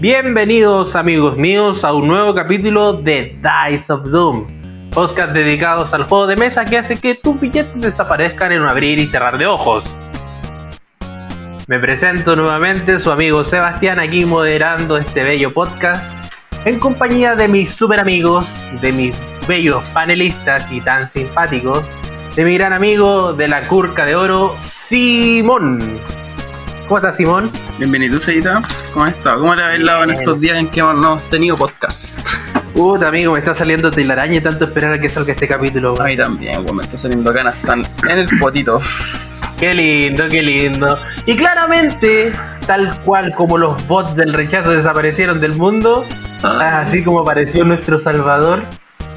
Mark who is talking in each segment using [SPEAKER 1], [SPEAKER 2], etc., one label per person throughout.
[SPEAKER 1] Bienvenidos amigos míos a un nuevo capítulo de Dice of Doom, podcast dedicados al juego de mesa que hace que tus billetes desaparezcan en un abrir y cerrar de ojos. Me presento nuevamente su amigo Sebastián aquí moderando este bello podcast en compañía de mis super amigos, de mis bellos panelistas y tan simpáticos, de mi gran amigo de la curca de oro, Simón. ¿Cómo estás, Simón?
[SPEAKER 2] Bienvenido, Seita. ¿Cómo has estado? ¿Cómo le habéis dado en estos días en que no hemos tenido podcast?
[SPEAKER 1] Puta, amigo, me está saliendo telaraña tanto esperar a que salga este capítulo.
[SPEAKER 2] A mí también, me está saliendo ganas. Están en el potito.
[SPEAKER 1] Qué lindo, qué lindo. Y claramente, tal cual como los bots del rechazo desaparecieron del mundo, ah. así como apareció nuestro Salvador,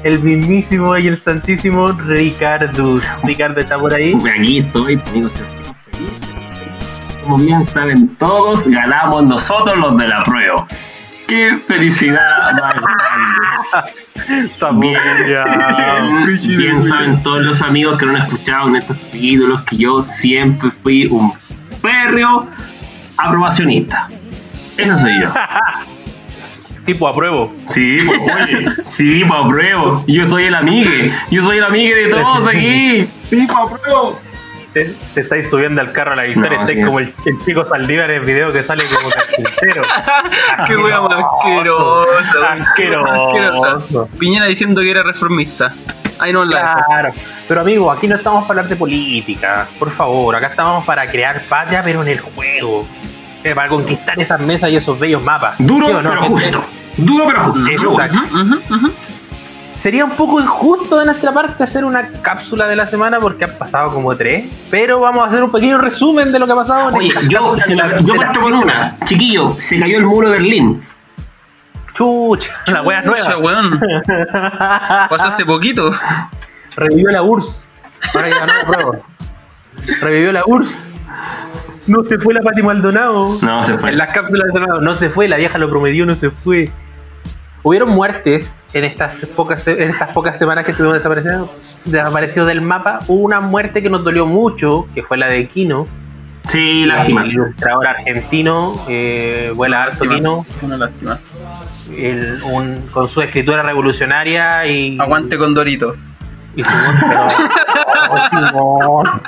[SPEAKER 1] el mismísimo y el santísimo Ricardo. Ricardo está por ahí.
[SPEAKER 3] Aquí estoy, amigos como bien saben todos, ganamos nosotros los de la prueba. ¡Qué felicidad más grande! bien, bien, saben todos los amigos que no han escuchado en estos ídolos que yo siempre fui un férreo aprobacionista. Eso soy yo.
[SPEAKER 1] Sí, pues apruebo.
[SPEAKER 3] Sí, pues oye, sí, pues apruebo. Yo soy el amigue. Yo soy el amigue de todos aquí. Sí, pues apruebo
[SPEAKER 1] te, estáis subiendo al carro a la victoria, estáis como el, chico Saldívar en el video que sale como carpintero.
[SPEAKER 2] Qué wea más asquerosa. Piñera diciendo que era reformista. Ahí no la
[SPEAKER 1] Claro. Pero amigo, aquí no estamos para hablar de política, por favor. Acá estamos para crear patria, pero en el juego. Eh, para conquistar esas mesas y esos bellos mapas.
[SPEAKER 3] Duro, pero justo. Duro, pero justo
[SPEAKER 1] sería un poco injusto de nuestra parte hacer una cápsula de la semana porque han pasado como tres, pero vamos a hacer un pequeño resumen de lo que ha pasado.
[SPEAKER 3] Oye, yo, se yo parto con una. Chiquillo, se cayó el muro de Berlín.
[SPEAKER 1] Chucha, la wea nueva.
[SPEAKER 2] weón. Pasó hace poquito.
[SPEAKER 1] Revivió la URSS. Ahora ya no pruebo. Revivió la URSS. No se fue la Pati Maldonado.
[SPEAKER 3] No se fue.
[SPEAKER 1] En las cápsulas de no se fue, la vieja lo prometió, no se fue. Hubieron muertes en estas pocas, en estas pocas semanas que estuvimos desaparecidos, desaparecidos del mapa. Hubo una muerte que nos dolió mucho, que fue la de Kino.
[SPEAKER 3] Sí, lástima.
[SPEAKER 1] El ilustrador argentino, eh, vuela harto Kino.
[SPEAKER 2] Una lástima.
[SPEAKER 1] con su escritura revolucionaria y.
[SPEAKER 2] Aguante con Dorito.
[SPEAKER 1] Y Simón, pero. Simón.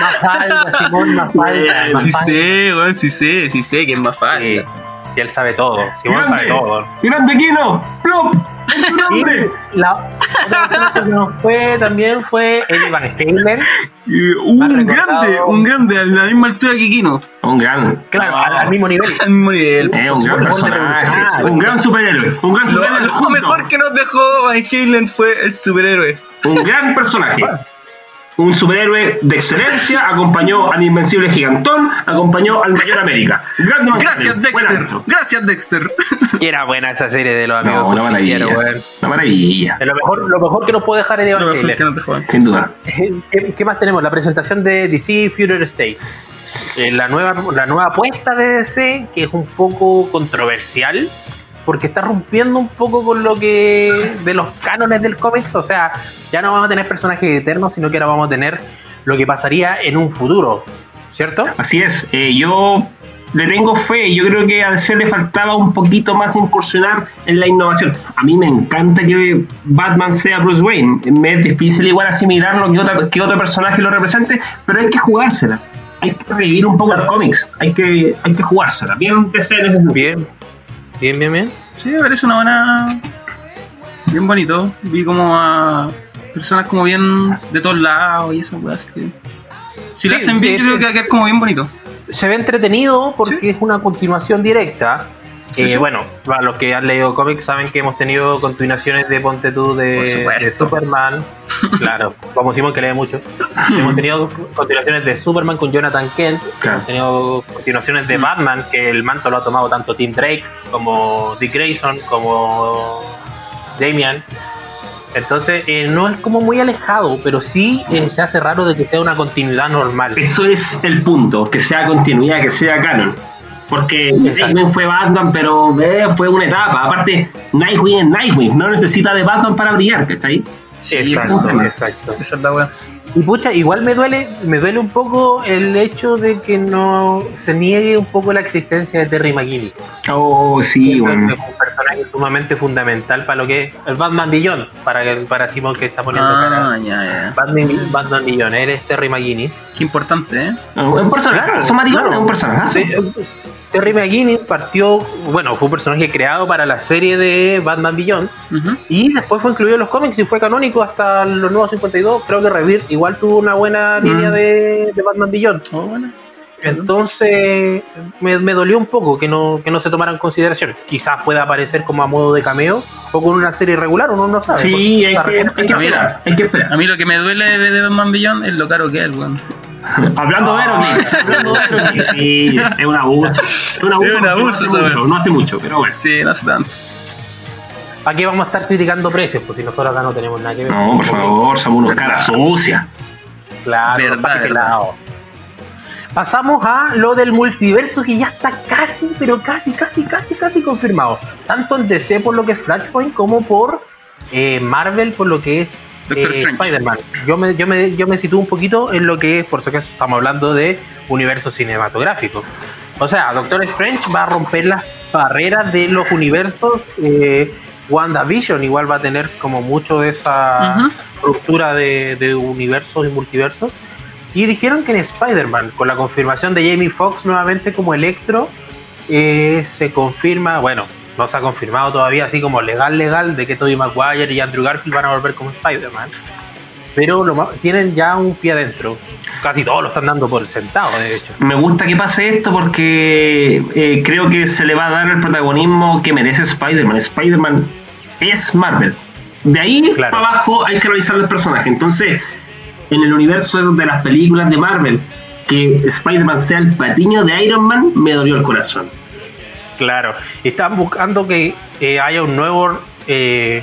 [SPEAKER 1] Más falta, Simón, más falta.
[SPEAKER 2] sí sé, sí sé, sí sé que es más falta
[SPEAKER 1] y él sabe todo. Simón sabe todo.
[SPEAKER 3] ¡Grande Kino! ¡Plop! ¡Es tu nombre!
[SPEAKER 1] la otra persona que nos fue también fue Eddie Van Steyler.
[SPEAKER 2] un grande, un grande, a la misma altura que Kino.
[SPEAKER 3] Un gran.
[SPEAKER 1] Claro, al, mismo nivel.
[SPEAKER 2] Al mismo nivel.
[SPEAKER 3] Eh, un gran personaje. un gran superhéroe. Un gran superhéroe.
[SPEAKER 2] Lo, mejor que nos dejó Van Halen fue el superhéroe.
[SPEAKER 3] Un gran personaje un superhéroe de excelencia, acompañó al Invencible Gigantón, acompañó al Mayor América.
[SPEAKER 2] Gracias, Dexter. Gracias, Dexter.
[SPEAKER 1] Y era buena esa serie de los amigos.
[SPEAKER 3] No, una maravilla. Una maravilla.
[SPEAKER 1] Lo mejor, lo mejor que nos puede dejar es
[SPEAKER 3] de Sin duda.
[SPEAKER 1] ¿Qué, más tenemos? La presentación de DC Future State. Eh, la, nueva, la nueva apuesta de DC, que es un poco controversial porque está rompiendo un poco con lo que de los cánones del cómics, o sea, ya no vamos a tener personajes eternos, sino que ahora vamos a tener lo que pasaría en un futuro, ¿cierto?
[SPEAKER 3] Así es, eh, yo le tengo fe, yo creo que a DC le faltaba un poquito más incursionar en la innovación. A mí me encanta que Batman sea Bruce Wayne, me es difícil igual asimilarlo que, que otro personaje lo represente, pero hay que jugársela. Hay que revivir un poco los cómics, hay que, hay que jugársela. Bien, DC en ese
[SPEAKER 1] Bien, Bien, bien, bien.
[SPEAKER 2] Sí, me parece una buena. Bien bonito. Vi como a personas como bien de todos lados y esas weas. Que... Si lo hacen bien, yo creo que va a quedar como bien bonito.
[SPEAKER 1] Se ve entretenido porque es una continuación directa. Eh, bueno, para los que han leído cómics saben que hemos tenido continuaciones de Ponte tú de, Superman. Claro, como decimos que lee mucho. hemos tenido continuaciones de Superman con Jonathan Kent. Hemos tenido continuaciones de. Batman, que el manto lo ha tomado tanto Tim Drake como Dick Grayson, como Damian. Entonces, eh, no es como muy alejado, pero sí eh, se hace raro de que sea una continuidad normal.
[SPEAKER 3] Eso es el punto, que sea continuidad, que sea canon. Porque Nightwing fue Batman, pero eh, fue una etapa. Aparte, Nightwing es Nightwing, no necesita de Batman para brillar, ¿cachai?
[SPEAKER 2] Sí, exacto, exacto. Esa es la
[SPEAKER 1] Y pucha, igual me duele, me duele un poco el hecho de que no se niegue un poco la existencia de Terry McGinnis.
[SPEAKER 3] Oh, sí, bueno.
[SPEAKER 1] Es un personaje sumamente fundamental para lo que es el Batman Beyond, para, para Simón que está poniendo
[SPEAKER 2] Ah,
[SPEAKER 1] cara.
[SPEAKER 2] ya, ya.
[SPEAKER 1] Batman, Batman Beyond, eres Terry McGinnis.
[SPEAKER 2] Qué importante, ¿eh?
[SPEAKER 3] Un personaje,
[SPEAKER 1] Claro,
[SPEAKER 3] son maricones, un personaje.
[SPEAKER 1] Sí, Terry McGinnis partió, bueno, fue un personaje creado para la serie de Batman Beyond y después fue incluido en los cómics y fue canónico hasta los nuevos 52. Creo que Rebirth igual tuvo una buena línea
[SPEAKER 3] Mm.
[SPEAKER 1] de, de Batman Beyond.
[SPEAKER 2] Oh, bueno.
[SPEAKER 1] Entonces me, me dolió un poco que no, que no se tomara en consideración. Quizás pueda aparecer como a modo de cameo o con una serie regular, uno no sabe.
[SPEAKER 3] Sí, hay que, hay esperar.
[SPEAKER 2] A mí lo que me duele de Batman Beyond es lo caro que es, weón.
[SPEAKER 3] Hablando de Veronix, hablando de sí, es un abuso. Es un abuso,
[SPEAKER 2] Es un
[SPEAKER 3] porque
[SPEAKER 2] abuso,
[SPEAKER 3] no, hace mucho, no hace mucho, pero bueno.
[SPEAKER 2] Sí, no hace tanto.
[SPEAKER 1] Aquí vamos a estar criticando precios, pues si nosotros acá no tenemos nada que ver.
[SPEAKER 3] No, por favor, somos unos caras sucias.
[SPEAKER 1] Claro,
[SPEAKER 2] Verdad,
[SPEAKER 1] pa' qué
[SPEAKER 2] verdad.
[SPEAKER 1] lado. Pasamos a lo del multiverso que ya está casi, pero casi, casi, casi, casi confirmado. Tanto en DC por lo que es Flashpoint como por eh, Marvel por lo que es
[SPEAKER 2] Doctor
[SPEAKER 1] eh. Spider-Man. Yo me, yo, me, yo me sitúo un poquito en lo que es, por si acaso estamos hablando de universo cinematográfico. O sea, Doctor Strange va a romper las barreras de los universos. Eh, WandaVision igual va a tener como mucho de esa
[SPEAKER 2] Ujú.
[SPEAKER 1] ruptura de, de universos y multiversos. Y dijeron que en Spider-Man, con la confirmación de Jamie Foxx nuevamente como Electro, eh, se confirma, bueno, no se ha confirmado todavía así como legal, legal, de que Tobey Maguire y Andrew Garfield van a volver como Spider-Man. Pero lo tienen ya un pie adentro. Casi todos lo están dando por sentado, de hecho.
[SPEAKER 3] Me gusta que pase esto porque eh, creo que se le va a dar el protagonismo que merece Spider-Man. Spider-Man es Marvel. De ahí
[SPEAKER 1] Claro.
[SPEAKER 3] para abajo hay que revisar el personaje. Entonces, en el universo de las películas de Marvel, que Spider-Man sea el patiño de Iron Man, me dolió el corazón.
[SPEAKER 1] Claro, están buscando que eh, haya un nuevo, eh,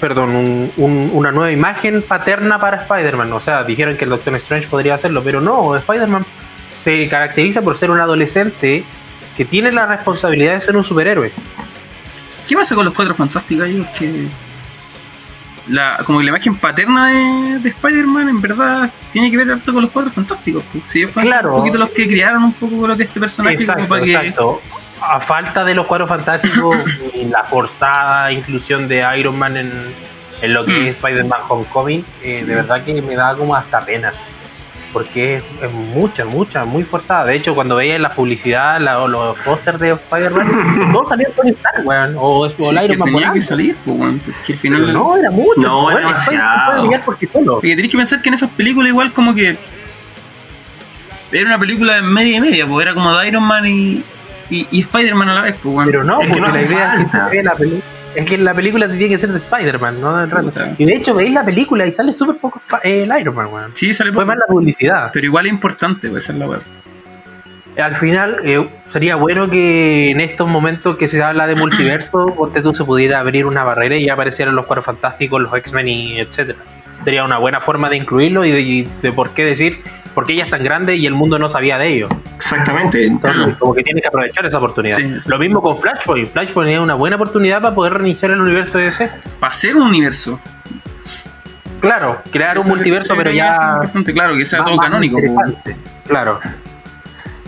[SPEAKER 1] perdón, un- un- una nueva imagen paterna para Spider-Man. O sea, dijeron que el Doctor Strange podría hacerlo, pero no, Spider-Man se caracteriza por ser un adolescente que tiene la responsabilidad de ser un superhéroe.
[SPEAKER 2] ¿Qué pasa con los cuatro fantásticos que la, como que la imagen paterna de, de Spider-Man en verdad tiene que ver harto con los cuatro fantásticos. Pues. Si ellos fueron
[SPEAKER 1] Claro.
[SPEAKER 2] un poquito los que crearon un poco lo que es este personaje como
[SPEAKER 1] Exacto,
[SPEAKER 2] para que.
[SPEAKER 1] A falta de los cuadros fantásticos y la forzada inclusión de Iron Man en, en lo que
[SPEAKER 2] Mm.
[SPEAKER 1] es Spider-Man Homecoming, eh,
[SPEAKER 2] Sí.
[SPEAKER 1] de verdad que me da como hasta pena. Porque es, es mucha, mucha, muy forzada. De hecho, cuando veía la publicidad, la- o los pósters de Spider-Man, todos salían con Stark, weón. O, o
[SPEAKER 2] sí,
[SPEAKER 1] el
[SPEAKER 2] que
[SPEAKER 1] Iron Man
[SPEAKER 2] tenía que salir, pues, weón, porque al final
[SPEAKER 1] no, era mucho.
[SPEAKER 3] No, era demasiado.
[SPEAKER 2] Porque tenés que pensar que en esas películas igual como que era una película de media y media, pues era como de Iron Man y, y, y Spider-Man a la vez, pues weón.
[SPEAKER 1] Pero no,
[SPEAKER 3] Es que
[SPEAKER 1] porque
[SPEAKER 3] no
[SPEAKER 1] la idea es que, se vea la peli- es que la película tiene que ser de Spider-Man, no.
[SPEAKER 2] Puta.
[SPEAKER 1] Y de hecho veis la película y sale súper poco eh, el Iron Man, weón.
[SPEAKER 2] Sí, sale
[SPEAKER 1] Fue
[SPEAKER 2] poco,
[SPEAKER 1] más la publicidad.
[SPEAKER 2] pero igual es importante, esa es la weá.
[SPEAKER 1] Al final, eh, sería bueno que en estos momentos que se habla de multiverso, ponte tú se pudiera abrir una barrera y ya aparecieran los cuatro fantásticos, los X-Men y etcétera. Sería una buena forma de incluirlo y de, y de por qué decir por qué ella es tan grande y el mundo no sabía de ello.
[SPEAKER 3] Exactamente.
[SPEAKER 1] Entonces, como que tiene que aprovechar esa oportunidad.
[SPEAKER 2] Sí.
[SPEAKER 1] Lo mismo con Flashpoint. Flashpoint es una buena oportunidad para poder reiniciar el universo de DC.
[SPEAKER 2] Para ser un universo.
[SPEAKER 1] Claro, crear
[SPEAKER 2] Eso
[SPEAKER 1] un multiverso, pero
[SPEAKER 2] es
[SPEAKER 1] ya.
[SPEAKER 2] importante, claro, que sea
[SPEAKER 1] más-
[SPEAKER 2] todo
[SPEAKER 1] más
[SPEAKER 2] canónico. pues.
[SPEAKER 1] Claro.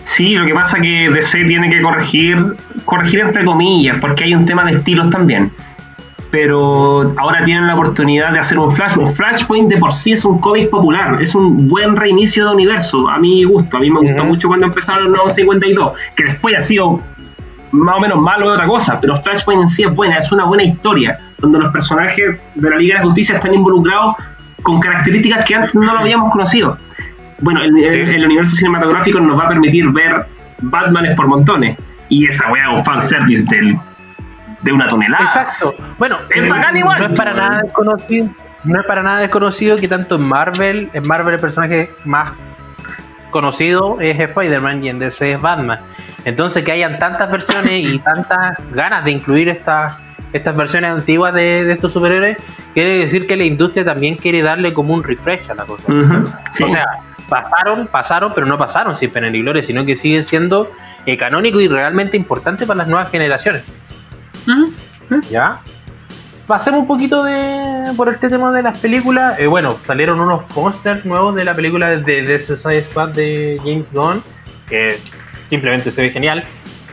[SPEAKER 3] Sí, lo que pasa es que DC tiene que corregir, corregir entre comillas, porque hay un tema de estilos también. Pero ahora tienen la oportunidad de hacer un Flashpoint. Flashpoint de por sí es un cómic popular, es un buen reinicio de universo, a mi gusto. A mí me gustó mucho cuando empezaron los nuevos 52, que después ha sido más o menos malo de otra cosa, pero Flashpoint en sí es buena, es una buena historia, donde los personajes de la Liga de la Justicia están involucrados con características que antes no lo habíamos conocido. Bueno, el, el- el universo cinematográfico nos va a permitir ver Batmanes por montones, y esa weá un fanservice del, de una tonelada.
[SPEAKER 1] Exacto. Bueno,
[SPEAKER 3] Es
[SPEAKER 1] eh,
[SPEAKER 3] bacán igual,
[SPEAKER 1] no es para nada desconocido. No es para nada desconocido que tanto en Marvel, en Marvel el personaje más conocido es Spider-Man y en DC es Batman. Entonces que hayan tantas versiones y tantas ganas de incluir estas estas versiones antiguas de, de estos superhéroes, quiere decir que la industria también quiere darle como un refresh a la cosa.
[SPEAKER 3] Sí.
[SPEAKER 1] O sea, pasaron, pasaron, pero no pasaron sin pena ni gloria, sino que siguen siendo eh, canónicos y realmente importantes para las nuevas generaciones. ¿Ya? pasemos un poquito de por este tema de las películas. Eh, bueno, salieron unos pósters nuevos de la película de, The Suicide Squad de James Gunn, que simplemente se ve genial.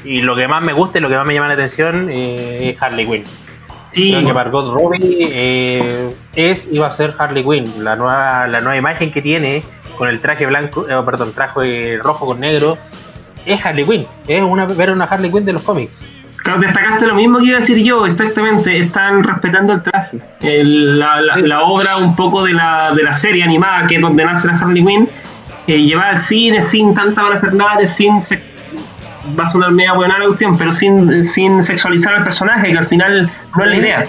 [SPEAKER 1] Y lo que más me gusta y lo que más me llama la atención eh, es Harley Quinn. Sí. Creo que Margot Robbie eh, es y va a ser Harley Quinn. La nueva, la nueva imagen que tiene con el traje blanco, eh, perdón, traje rojo con negro, es Harley Quinn. Es una, ver una Harley Quinn de los cómics.
[SPEAKER 3] Claro, destacaste lo mismo que iba a decir yo, exactamente. Están respetando el traje. la, obra un poco de la, de la serie animada, que es donde nace la Harley Quinn, eh, llevar al cine sin tanta parafernalia, sin va a sonar media buena la cuestión, pero sin, sin sexualizar al personaje, que al final no es la idea.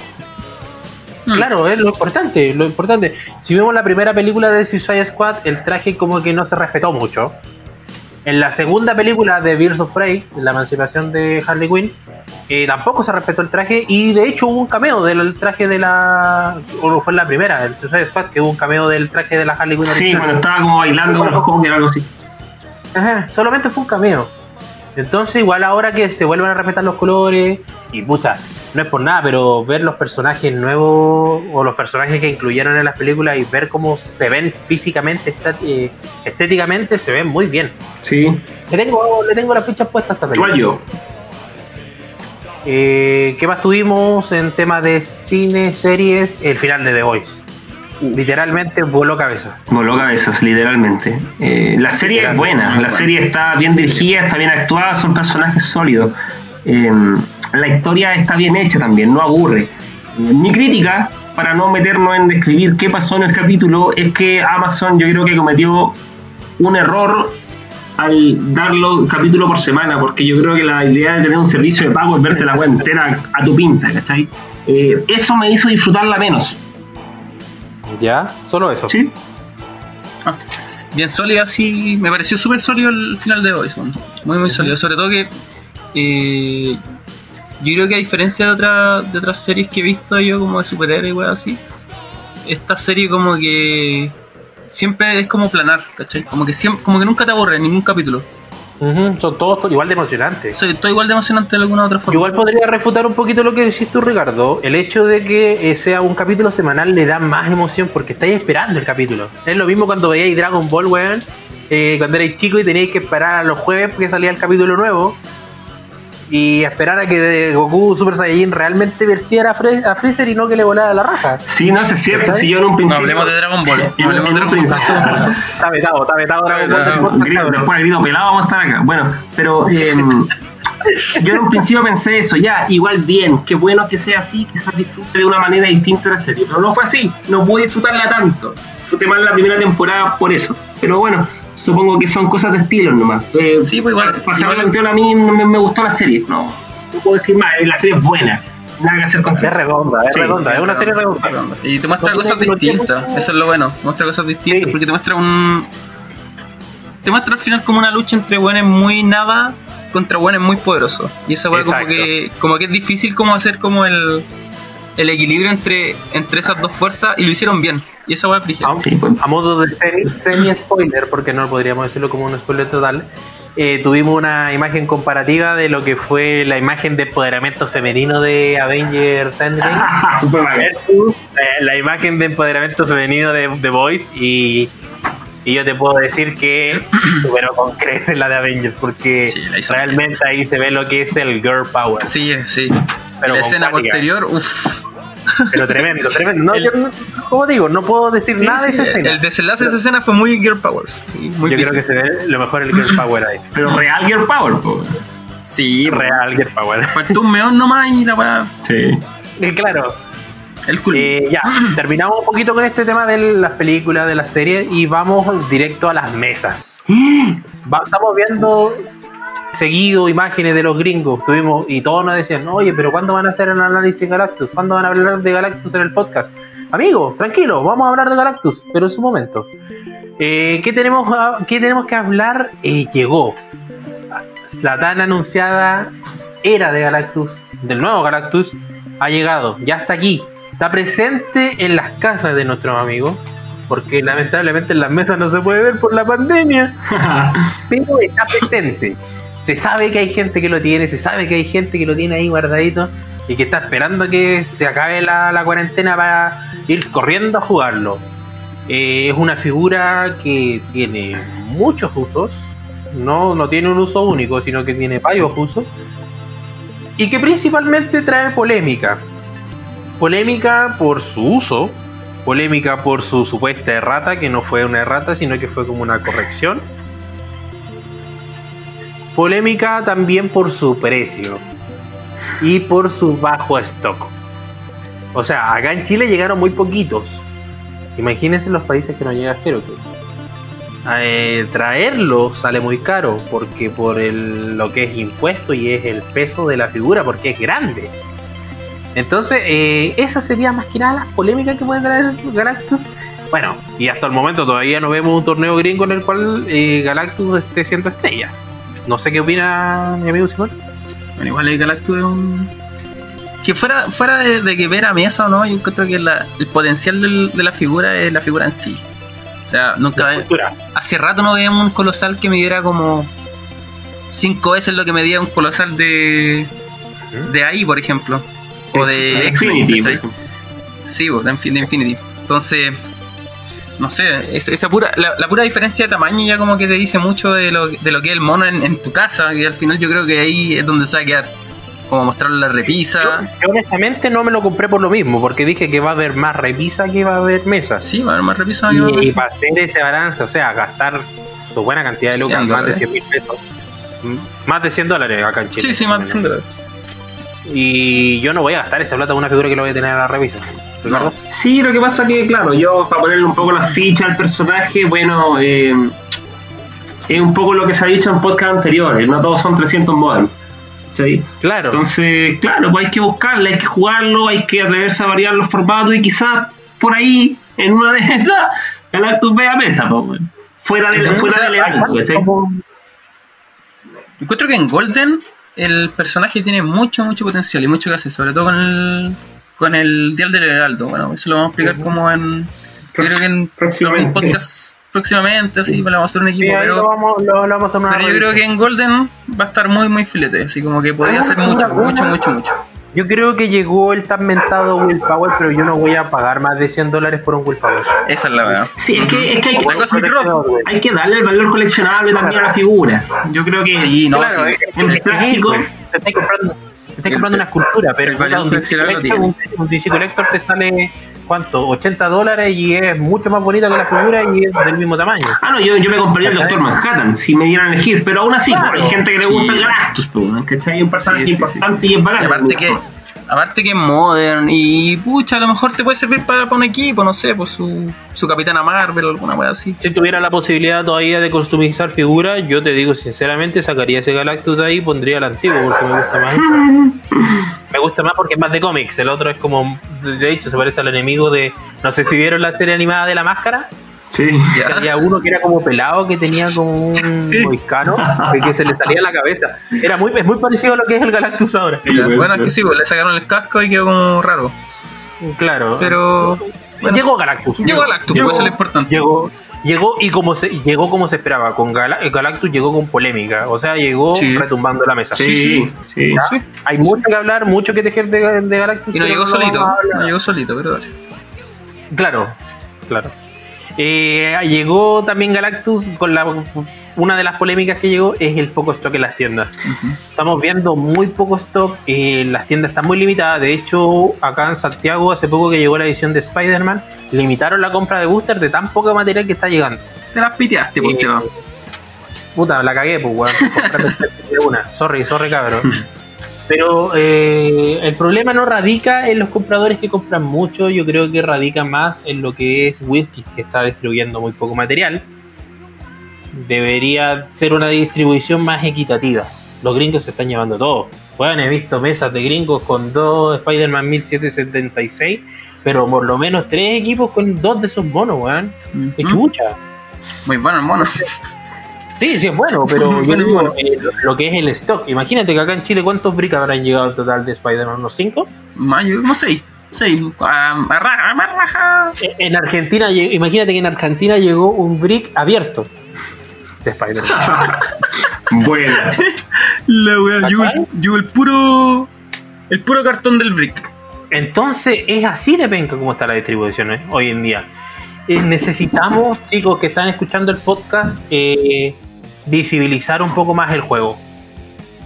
[SPEAKER 1] Mm. Claro, es lo importante, lo importante. Si vemos la primera película de Suicide Squad, el traje como que no se respetó mucho. En la segunda película de Birds of Prey, la emancipación de Harley Quinn, eh, tampoco se respetó el traje y de hecho hubo un cameo del traje de la... o fue en la primera, el Suicide Squad, que hubo un cameo del traje de la Harley Quinn.
[SPEAKER 3] Sí, cuando estaba como bailando con los o algo así.
[SPEAKER 1] Ajá, solamente fue un cameo. Entonces, igual ahora que se vuelven a respetar los colores, y pucha, no es por nada, pero ver los personajes nuevos o los personajes que incluyeron en las películas y ver cómo se ven físicamente, eh, estéticamente, se ven muy bien.
[SPEAKER 3] Sí.
[SPEAKER 1] Le tengo, le tengo las fichas puestas a esta película.
[SPEAKER 3] Igual yo.
[SPEAKER 1] Eh, ¿Qué más tuvimos en tema de cine, series? El final de The Voice. Literalmente voló cabeza.
[SPEAKER 3] Voló cabezas, literalmente. Eh, la serie es buena, la serie está bien dirigida, está bien actuada, son personajes sólidos. Em, la historia está bien hecha también, no aburre. Eh, mi crítica, para no meternos en describir qué pasó en el capítulo, es que Amazon yo creo que cometió un error al darlo capítulo por semana, porque yo creo que la idea de tener un servicio de pago es verte la web entera a tu pinta, ¿cachai? Eh, eso me hizo disfrutarla menos
[SPEAKER 1] ¿Ya? ¿Solo eso?
[SPEAKER 2] Sí. Ah, bien sólido, sí. Me pareció súper sólido el final de hoy. Muy, muy sólido. Sobre todo que. Eh, yo creo que a diferencia de, otra, de otras series que he visto yo, como de superhéroes y así, esta serie como que siempre es como planar, ¿cachai? Como que, siempre, como que nunca te aburre en ningún capítulo.
[SPEAKER 1] Son todos igual de emocionantes.
[SPEAKER 2] Sí, todo igual de emocionante de alguna otra forma.
[SPEAKER 1] Igual podría refutar un poquito lo que decís tú, Ricardo. El hecho de que eh, sea un capítulo semanal le da más emoción porque estáis esperando el capítulo. Es lo mismo cuando veíais Dragon Ball, weón. Eh, cuando erais chico y teníais que esperar a los jueves porque salía el capítulo nuevo y esperar a que Goku Super Saiyajin realmente venciera a, Freezer y no que le volara la raja.
[SPEAKER 3] Sí, no, es cierto. Si yo en un principio.
[SPEAKER 2] No hablemos de Dragon Ball. No hablemos de Dragon
[SPEAKER 1] Ball. Está vetado, está vetado Dragon Ball.
[SPEAKER 3] Después grito pelado, vamos a estar acá. Bueno, pero. Em, yo en un principio pensé eso, ya, igual bien, qué bueno que sea así, quizás disfrute de una manera distinta la serie, pero no fue así, no pude disfrutarla tanto, disfruté más la primera temporada por eso, pero bueno, supongo que son cosas de estilo nomás. Eh,
[SPEAKER 2] sí, pues igual.
[SPEAKER 3] Para a mí me, me, gustó la serie. No, no puedo decir más. La serie es buena. Nada que hacer con
[SPEAKER 1] Es redonda, es redonda, es una serie redonda.
[SPEAKER 2] Y te muestra cosas distintas. Eso es lo bueno. Te muestra cosas distintas porque te muestra un. Te muestra al final como una lucha entre buenos muy nada contra buenos muy poderosos. Y esa weá como que, como que es difícil como hacer como el el equilibrio entre, entre esas dos fuerzas y lo hicieron bien. Y esa va a
[SPEAKER 1] pues. A modo de semi-spoiler, porque no podríamos decirlo como un spoiler total, eh, tuvimos una imagen comparativa de lo que fue la imagen de empoderamiento femenino de Avengers Endgame versus eh, la imagen de empoderamiento femenino de The Voice y, y yo te puedo decir que superó con creces la de Avengers porque realmente ahí se ve lo que es el girl power.
[SPEAKER 2] Sí, sí. Pero la escena posterior, uff.
[SPEAKER 1] Pero tremendo, tremendo. No, como digo, no puedo decir nada de esa escena.
[SPEAKER 2] El desenlace de esa escena fue muy Girl Powers.
[SPEAKER 1] yo creo que se ve lo mejor el Girl Power ahí.
[SPEAKER 3] Pero real Girl Power,
[SPEAKER 2] Sí,
[SPEAKER 1] real Girl Power.
[SPEAKER 2] Faltó un meón nomás y la weá.
[SPEAKER 3] Sí.
[SPEAKER 1] Y claro.
[SPEAKER 2] El cool.
[SPEAKER 1] Eh, ya, terminamos un poquito con este tema de las películas, de las series y vamos directo a las mesas. estamos viendo seguido imágenes de los gringos, tuvimos y todos nos decían, oye, pero ¿cuándo van a hacer el análisis de Galactus? ¿Cuándo van a hablar de Galactus en el podcast? Amigo, tranquilo, vamos a hablar de Galactus, pero en su momento. Eh, ¿qué, tenemos, ¿Qué tenemos que hablar? Eh, llegó la tan anunciada era de Galactus, del nuevo Galactus, ha llegado, ya está aquí, está presente en las casas de nuestros amigos, porque lamentablemente en las mesas no se puede ver por la pandemia, pero está presente se sabe que hay gente que lo tiene, se sabe que hay gente que lo tiene ahí guardadito. y que está esperando que se acabe la, cuarentena para ir corriendo a jugarlo. Eh, es una figura que tiene muchos usos, no, no tiene un uso único, sino que tiene varios usos, y que principalmente trae polémica. Polémica por su uso, polémica por su supuesta errata, que no fue una errata, sino que fue como una corrección. Polémica también por su precio y por su bajo stock. O sea, acá en Chile llegaron muy poquitos. Imagínense los países que no llega Heroclix. Eh, traerlo sale muy caro porque por el, lo que es impuesto y es el peso de la figura porque es grande. Entonces, eh, esa sería más que nada la polémica que puede traer Galactus. Bueno, y hasta el momento todavía no vemos un torneo gringo en el cual eh, Galactus esté siendo estrella. No sé qué opina mi amigo Simón.
[SPEAKER 2] Bueno, igual el Galactus es un. Que fuera, fuera de, que ver a mesa o no, yo encuentro que el potencial de la figura es la figura en sí. O sea, nunca. Hace rato no veíamos un colosal que midiera como. Cinco veces lo que medía un colosal de. De ahí, por ejemplo. O de Infinity. Sí, de Infinity. Entonces no sé, esa pura, la, pura diferencia de tamaño ya como que te dice mucho de lo, de lo que es el mono en, tu casa, y al final yo creo que ahí es donde se va a quedar. Como mostrarle la repisa.
[SPEAKER 1] Yo, honestamente no me lo compré por lo mismo, porque dije que va a haber más repisa que va a haber mesa.
[SPEAKER 2] Sí, va a haber más repisa
[SPEAKER 1] y, que Y para hacer ese balance, o sea, gastar su buena cantidad de lucas, más de 100 mil pesos. Más de 100 dólares acá en Chile.
[SPEAKER 2] Sí, sí, más de 100 dólares.
[SPEAKER 1] Y yo no voy a gastar esa plata en una figura que lo voy a tener a la
[SPEAKER 3] Sí, lo que pasa que, claro, yo para ponerle un poco la ficha al personaje, bueno, eh, es un poco lo que se ha dicho en podcast anteriores, no todos son 300 modem. ¿sí?
[SPEAKER 1] Claro.
[SPEAKER 3] Entonces, claro, pues hay que buscarlo, hay que jugarlo, hay que atreverse a variar los formatos y quizás por ahí, en una de esas, Galactus vea mesa, pues, fuera de fuera
[SPEAKER 2] Encuentro que en Golden el personaje tiene mucho, mucho potencial y mucho que hacer, sobre todo con el con el Dial del Heraldo. Bueno, eso lo vamos a explicar como en. Creo que en podcast próximamente, así, vamos a hacer un equipo, pero, pero yo creo que en Golden va a estar muy, muy filete, así como que podría ser mucho, mucho, mucho, mucho.
[SPEAKER 1] Yo creo que llegó el tan mentado Willpower, pero yo no voy a pagar más de 100 dólares por un Willpower.
[SPEAKER 2] Esa es la verdad.
[SPEAKER 3] Sí, es que, es que hay, que, hay que darle el valor coleccionable también a la figura. Yo creo que.
[SPEAKER 2] Sí, no,
[SPEAKER 3] claro, sí. En plástico.
[SPEAKER 1] Te comprando estás comprando una escultura, pero un, DC Collector, te sale ¿cuánto? 80 dólares y es mucho más bonito que la figura y es del mismo tamaño.
[SPEAKER 3] Ah, no, yo, yo me compraría el Doctor Manhattan si me dieran a elegir, pero aún así, hay gente que le gusta el Galactus, ¿cachai? Un personaje importante y es barato.
[SPEAKER 2] aparte que Aparte que es modern y pucha, a lo mejor te puede servir para, un equipo, no sé, pues su, su Capitana Marvel o alguna wea así.
[SPEAKER 1] Si tuviera la posibilidad todavía de customizar figuras, yo te digo sinceramente, sacaría ese Galactus de ahí y pondría el antiguo porque me gusta más. me gusta más porque es más de cómics, el otro es como, de hecho, se parece al enemigo de, no sé si vieron la serie animada de la máscara.
[SPEAKER 3] Sí.
[SPEAKER 1] Había uno que era como pelado, que tenía como un sí. moicano, que se le salía la cabeza. Era muy, es muy parecido a lo que es el Galactus ahora.
[SPEAKER 2] bueno, es que sí, pues, le sacaron el casco y quedó como raro.
[SPEAKER 1] Claro.
[SPEAKER 2] Pero.
[SPEAKER 1] llegó Galactus.
[SPEAKER 2] Llegó Galactus, llegó, eso es lo importante.
[SPEAKER 1] Llegó, llegó y como se, llegó como se esperaba. Con Galactus llegó con polémica. O sea, llegó retumbando la mesa.
[SPEAKER 3] Sí, sí. sí,
[SPEAKER 1] Hay mucho que hablar, mucho que tejer de, de Galactus.
[SPEAKER 2] Y no llegó solito. No llegó solito, pero dale.
[SPEAKER 1] Claro, claro. Eh, llegó también Galactus con la una de las polémicas que llegó es el poco stock en las tiendas. Estamos viendo muy poco stock, eh, las tiendas están muy limitadas. De hecho, acá en Santiago, hace poco que llegó la edición de Spider-Man, limitaron la compra de booster de tan poco material que está llegando.
[SPEAKER 2] Te las piteaste, pues, eh,
[SPEAKER 1] Puta, la cagué, pues, weón. una. Sorry, sorry, cabrón. Pero eh, el problema no radica en los compradores que compran mucho, yo creo que radica más en lo que es Whisky, que está distribuyendo muy poco material. Debería ser una distribución más equitativa. Los gringos se están llevando todo. Bueno, he visto mesas de gringos con dos Spider-Man 1776, pero por lo menos tres equipos con dos de esos monos, weón. Qué chucha.
[SPEAKER 2] Muy bueno el mono.
[SPEAKER 1] Sí, sí es bueno, pero yo digo eh, lo que es el stock. Imagínate que acá en Chile, ¿cuántos bricks habrán llegado al total de Spider-Man? ¿Unos 5?
[SPEAKER 2] Más, no sé. Sí,
[SPEAKER 1] En Argentina, imagínate que en Argentina llegó un brick abierto de Spider-Man.
[SPEAKER 3] Buena.
[SPEAKER 2] La wea, llegó, el puro. El puro cartón del brick.
[SPEAKER 1] Entonces es así de penca como está la distribución ¿eh? hoy en día. Eh, necesitamos, chicos que están escuchando el podcast, eh, visibilizar un poco más el juego.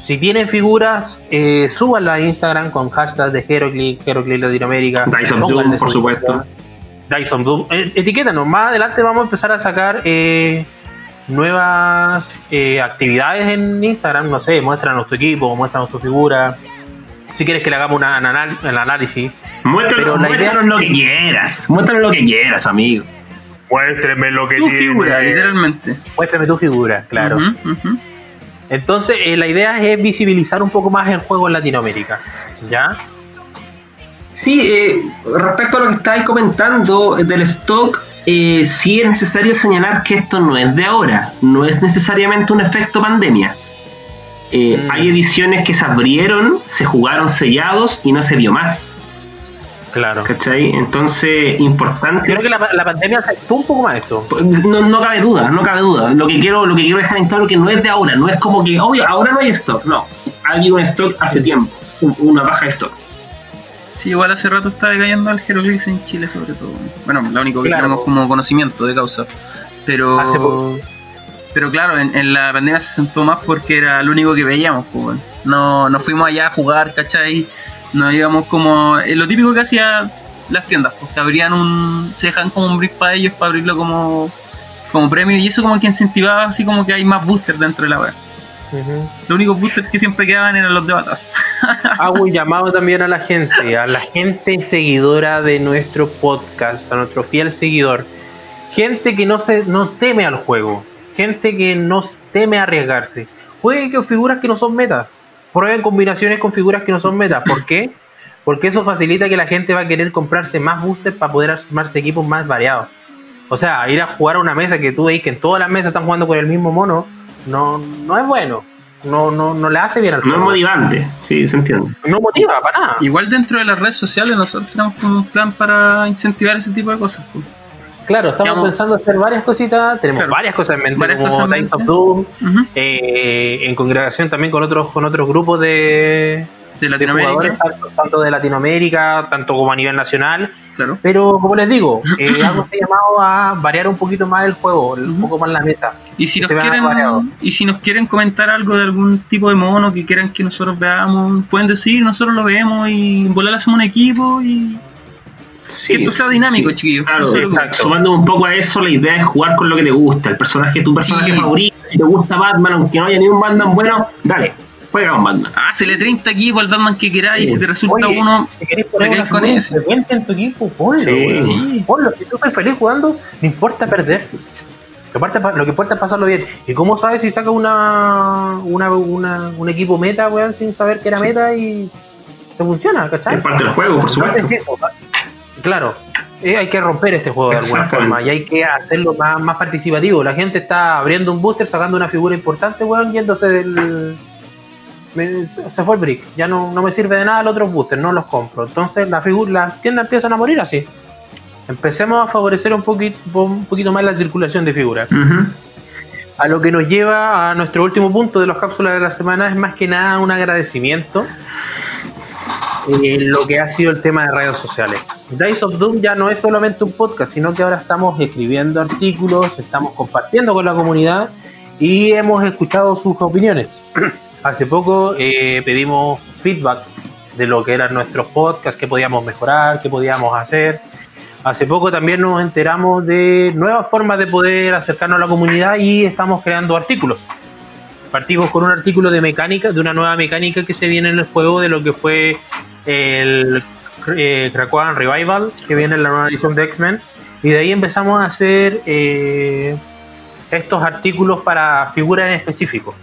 [SPEAKER 1] Si tienen figuras, eh, súbanlas a Instagram con hashtag de Heroclix, Heroclix Latinoamérica.
[SPEAKER 3] Dyson Doom, por supuesto.
[SPEAKER 1] Dyson Doom. Eh, etiquétanos, más adelante vamos a empezar a sacar eh, nuevas eh, actividades en Instagram. No sé, muéstranos tu equipo, muéstranos tu figura. Si quieres que le hagamos una, una análisis.
[SPEAKER 3] Muéstranos, lo que quieras. Muéstranos lo que quieras, amigo.
[SPEAKER 1] Muéstreme lo que
[SPEAKER 2] Tu figura, literalmente.
[SPEAKER 1] Muéstrame tu figura, claro. Entonces, eh, la idea es visibilizar un poco más el juego en Latinoamérica. ¿Ya?
[SPEAKER 3] Sí, eh, respecto a lo que estáis comentando del stock, eh, sí es necesario señalar que esto no es de ahora, no es necesariamente un efecto pandemia. Eh,
[SPEAKER 1] Mm.
[SPEAKER 3] Hay ediciones que se abrieron, se jugaron sellados y no se vio más.
[SPEAKER 1] Claro.
[SPEAKER 3] ¿Cachai? Entonces, importante.
[SPEAKER 1] Creo que la, la pandemia afectó un poco más esto.
[SPEAKER 3] No, no cabe duda, no cabe duda. Lo que quiero, lo que quiero dejar en claro que no es de ahora, no es como que, oye, ahora no hay stock. No, ha habido un stock hace tiempo, un- una baja de stock.
[SPEAKER 2] Sí, igual hace rato está decayendo el Heroclix en Chile, sobre todo. Bueno, lo único que
[SPEAKER 1] Claro.
[SPEAKER 2] tenemos como conocimiento de causa. Pero.
[SPEAKER 1] Hace poco.
[SPEAKER 2] Pero claro, en, en la pandemia se sentó más porque era lo único que veíamos, pues, bueno. No, no fuimos allá a jugar, ¿cachai? No íbamos como. eh, lo típico que hacía las tiendas, pues que abrían un. se dejan como un brick para ellos para abrirlo como. como premio y eso como que incentivaba así como que hay más boosters dentro de la web.
[SPEAKER 1] Ujú.
[SPEAKER 2] Los únicos boosters que siempre quedaban eran los de batas.
[SPEAKER 1] Hago un llamado también a la gente, a la gente seguidora de nuestro podcast, a nuestro fiel seguidor. Gente que no se no teme al juego, gente que no teme arriesgarse. Juegue con figuras que no son metas. Prueben combinaciones con figuras que no son metas. ¿Por qué? Porque eso facilita que la gente va a querer comprarse más boosters para poder armarse equipos más variados. O sea, ir a jugar a una mesa que tú veis que en todas las mesas están jugando con el mismo mono, no, no es bueno. No, no, no le hace bien al
[SPEAKER 3] No es
[SPEAKER 1] juego.
[SPEAKER 3] motivante, sí, se entiende.
[SPEAKER 1] No motiva para nada.
[SPEAKER 2] Igual dentro de las redes sociales nosotros tenemos como un plan para incentivar ese tipo de cosas. pues.
[SPEAKER 1] Claro, estamos
[SPEAKER 2] Digamos-
[SPEAKER 1] pensando hacer varias cositas, tenemos
[SPEAKER 2] Claro.
[SPEAKER 1] varias cosas en mente,
[SPEAKER 2] Varias
[SPEAKER 1] como
[SPEAKER 2] cosas en
[SPEAKER 1] Times of Doom, eh, en congregación también con otros con otros grupos de,
[SPEAKER 2] De
[SPEAKER 1] de
[SPEAKER 2] Latinoamérica.
[SPEAKER 1] jugadores, tanto, tanto de Latinoamérica, tanto como a nivel nacional.
[SPEAKER 2] Claro.
[SPEAKER 1] Pero como les digo, eh, hago este llamado a variar un poquito más el juego, un poco más la meta.
[SPEAKER 2] Y si nos
[SPEAKER 1] se
[SPEAKER 2] quieren y si nos quieren comentar algo de algún tipo de mono que quieran que nosotros veamos, pueden decir, nosotros lo vemos y volar hacemos un equipo y
[SPEAKER 3] Sí,
[SPEAKER 2] que esto sea dinámico,
[SPEAKER 3] sí.
[SPEAKER 2] chiquillos.
[SPEAKER 3] Claro,
[SPEAKER 1] exacto.
[SPEAKER 3] sumando un poco a eso, la idea es jugar con lo que te gusta. El personaje, tu personaje
[SPEAKER 2] Sí.
[SPEAKER 3] favorito, si te gusta Batman, aunque no haya ni un Batman bueno, dale, juega con Batman.
[SPEAKER 2] Hazle 30 equipos al Batman que queráis y si te resulta
[SPEAKER 1] Oye,
[SPEAKER 2] uno,
[SPEAKER 1] Si poner una
[SPEAKER 2] con ese.
[SPEAKER 1] en tu equipo, ponlo.
[SPEAKER 3] Sí.
[SPEAKER 1] Ponlo. Si tú estás feliz jugando, no importa perder. Lo que importa es pasarlo bien. ¿Y cómo sabes si sacas una, una, una, un equipo meta, weón, sin saber que era meta y te funciona, ¿cachai?
[SPEAKER 3] Es parte del juego, por supuesto.
[SPEAKER 1] Claro, eh, hay que romper este juego de alguna forma y hay que hacerlo más, más participativo. La gente está abriendo un booster, sacando una figura importante, weón, yéndose del. me- se fue el brick, ya no, no me sirve de nada los otros boosters, no los compro. Entonces la figura, las tiendas empiezan a morir así. Empecemos a favorecer un poquito, un poquito más la circulación de figuras. A lo que nos lleva a nuestro último punto de las cápsulas de la semana es más que nada un agradecimiento en lo que ha sido el tema de redes sociales. Dice of Doom ya no es solamente un podcast, sino que ahora estamos escribiendo artículos, estamos compartiendo con la comunidad y hemos escuchado sus opiniones. Hace poco eh, pedimos feedback de lo que eran nuestros podcasts, qué podíamos mejorar, qué podíamos hacer. Hace poco también nos enteramos de nuevas formas de poder acercarnos a la comunidad y estamos creando artículos. Partimos con un artículo de mecánica, de una nueva mecánica que se viene en el juego de lo que fue el eh, Revival, que viene en la nueva edición de X-Men. Y de ahí empezamos a hacer eh, estos artículos para figuras en específico.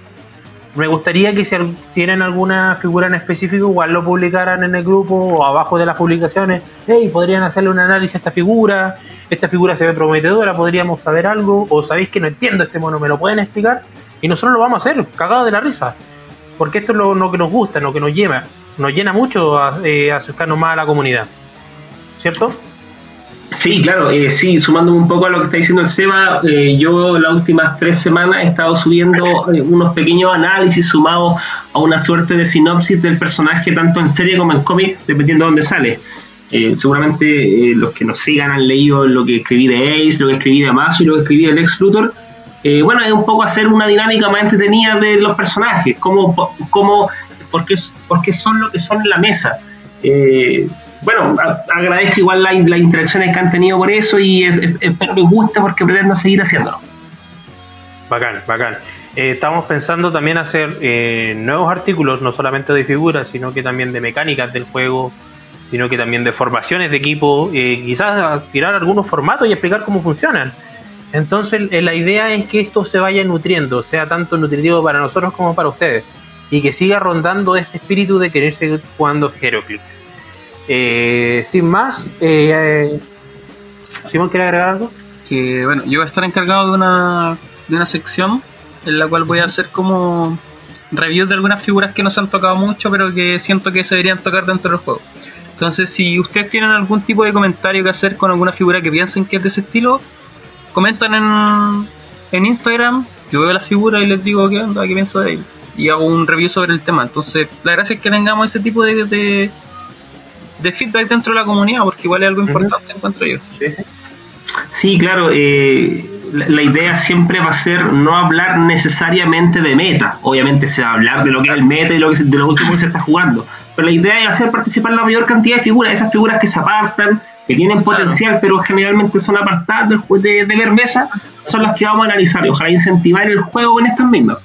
[SPEAKER 1] Me gustaría que si tienen alguna figura en específico, igual lo publicaran en el grupo o abajo de las publicaciones. Hey, podrían hacerle un análisis a esta figura. Esta figura se ve prometedora, podríamos saber algo. O sabéis que no entiendo este mono, ¿me lo pueden explicar? Y nosotros lo vamos a hacer, cagados de la risa. Porque esto es lo, lo que nos gusta, lo que nos llena. Nos llena mucho a, eh, acercarnos más a la comunidad. ¿Cierto?
[SPEAKER 3] Sí, claro, eh, sí, sumándome un poco a lo que está diciendo el Seba, eh, yo las últimas tres semanas he estado subiendo eh, unos pequeños análisis sumados a una suerte de sinopsis del personaje, tanto en serie como en cómic, dependiendo de dónde sale. seguramente los que nos sigan han leído lo que escribí de Ace, lo que escribí de Amazo y lo que escribí de Lex Luthor. bueno, es un poco hacer una dinámica más entretenida de los personajes, cómo, cómo, por, qué, por qué son lo que son la mesa. Eh, bueno, agradezco igual las la interacciones que han tenido por eso y espero les guste porque pretendo seguir haciéndolo.
[SPEAKER 1] Bacán, bacán. Eh, estamos pensando también hacer eh, nuevos artículos, no solamente de figuras, sino que también de mecánicas del juego, sino que también de formaciones de equipo, eh, quizás tirar algunos formatos y explicar cómo funcionan. Entonces la idea es que esto se vaya nutriendo, sea tanto nutritivo para nosotros como para ustedes, y que siga rondando este espíritu de querer seguir jugando Heroclix. Eh, sin más, eh, Simón, ¿quiere agregar algo?
[SPEAKER 2] Que bueno, yo voy a estar encargado de una, de una sección en la cual voy a hacer como reviews de algunas figuras que no se han tocado mucho, pero que siento que se deberían tocar dentro del juego. Entonces, si ustedes tienen algún tipo de comentario que hacer con alguna figura que piensen que es de ese estilo, comentan en, en Instagram, yo veo la figura y les digo qué onda, qué pienso de él. Y hago un review sobre el tema. Entonces, la gracia es que tengamos ese tipo de, de de feedback dentro de la comunidad, porque igual es algo importante, encuentro yo.
[SPEAKER 3] Sí, claro, eh, la, idea siempre va a ser no hablar necesariamente de meta, obviamente se va a hablar de lo que es el meta y lo que, de lo último que se está jugando, pero la idea es hacer participar la mayor cantidad de figuras, esas figuras que se apartan, que tienen potencial, pero generalmente son apartadas de, de, ver mesa, son las que vamos a analizar y ojalá incentivar el juego con estas mismas.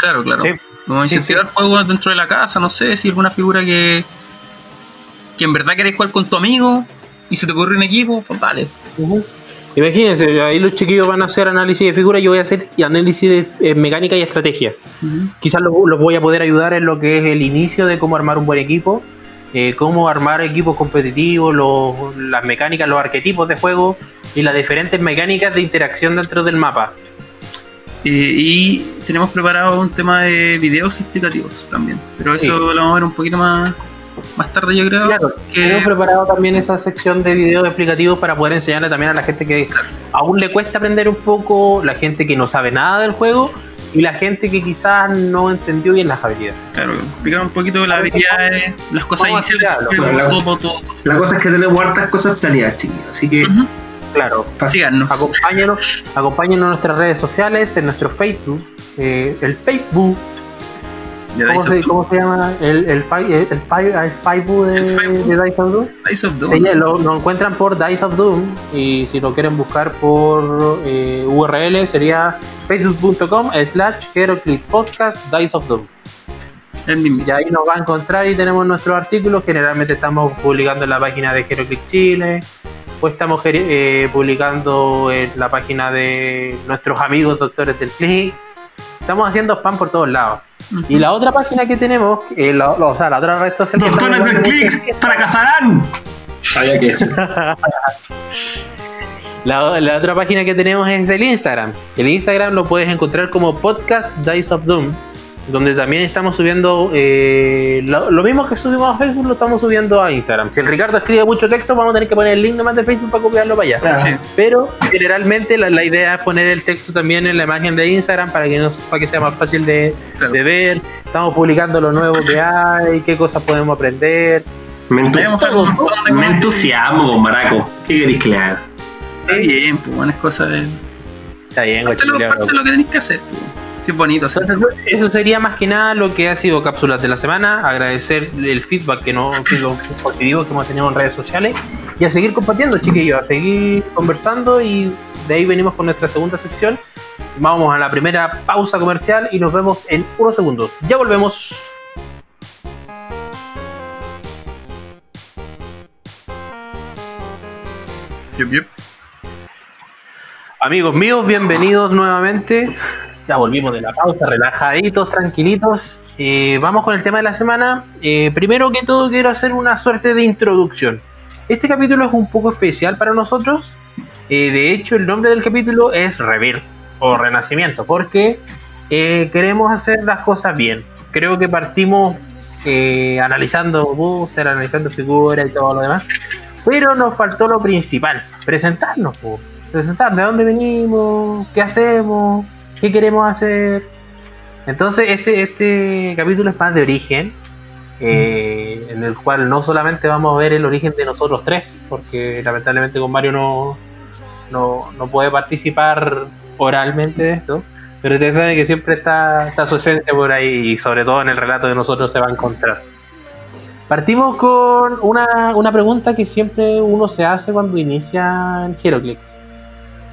[SPEAKER 2] Claro, claro. Como incentivar el juego dentro de la casa, no sé, si alguna figura que que en verdad querés jugar con tu amigo y se te ocurre un equipo, pues dale.
[SPEAKER 1] Imagínense, ahí los chiquillos van a hacer análisis de figuras, yo voy a hacer análisis de eh, mecánica y estrategia. Quizás los, voy a poder ayudar en lo que es el inicio de cómo armar un buen equipo, eh, cómo armar equipos competitivos, las mecánicas, los arquetipos de juego y las diferentes mecánicas de interacción dentro del mapa.
[SPEAKER 2] Eh, y tenemos preparado un tema de videos explicativos también, pero eso lo vamos a ver un poquito más más tarde yo creo.
[SPEAKER 1] Claro, que... hemos preparado también esa sección de videos explicativos para poder enseñarle también a la gente que aún le cuesta aprender un poco, la gente que no sabe nada del juego y la gente que quizás no entendió bien las habilidades.
[SPEAKER 2] Claro, explicar un poquito las habilidades, las cosas iniciales.
[SPEAKER 3] la, todo, todo, La cosa es que tenemos hartas cosas planeadas, chiquillos, así que...
[SPEAKER 1] Claro, síganos. Acompáñenos, acompáñenos en nuestras redes sociales, en nuestro Facebook, eh, el Facebook ¿Cómo se, ¿Cómo se, llama? El, el, el, el, Facebook de, de, Dice of Doom.
[SPEAKER 2] Dice of Doom.
[SPEAKER 1] lo, encuentran por Dice of Doom y si lo quieren buscar por eh, URL sería facebook.com slash Podcast Dice of Doom. Y ahí nos va a encontrar y tenemos nuestros artículos. Generalmente estamos publicando en la página de HeroClick Chile. O estamos eh, publicando en la página de nuestros amigos doctores del click. Estamos haciendo spam por todos lados. Y la otra página que tenemos, eh, o sea, la otra red social.
[SPEAKER 3] Doctores del clics, fracasarán. Sabía que eso.
[SPEAKER 1] la, la, otra página que tenemos es el Instagram. El Instagram lo puedes encontrar como Podcast Dice of Doom donde también estamos subiendo eh, lo, mismo que subimos a Facebook, lo estamos subiendo a Instagram. Si el Ricardo escribe mucho texto, vamos a tener que poner el link nomás de Facebook para copiarlo para allá. Pero generalmente la, idea es poner el texto también en la imagen de Instagram para que, nos, para que sea más fácil de, ver. Estamos publicando lo nuevo que hay, qué cosas podemos aprender.
[SPEAKER 3] Me, entusiasmo, Maraco. ¿Qué queréis que le haga?
[SPEAKER 2] Está bien, pues buenas cosas de.
[SPEAKER 1] Está bien,
[SPEAKER 2] parte, lo, lo que tenéis que hacer. Pues bonito.
[SPEAKER 1] eso sería más que nada lo que ha sido Cápsulas de la Semana. Agradecer el feedback que nos positivo que hemos tenido en redes sociales. Y a seguir compartiendo, chiquillos, a seguir conversando. Y de ahí venimos con nuestra segunda sección. Vamos a la primera pausa comercial y nos vemos en unos segundos. Ya volvemos. Amigos míos, bienvenidos nuevamente volvimos de la pausa, relajaditos, tranquilitos. Eh, vamos con el tema de la semana. Eh, primero que todo quiero hacer una suerte de introducción. Este capítulo es un poco especial para nosotros. Eh, de hecho, el nombre del capítulo es Revir o Renacimiento, porque queremos hacer las cosas bien. Creo que partimos analizando booster, analizando figuras y todo lo demás. Pero nos faltó lo principal, presentarnos, presentar de dónde venimos, qué hacemos, qué queremos hacer. Entonces este, este capítulo es más de origen, eh, en el cual no solamente vamos a ver el origen de nosotros tres, porque lamentablemente con Mario no, no, puede participar oralmente de esto, pero ustedes saben que siempre está, está su esencia por ahí y sobre todo en el relato de nosotros se va a encontrar. Partimos con una, una pregunta que siempre uno se hace cuando inicia en Heroclix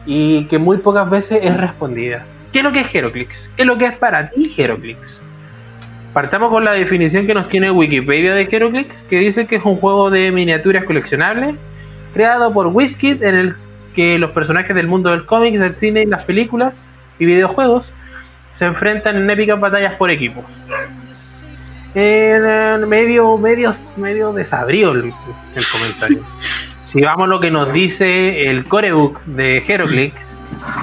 [SPEAKER 1] y que muy pocas veces es respondida. ¿Qué es lo que es Heroclix? ¿Qué es lo que es para ti Heroclix? Partamos con la definición que nos tiene Wikipedia de Heroclix, que dice que es un juego de miniaturas coleccionables creado por WizKid en el que los personajes del mundo del cómic, del cine, las películas y videojuegos se enfrentan en épicas batallas por equipo medio, medio, medio desabrió el, comentario. si vamos lo que nos dice el corebook de Heroclix,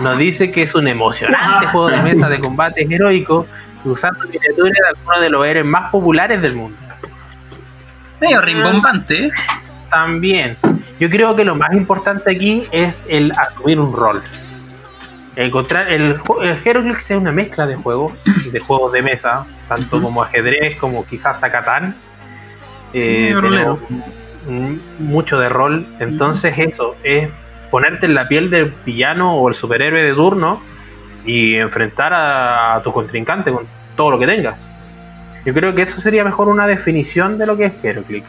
[SPEAKER 1] nos dice que es un emocionante juego de mesa de combate heroico usando miniaturas de algunos de los héroes más populares del mundo.
[SPEAKER 2] Medio rimbombante.
[SPEAKER 1] También. Yo creo que lo más importante aquí es el asumir un rol. Encontrar el, el Heroclix es una mezcla de juegos, de juegos de mesa, tanto como ajedrez como quizás Zacatán. Eh, mucho de rol. Entonces eso es ponerte en la piel del villano o el superhéroe de turno y enfrentar a, tu contrincante con todo lo que tengas. Yo creo que eso sería mejor una definición de lo que es Heroclix.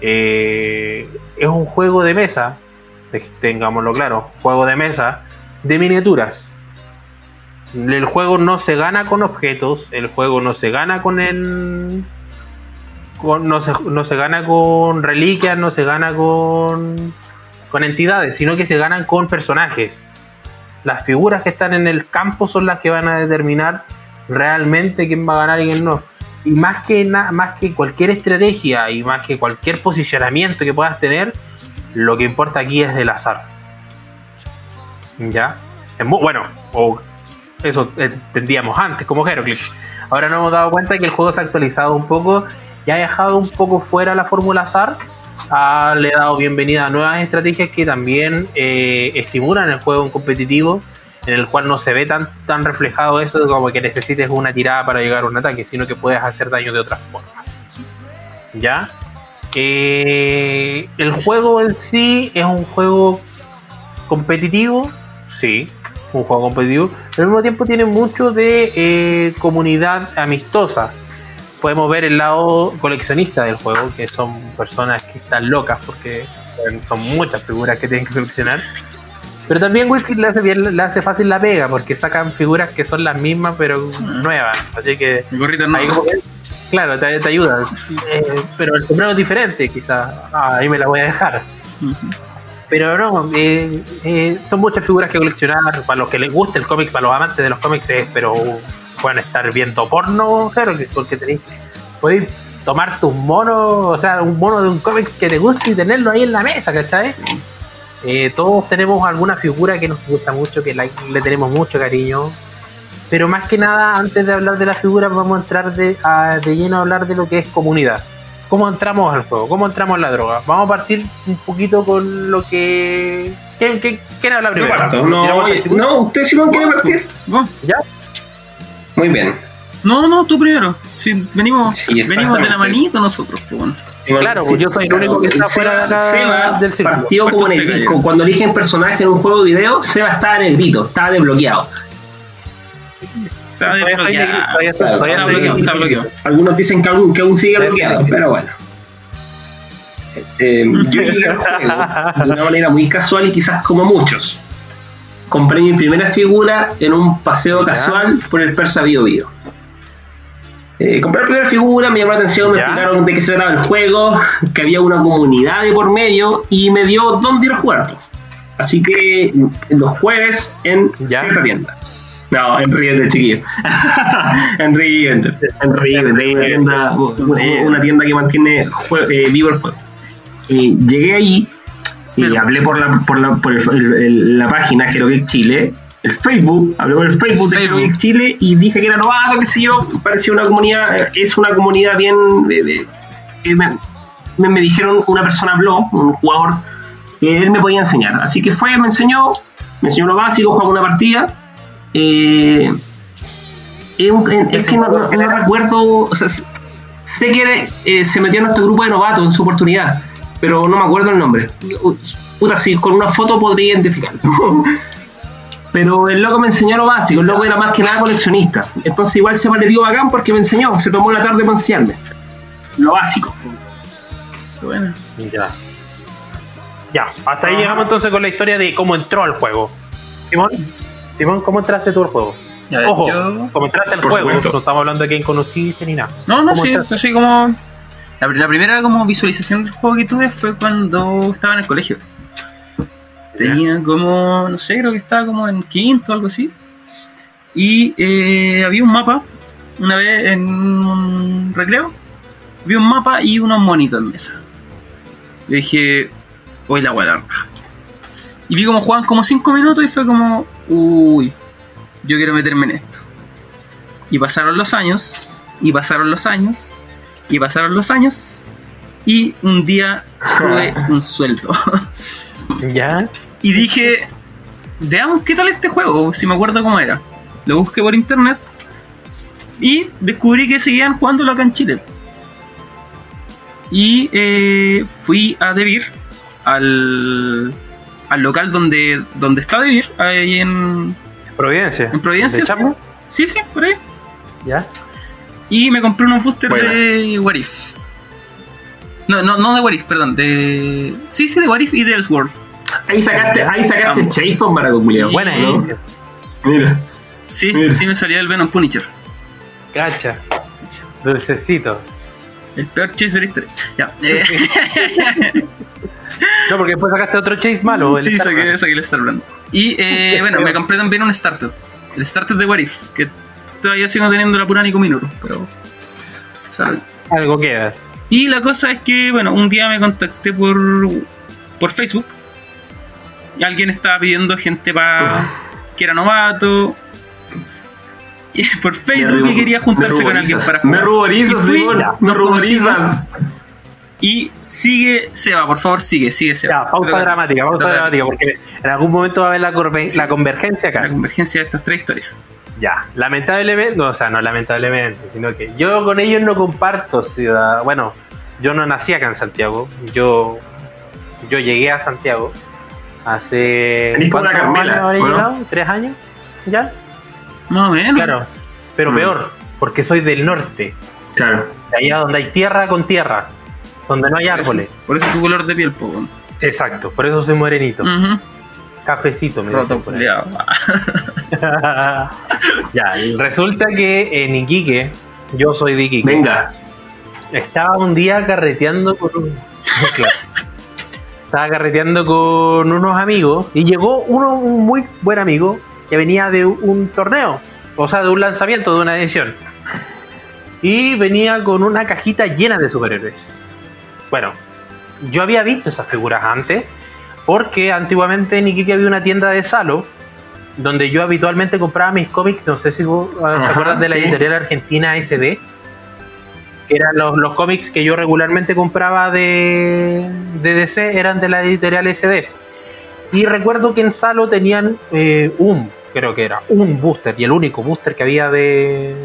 [SPEAKER 1] Eh, es un juego de mesa, tengámoslo claro, juego de mesa de miniaturas. El juego no se gana con objetos, el juego no se gana con el. no, se, no se gana con reliquias, no se gana con, con entidades, sino que se ganan con personajes. Las figuras que están en el campo son las que van a determinar realmente quién va a ganar y quién no. Y más que, más que cualquier estrategia y más que cualquier posicionamiento que puedas tener, lo que importa aquí es el azar. ¿Ya? Bueno, o eso entendíamos antes como Heroclix. Ahora nos hemos dado cuenta que el juego se ha actualizado un poco y ha dejado un poco fuera la fórmula azar. Ha, le dado bienvenida a nuevas estrategias que también eh, estimulan el juego en competitivo, en el cual no se ve tan, tan reflejado eso como que necesites una tirada para llegar a un ataque, sino que puedes hacer daño de otras formas. ¿Ya? Eh, el juego en sí es un juego competitivo, sí, un juego competitivo, pero al mismo tiempo tiene mucho de eh, comunidad amistosa. Podemos ver el lado coleccionista del juego, que son personas que están locas porque son muchas figuras que tienen que coleccionar. Pero también Whisky le hace, bien, le hace fácil la pega porque sacan figuras que son las mismas pero nuevas. Así que. claro, te, ayuda. Eh, pero el sombrero es diferente, quizás. Ah, ahí me la voy a dejar. Pero no, eh, eh, son muchas figuras que coleccionar. Para los que les guste el cómic, para los amantes de los cómics, es, pero pueden estar viendo porno, claro, porque tenéis, podéis tomar tus monos, o sea, un mono de un cómic que te guste y tenerlo ahí en la mesa, ¿cachai? Eh, todos tenemos alguna figura que nos gusta mucho, que le tenemos mucho cariño. Pero más que nada, antes de hablar de la figura, vamos a entrar de, de lleno a hablar de lo que es comunidad. ¿Cómo entramos al juego? ¿Cómo entramos en la droga? Vamos a partir un poquito con lo que. ¿Quién, quién, quién habla primero?
[SPEAKER 3] No, no, usted sí no quiere partir.
[SPEAKER 1] ¿Ya?
[SPEAKER 3] Muy bien.
[SPEAKER 2] No, no, tú primero. Sí, venimos, venimos de la manito nosotros, pues bueno.
[SPEAKER 1] Claro, pues yo soy el único que está fuera de la, del
[SPEAKER 3] círculo. Partió como en el, cuando eligen personaje en un juego de video, Seba estaba en el grito, estaba desbloqueado.
[SPEAKER 2] Está bloqueado.
[SPEAKER 3] Algunos dicen que aún, que aún sigue bloqueado, pero bueno. Eh, yo llegué al juego de una manera muy casual y quizás como muchos. Compré mi primera figura en un paseo casual por el Persa Bio Bio. Eh, compré la primera figura, me llamó la atención, me explicaron de qué se trataba el juego, que había una comunidad de por medio y me dio dónde ir a jugar. Así que los jueves en cierta tienda. No, en Rivendell, chiquillo. en Rivendell. En tienda, una tienda que mantiene eh, vivo el juego. Y llegué ahí y hablé por la, por la, por el, la página Heroic Chile, el Facebook, hablé por el Facebook, de Heroic Chile y dije que era novato, qué sé yo, parecía una comunidad, es una comunidad bien... Eh, me, dijeron, una persona habló, un jugador, que él me podía enseñar. Así que fue, me enseñó, me enseñó lo básico, jugó una partida. Eh, es, que no, recuerdo, sé que eh, se metió en nuestro grupo de novatos en su oportunidad, pero no me acuerdo el nombre. Puta, si con una foto podría identificarlo. pero el loco me enseñó lo básico, el loco era más que nada coleccionista. Entonces igual se me le dio bacán porque me enseñó, se tomó la tarde para enseñarme. Lo básico.
[SPEAKER 1] Bueno. Ya. Ya, hasta ahí llegamos entonces con la historia de cómo entró al juego. Simón, Simón, ¿cómo entraste tú al juego? Ojo, cómo entraste al juego, no estamos hablando de quién conociste ni nada.
[SPEAKER 2] No, no, sí, así como. La, primera como visualización del juego que tuve fue cuando estaba en el colegio. Tenía como, no sé, creo que estaba como en quinto o algo así. Y eh, había un mapa, una vez en un recreo, vi un mapa y unos monitos en mesa. Y dije, hoy la guarda. Y vi como jugaban como 5 minutos y fue como, uy, yo quiero meterme en esto. Y pasaron los años, y pasaron los años, y pasaron los años, y un día tuve un sueldo.
[SPEAKER 1] ¿Ya?
[SPEAKER 2] Y dije, veamos qué tal este juego, si me acuerdo cómo era. Lo busqué por internet y descubrí que seguían jugándolo acá en Chile. Y eh, fui a Debir, al, al local donde, donde está Debir, ahí en,
[SPEAKER 1] Providencia.
[SPEAKER 2] ¿En Providencia? Sí, sí, por ahí.
[SPEAKER 1] ¿Ya?
[SPEAKER 2] Y me compré unos booster de Warif. No, no, no de Warif, perdón. De. Sí, sí, de Warif y de Ellsworth.
[SPEAKER 3] Ahí sacaste, ahí sacaste Chason para
[SPEAKER 1] Buena, ¿no?
[SPEAKER 3] Mira.
[SPEAKER 2] Sí, sí me salía el Venom Punisher.
[SPEAKER 1] Cacha. Dulcecito.
[SPEAKER 2] El peor chase de la historia. Ya. Eh.
[SPEAKER 1] no, porque después sacaste otro chase malo.
[SPEAKER 2] Sí, saqué, saqué, el Starbrand. Y eh, bueno, me compré también un starter. El starter de Warif, que todavía sigo teniendo la pura Nico Minuto, pero.
[SPEAKER 1] Algo queda.
[SPEAKER 2] Y la cosa es que, bueno, un día me contacté por, por Facebook. Y alguien estaba pidiendo gente para que era novato. Y por Facebook y quería juntarse con alguien para
[SPEAKER 3] jugar. Me ruborizas, me ruborizas.
[SPEAKER 2] Y sigue Seba, por favor, sigue, sigue Seba.
[SPEAKER 1] Ya, pausa dramática, pausa dramática, porque en algún momento va a haber la, la convergencia acá.
[SPEAKER 2] La convergencia de estas tres historias.
[SPEAKER 1] Ya, lamentablemente, no, o sea, no lamentablemente, sino que yo con ellos no comparto ciudad. Bueno, yo no nací acá en Santiago, yo, yo llegué a Santiago hace.
[SPEAKER 3] ¿Cuántos años
[SPEAKER 1] llegado? ¿Tres años? ¿Ya?
[SPEAKER 2] Más o menos.
[SPEAKER 1] Claro, pero mm. peor, porque soy del norte.
[SPEAKER 3] Claro.
[SPEAKER 1] De allá donde hay tierra con tierra donde no hay árboles.
[SPEAKER 2] por eso tu color de piel, po.
[SPEAKER 1] Exacto, por eso soy morenito. Cafecito, me
[SPEAKER 2] Roto,
[SPEAKER 1] ya, resulta que en Iquique, yo soy de Iquique.
[SPEAKER 3] Venga.
[SPEAKER 1] Estaba un día carreteando con un... Estaba carreteando con unos amigos y llegó uno, un muy buen amigo que venía de un torneo, o sea, de un lanzamiento, de una edición. Y venía con una cajita llena de superhéroes. Bueno, yo había visto esas figuras antes, porque antiguamente en Iquique había una tienda de Salo, donde yo habitualmente compraba mis cómics, no sé si vos ah, te acuerdas de la editorial argentina SD, que eran los, cómics que yo regularmente compraba de, de, DC, eran de la editorial SD. Y recuerdo que en Salo tenían eh, un, creo que era, un booster, y el único booster que había de,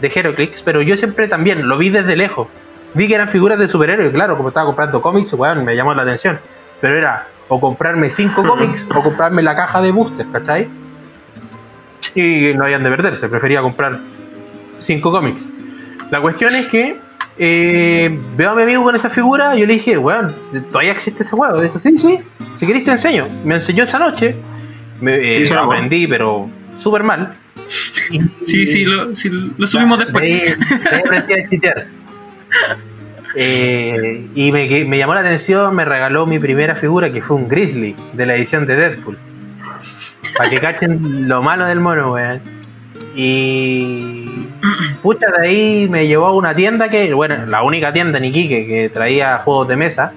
[SPEAKER 1] de Heroclix, pero yo siempre también lo vi desde lejos vi que eran figuras de superhéroes, claro, como estaba comprando cómics, weón, me llamó la atención. Pero era o comprarme cinco cómics o comprarme la caja de booster, ¿cachai? Y no habían de perderse, prefería comprar cinco cómics. La cuestión es que eh, veo a mi amigo con esa figura y yo le dije, weón, ¿todavía existe ese juego? Dijo, sí, sí, si querés te enseño. Me enseñó esa noche, me, eh, lo aprendí, pero súper mal.
[SPEAKER 2] sí, sí, lo, subimos después.
[SPEAKER 1] Eh, y me, llamó la atención, me regaló mi primera figura que fue un Grizzly de la edición de Deadpool. Para que cachen lo malo del mono, weón. Y pucha, de ahí me llevó a una tienda que, bueno, la única tienda en Iquique que traía juegos de mesa.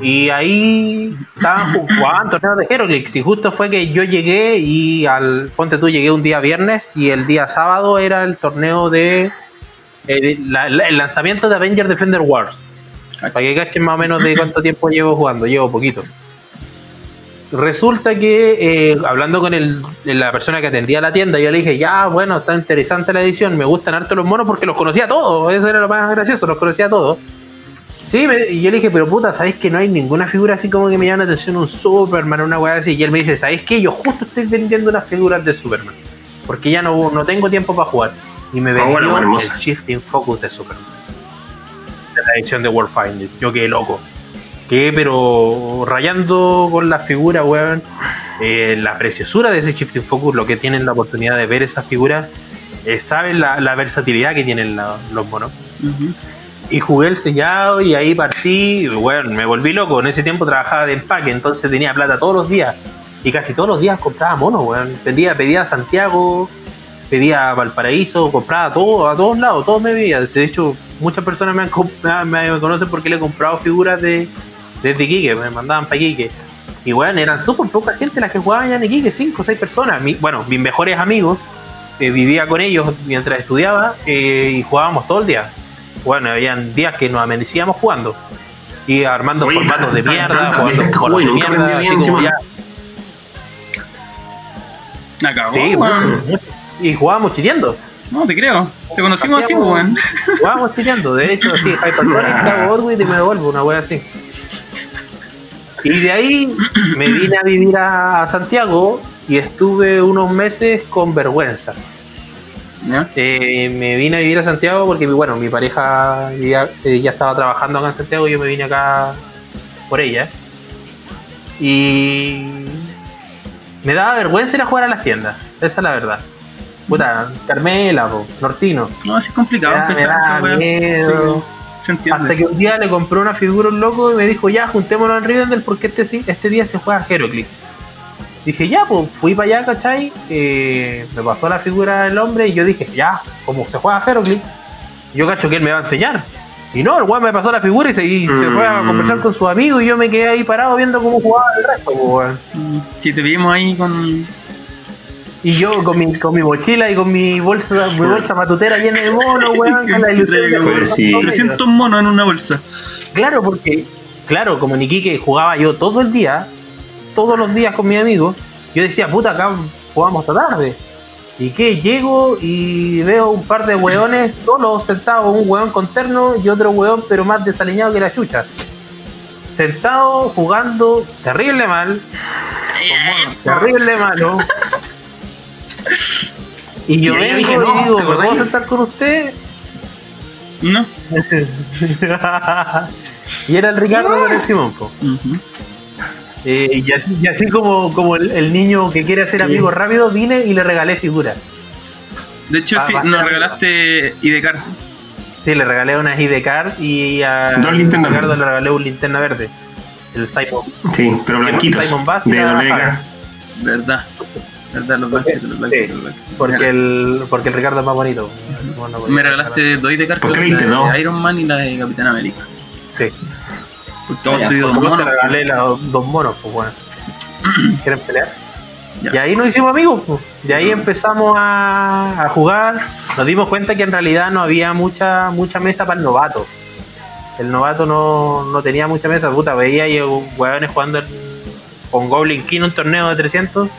[SPEAKER 1] Y ahí estaban jugando torneos de Heroclix. Y justo fue que yo llegué y al ponte tú llegué un día viernes y el día sábado era el torneo de el, lanzamiento de Avenger Defender Wars. Para que cachen más o menos de cuánto tiempo llevo jugando, llevo poquito. Resulta que eh, hablando con el, la persona que atendía la tienda, yo le dije, ya, bueno, está interesante la edición, me gustan harto los monos porque los conocía todos, eso era lo más gracioso, los conocía todos. Sí, y yo le dije, pero puta, ¿sabéis que no hay ninguna figura así como que me llama la atención un Superman, una weá así? Y él me dice, ¿sabéis qué? Yo justo estoy vendiendo unas figuras de Superman, porque ya no, no tengo tiempo para jugar. Y me vendió el Shifting Focus de Superman, de la edición de World Finders. Yo quedé loco que pero rayando con la figura, weón, eh, la preciosura de ese Shifting Focus, lo que tienen la oportunidad de ver esas figuras, eh, saben la, versatilidad que tienen los monos. Y jugué el sellado y ahí partí, bueno, me volví loco. En ese tiempo trabajaba de empaque, entonces tenía plata todos los días. Y casi todos los días compraba monos, weón. Pedía, pedía a Santiago, pedía a Valparaíso, compraba todo, a todos lados, todos me veían. De hecho, muchas personas me, han, me conocen porque le he comprado figuras de, desde Iquique, me mandaban para Iquique. Y bueno, eran súper poca gente las que jugaban ya en Iquique, 5 o 6 personas. bueno, mis mejores amigos, eh, vivía con ellos mientras estudiaba eh, y jugábamos todo el día. Bueno, habían días que nos amanecíamos jugando. Y armando formatos de mierda, jugando de mierda,
[SPEAKER 2] Acabó, sí,
[SPEAKER 1] y jugábamos chiriendo.
[SPEAKER 2] No, te creo. Te conocimos así, weón.
[SPEAKER 1] Jugábamos chiriendo. De hecho, sí, Hypertonic, Cago y me devuelvo, una wea así. Y de ahí me vine a vivir a, Santiago y estuve unos meses con vergüenza. Eh, me vine a vivir a Santiago porque, bueno, mi pareja ya, eh, estaba trabajando acá en Santiago y yo me vine acá por ella. Y me daba vergüenza ir a jugar a las tiendas, esa es la verdad. Puta, Carmela, Nortino.
[SPEAKER 2] No, es complicado empezar
[SPEAKER 1] hasta que un día le compró una figura un loco y me dijo, ya, juntémonos en Rivendell porque este, este día se juega Heroclix. Dije, ya, pues fui para allá, ¿cachai? Eh, me pasó la figura del hombre y yo dije, ya, como se juega Heroclix, yo cacho que él me va a enseñar. Y no, el weón me pasó la figura y se, fue a mm. conversar con su amigo y yo me quedé ahí parado viendo cómo jugaba el resto, weón.
[SPEAKER 2] Si te vimos ahí con,
[SPEAKER 1] y yo con mi, con mi mochila y con mi bolsa, mi bolsa matutera llena de monos, weón, con la
[SPEAKER 2] ilusión. 300 monos en una bolsa.
[SPEAKER 1] Claro, porque, claro, como en que jugaba yo todo el día, todos los días con mi amigo, yo decía, puta, acá jugamos hasta tarde. Y que llego y veo un par de weones solo sentados, un weón con terno y otro weón, pero más desaliñado que la chucha. Sentado jugando terrible mal, terrible malo. Y yo vengo dije, no, y digo, ¿puedo sentar con usted?
[SPEAKER 2] No.
[SPEAKER 1] y era el Ricardo con el Simón, eh, y, así, y, así, como, como el, niño que quiere hacer amigos rápido, vine y le regalé figuras.
[SPEAKER 2] De hecho, sí, nos regalaste IDCAR.
[SPEAKER 1] Sí, le regalé unas IDCAR y a Ricardo le regalé un linterna verde. El Simon.
[SPEAKER 3] Sí, pero blanquitos. Simon Bass de
[SPEAKER 2] Verdad. ¿Verdad? Los porque,
[SPEAKER 1] los porque, el, porque el Ricardo es más bonito.
[SPEAKER 2] Me regalaste dos de cartas,
[SPEAKER 3] de
[SPEAKER 2] Iron Man y la de Capitán América.
[SPEAKER 1] Sí.
[SPEAKER 2] Porque dos monos.
[SPEAKER 1] Te regalé los dos monos, pues bueno. ¿Quieren pelear? Y ahí nos hicimos amigos, pues. De ahí empezamos a, a, jugar. Nos dimos cuenta que en realidad no había mucha mucha mesa para el novato. El novato no, no tenía mucha mesa, puta. Veía y huevones jugando con Goblin King un torneo de 300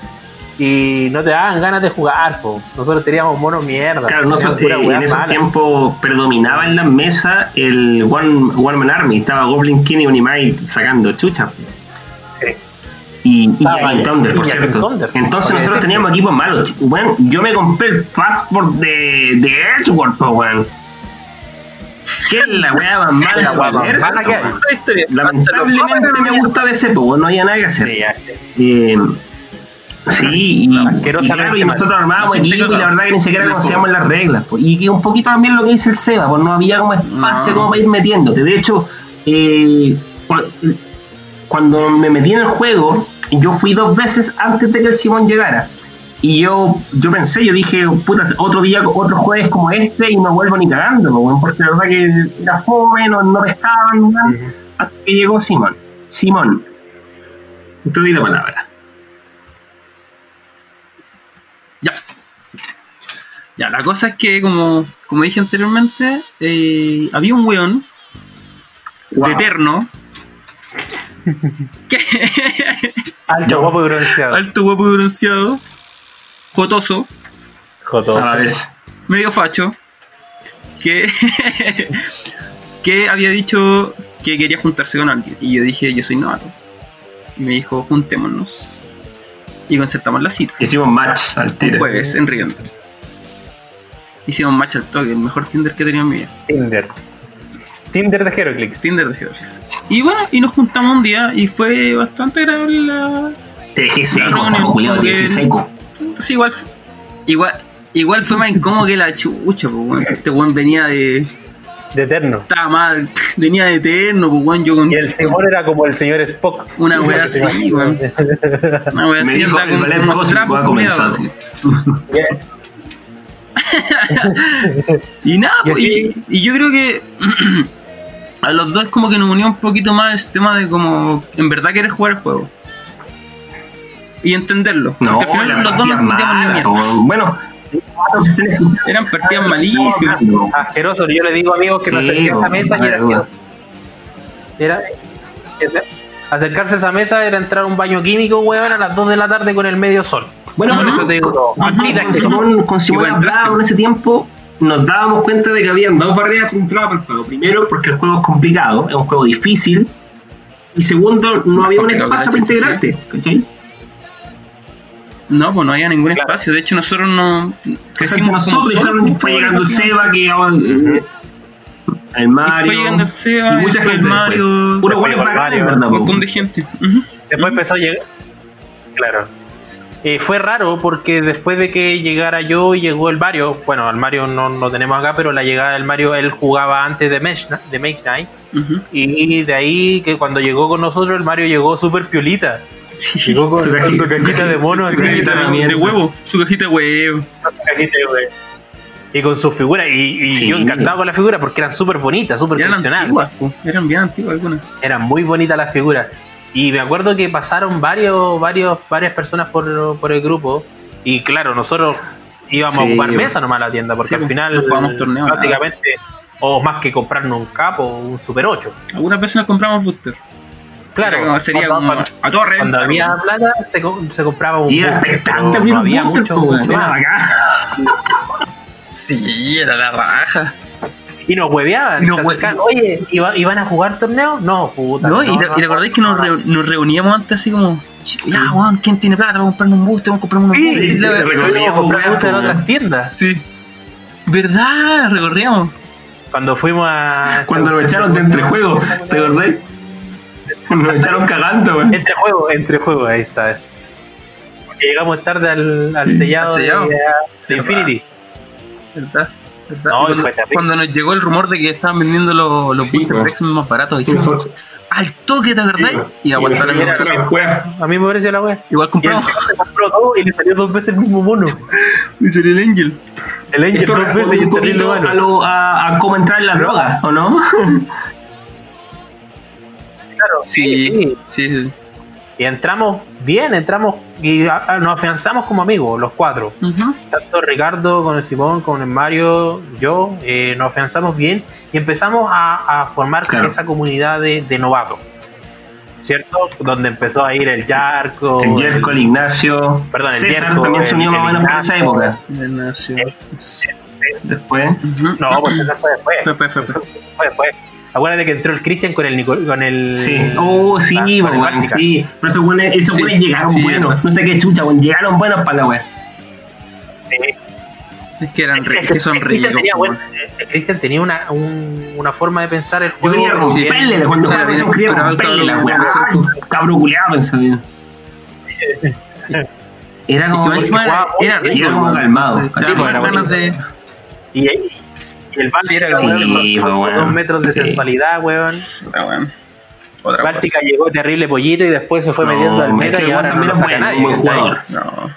[SPEAKER 1] y no te daban ganas de jugar, po. nosotros teníamos monos mierda.
[SPEAKER 3] Claro, no, eh, en ese tiempo predominaba en la mesa el One, One Man Army, estaba Goblin King y Unimind sacando chucha. Y, y Thunder, por cierto. Entonces nosotros teníamos equipos malos. Bueno, yo me compré el passport de, de Edgeworth, po, weón. ¿Qué es la weá más mala la weá Lamentablemente me gusta de ese, pues no había nada que hacer. Eh, Sí, y, claro, y nosotros armábamos equipo y la verdad que ni siquiera conocíamos las reglas. Y que un poquito también lo que dice el Seba, pues no había como espacio como para ir metiéndote. De hecho, eh, cuando me metí en el juego, yo fui dos veces antes de que el Simón llegara. Y yo, yo pensé, yo dije, puta, otro día, otro jueves como este y no vuelvo ni cagando, porque la verdad que era joven, no, no pescaban, hasta que llegó Simón. Simón, te doy la palabra.
[SPEAKER 2] Ya. Ya, la cosa es que, como, como dije anteriormente, eh, había un weón de eterno.
[SPEAKER 1] Alto, guapo y bronceado.
[SPEAKER 2] Alto, guapo y bronceado. Jotoso.
[SPEAKER 1] Jotoso.
[SPEAKER 3] A ver.
[SPEAKER 2] Medio facho. Que, que había dicho que quería juntarse con alguien. Y yo dije, yo soy novato. Y me dijo, juntémonos. Y concertamos la cita.
[SPEAKER 3] Hicimos match al
[SPEAKER 2] Un
[SPEAKER 3] tiro.
[SPEAKER 2] jueves en Riendo. Hicimos match al toque, el mejor Tinder que he tenido en mi vida.
[SPEAKER 1] Tinder. Tinder de Heroclix.
[SPEAKER 2] Tinder de Georges. Y bueno, y nos juntamos un día y fue bastante agradable la.
[SPEAKER 3] Te dejé seco, culiao, te dejé seco.
[SPEAKER 2] Sí, igual. Igual, igual fue más incómodo que la chucha, pues. Si Este weón venía de.
[SPEAKER 1] De eterno.
[SPEAKER 2] Estaba mal, venía de eterno, pues, weón. Yo con.
[SPEAKER 1] Y el Simón era como el señor Spock.
[SPEAKER 2] Una wea así, weón. Una wea así, andaba con unos trapos así. Y nada,
[SPEAKER 1] Y
[SPEAKER 2] pues, y, yo creo que a los dos como que nos unió un poquito más el tema de como en verdad querer jugar el juego. Y entenderlo.
[SPEAKER 3] No,
[SPEAKER 2] Porque al final
[SPEAKER 3] la
[SPEAKER 2] los dos no
[SPEAKER 3] partida
[SPEAKER 2] entendíamos ni
[SPEAKER 3] mala. Bueno,
[SPEAKER 2] Eran partidas malísimas.
[SPEAKER 1] Asqueroso. Yo le digo amigos que
[SPEAKER 3] Sí,
[SPEAKER 1] acerqué a esa mesa y era
[SPEAKER 3] duda.
[SPEAKER 1] Acercarse a esa mesa era entrar a un baño químico, weón, a las 2 de la tarde con el medio sol.
[SPEAKER 3] Bueno,
[SPEAKER 1] por eso te digo todo.
[SPEAKER 3] Con. Simón, con Simón en ese tiempo, nos dábamos cuenta de que habían dos barreras que entraban para el juego. Primero, porque el juego es complicado, es un juego difícil. Y segundo, no había un espacio para integrarte. ¿cachai?
[SPEAKER 2] No, pues no había ningún
[SPEAKER 1] Claro.
[SPEAKER 2] espacio. De hecho, nosotros no crecimos
[SPEAKER 3] nosotros,
[SPEAKER 2] como
[SPEAKER 3] y
[SPEAKER 2] solos,
[SPEAKER 3] fue, llegando el. Seba, que ahora, eh, el
[SPEAKER 2] Y
[SPEAKER 3] Mario.
[SPEAKER 2] fue llegando el Seba,
[SPEAKER 3] y mucha gente.
[SPEAKER 2] el Mario.
[SPEAKER 3] Puro
[SPEAKER 2] un montón de gente. Ujú.
[SPEAKER 1] Después empezó a llegar. Claro. Eh, fue raro porque después de que llegara yo y llegó el Mario, bueno, al Mario no lo tenemos acá, pero la llegada del Mario él jugaba antes de Mesh, de Make Night. Y de ahí que cuando llegó con nosotros el Mario llegó súper piolita.
[SPEAKER 2] Sí.
[SPEAKER 1] Llegó con
[SPEAKER 3] Su
[SPEAKER 1] su
[SPEAKER 3] cajita- su
[SPEAKER 1] de mono,
[SPEAKER 2] Su cajita de, huevo, su cajita de huevo.
[SPEAKER 1] su cajita de huevo. y con sus figuras. Y, y
[SPEAKER 3] Sí.
[SPEAKER 1] yo encantado con las figuras porque eran súper bonitas, súper
[SPEAKER 2] Eran antiguas, eran bien antiguas algunas.
[SPEAKER 1] Eran muy bonitas las figuras. Y me acuerdo que pasaron varios, varios, varias personas por, por el grupo. Y claro, nosotros íbamos a
[SPEAKER 3] Sí.
[SPEAKER 1] ocupar mesa nomás a la tienda, porque
[SPEAKER 2] Sí,
[SPEAKER 1] al final
[SPEAKER 2] no torneo, nada.
[SPEAKER 1] prácticamente, o más que comprarnos un capo, un Super 8.
[SPEAKER 2] Algunas veces nos compramos booster.
[SPEAKER 1] Claro,
[SPEAKER 2] como- sería
[SPEAKER 1] cuando,
[SPEAKER 2] como a todo
[SPEAKER 1] cuando había plata se, co- se compraba un
[SPEAKER 3] Y era
[SPEAKER 1] no
[SPEAKER 3] un
[SPEAKER 1] había mucho, mucho
[SPEAKER 3] Era bacán.
[SPEAKER 2] Sí, era la raja.
[SPEAKER 1] Y nos hueveaban.
[SPEAKER 2] Y nos
[SPEAKER 1] Oye, ¿iba- ¿iban a jugar torneo? No, puta.
[SPEAKER 2] ¿No? ¿Y, te acordás que nos, reu- nos reuníamos antes así como, ya, weón, ¿quién tiene plata para comprarnos un booster? Vamos a comprarnos un
[SPEAKER 1] Sí,
[SPEAKER 2] booster.
[SPEAKER 1] sí,
[SPEAKER 3] sí,
[SPEAKER 1] a comprar booster en otras tiendas.
[SPEAKER 2] Sí. ¿Verdad? Recorríamos.
[SPEAKER 1] Cuando fuimos a.
[SPEAKER 3] Cuando nos echaron de entrejuego, ¿te acordás? Nos echaron cagando, weón.
[SPEAKER 1] Entre juegos, entre juegos, ahí está. Porque llegamos tarde al, al sellado, de, de Infinity.
[SPEAKER 2] ¿Verdad? ¿Verdad?
[SPEAKER 1] No,
[SPEAKER 2] Y cuando, nos llegó el rumor de que estaban vendiendo los, los
[SPEAKER 3] Sí,
[SPEAKER 2] más baratos, dijimos, al toque, ¿te acordás? Y aguantaron
[SPEAKER 3] Y
[SPEAKER 2] la.
[SPEAKER 1] A mí me parece la wea.
[SPEAKER 2] Igual
[SPEAKER 1] Y el
[SPEAKER 2] compramos.
[SPEAKER 1] se compró todo y le salió dos veces el mismo mono.
[SPEAKER 2] Y salió el Angel.
[SPEAKER 1] El Angel
[SPEAKER 3] Esto
[SPEAKER 1] dos veces
[SPEAKER 3] responde
[SPEAKER 1] y
[SPEAKER 3] un
[SPEAKER 1] el terrible
[SPEAKER 3] poquito a, lo, a, a cómo entrar en la droga, ¿o no?
[SPEAKER 1] Claro,
[SPEAKER 2] Sí,
[SPEAKER 1] sí.
[SPEAKER 2] sí, sí.
[SPEAKER 1] Y entramos bien, entramos y a- a- nos afianzamos como amigos, los cuatro. Tanto Ricardo, con el Simón, con el Mario, yo, eh, nos afianzamos bien y empezamos a, a formar
[SPEAKER 3] Claro.
[SPEAKER 1] esa comunidad de, de novatos, ¿cierto? Donde empezó a ir el Yarko,
[SPEAKER 3] El Jerko, el Ignacio.
[SPEAKER 1] Perdón, el
[SPEAKER 3] César
[SPEAKER 1] Jerko,
[SPEAKER 3] también se unió más o menos por esa
[SPEAKER 1] Ignacio.
[SPEAKER 3] época.
[SPEAKER 2] Ya nació.
[SPEAKER 3] Después.
[SPEAKER 1] No, pues eso fue después.
[SPEAKER 2] Fue, fue, fue, fue.
[SPEAKER 1] Fue después. Acuérdate que entró el Cristian con el Nicol- con el.
[SPEAKER 3] Sí. Oh, sí,
[SPEAKER 1] la- Báltica.
[SPEAKER 3] sí. Pero esos buenos, esos
[SPEAKER 2] Sí,
[SPEAKER 3] buenos llegaron
[SPEAKER 2] sí,
[SPEAKER 3] buenos. No sé qué chucha, weón. Llegaron buenos para la weá.
[SPEAKER 1] Sí.
[SPEAKER 2] Es que eran
[SPEAKER 1] es
[SPEAKER 2] que son
[SPEAKER 1] el Cristian
[SPEAKER 2] ricos.
[SPEAKER 1] tenía, Cristian tenía una, un- una forma de pensar el
[SPEAKER 3] Yo
[SPEAKER 1] juego.
[SPEAKER 3] quería
[SPEAKER 2] Sí.
[SPEAKER 3] romperle, cuando quería
[SPEAKER 2] el
[SPEAKER 3] romperle la weá. Cabro culiado, pensaba yo. Era como.
[SPEAKER 2] era, rico.
[SPEAKER 3] era como
[SPEAKER 2] weón.
[SPEAKER 3] calmado,
[SPEAKER 1] y el Báltica,
[SPEAKER 2] Sí, era
[SPEAKER 1] weón,
[SPEAKER 3] sí,
[SPEAKER 1] con- con
[SPEAKER 3] weón.
[SPEAKER 1] dos metros de
[SPEAKER 3] Sí.
[SPEAKER 1] sensualidad, weón.
[SPEAKER 2] Otra weón. Otra
[SPEAKER 1] Báltica llegó terrible pollito y después se fue
[SPEAKER 3] No,
[SPEAKER 1] metiendo al meta
[SPEAKER 3] que
[SPEAKER 1] y ahora no
[SPEAKER 3] también
[SPEAKER 1] lo
[SPEAKER 3] es
[SPEAKER 1] saca nadie.
[SPEAKER 3] buen jugador.
[SPEAKER 2] No.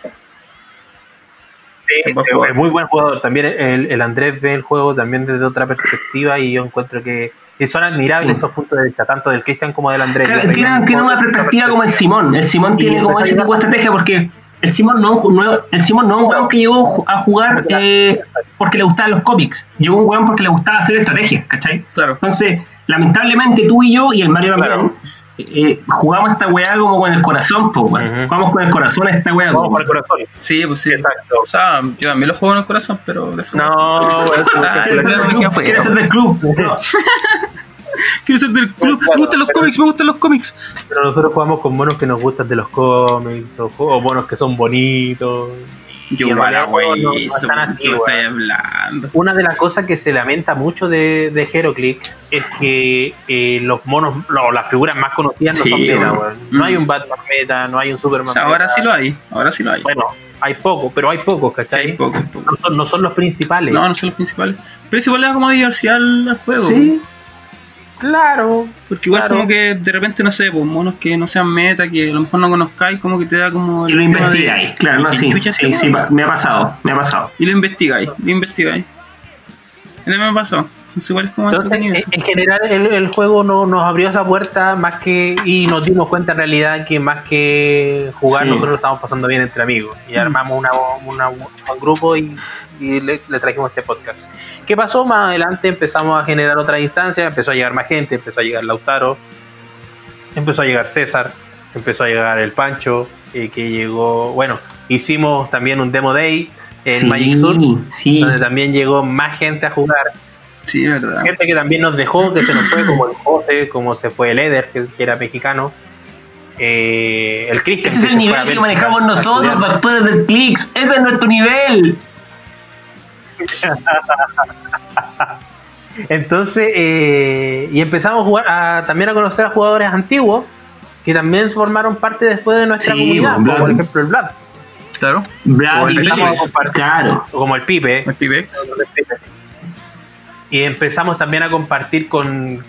[SPEAKER 1] Sí,
[SPEAKER 2] Es buen
[SPEAKER 1] es-
[SPEAKER 2] jugador.
[SPEAKER 1] es muy buen jugador. También el, el Andrés ve el juego también desde otra perspectiva y yo encuentro que, que son admirables
[SPEAKER 3] Sí.
[SPEAKER 1] esos puntos de vista, tanto del Cristian como del Andrés.
[SPEAKER 3] Claro,
[SPEAKER 1] Yo soy
[SPEAKER 3] tiene,
[SPEAKER 1] un
[SPEAKER 3] tiene una perspectiva como el Simón. El Simón tiene como ese tipo de estrategia porque el Simón no, no- el Simón no es un weón que llegó a jugar eh, porque le gustaban los cómics. Llegó un weón porque le gustaba hacer estrategias, ¿cachai?
[SPEAKER 2] Claro.
[SPEAKER 3] Entonces, lamentablemente tú y yo y el Mario también eh, jugamos esta weá como con el corazón, pues, weón. Jugamos con el corazón esta weá.
[SPEAKER 1] Vamos con el corazón.
[SPEAKER 2] Sí, pues sí.
[SPEAKER 1] Exacto.
[SPEAKER 2] O sea, yo también lo juego en el corazón, pero de
[SPEAKER 1] No, weón,
[SPEAKER 2] O sea,
[SPEAKER 1] tú-
[SPEAKER 2] la claro, me queda fuera.
[SPEAKER 3] ¿Quieres ser del club? No.
[SPEAKER 2] Quiero ser del club, me gustan los cómics, me gustan los cómics.
[SPEAKER 1] pero nosotros jugamos con monos que nos gustan de los cómics o, o monos que son bonitos.
[SPEAKER 2] Yo igual, güey,
[SPEAKER 1] no,
[SPEAKER 2] eso,
[SPEAKER 1] están así,
[SPEAKER 2] ¿qué me
[SPEAKER 1] weón.
[SPEAKER 2] estáis hablando?
[SPEAKER 1] Una de las cosas que se lamenta mucho de, de HeroClix es que eh, los monos, no, las figuras más conocidas no
[SPEAKER 2] Sí,
[SPEAKER 1] son meta. No
[SPEAKER 2] Mm.
[SPEAKER 1] hay un Batman meta, no hay un Superman
[SPEAKER 2] O sea, ahora
[SPEAKER 1] meta.
[SPEAKER 2] sí lo hay, ahora sí lo hay.
[SPEAKER 1] Bueno, hay pocos, pero hay pocos,
[SPEAKER 2] Sí,
[SPEAKER 1] ¿cachai?
[SPEAKER 2] hay poco, hay poco.
[SPEAKER 1] no, son, no son los principales.
[SPEAKER 2] No, no son los principales. Pero es igual le da como diversidad al, al juego.
[SPEAKER 1] Sí, claro.
[SPEAKER 2] Porque igual
[SPEAKER 1] claro.
[SPEAKER 2] como que de repente, no sé, pues monos que no sean meta, que a lo mejor no conozcáis, como que te da como...
[SPEAKER 3] Y lo
[SPEAKER 2] de-
[SPEAKER 3] investigáis, claro, no,
[SPEAKER 2] ¿qué
[SPEAKER 3] sí. Sí, sí, me ha pasado, me ha pasado.
[SPEAKER 2] Y lo investigáis, lo investigáis. Me ha pasado. Entonces igual es como
[SPEAKER 1] Entonces, en, general, el, el juego no, nos abrió esa puerta más que y nos dimos cuenta en realidad que más que jugar
[SPEAKER 3] Sí.
[SPEAKER 1] nosotros lo estamos pasando bien entre amigos y
[SPEAKER 2] Mm.
[SPEAKER 1] armamos una, una- un grupo y, y le, le trajimos este podcast. ¿Qué pasó? Más adelante empezamos a generar otras instancias, empezó a llegar más gente, empezó a llegar Lautaro, empezó a llegar César, empezó a llegar el Pancho, eh, que llegó, bueno, hicimos también un demo day en
[SPEAKER 3] sí,
[SPEAKER 1] Magic Sur,
[SPEAKER 3] sí.
[SPEAKER 1] donde también llegó más gente a jugar
[SPEAKER 2] Sí, es verdad.
[SPEAKER 1] gente que también nos dejó, que se nos fue, como el José, como se fue el Eder, que, que era mexicano. Eh, el Cristian.
[SPEAKER 3] Ese es el
[SPEAKER 1] se fue a
[SPEAKER 3] nivel que manejamos nosotros, factores del clics. Ese es nuestro nivel.
[SPEAKER 1] Entonces, eh, y empezamos a jugar, a- también a conocer a jugadores antiguos que también formaron parte después de nuestra
[SPEAKER 3] Sí,
[SPEAKER 1] comunidad,
[SPEAKER 3] Vlad.
[SPEAKER 1] como por ejemplo el Vlad,
[SPEAKER 2] Claro. O el Félix.
[SPEAKER 3] Félix, claro.
[SPEAKER 1] o como el Pipe.
[SPEAKER 2] El Pibex.
[SPEAKER 1] Y empezamos también a compartir con,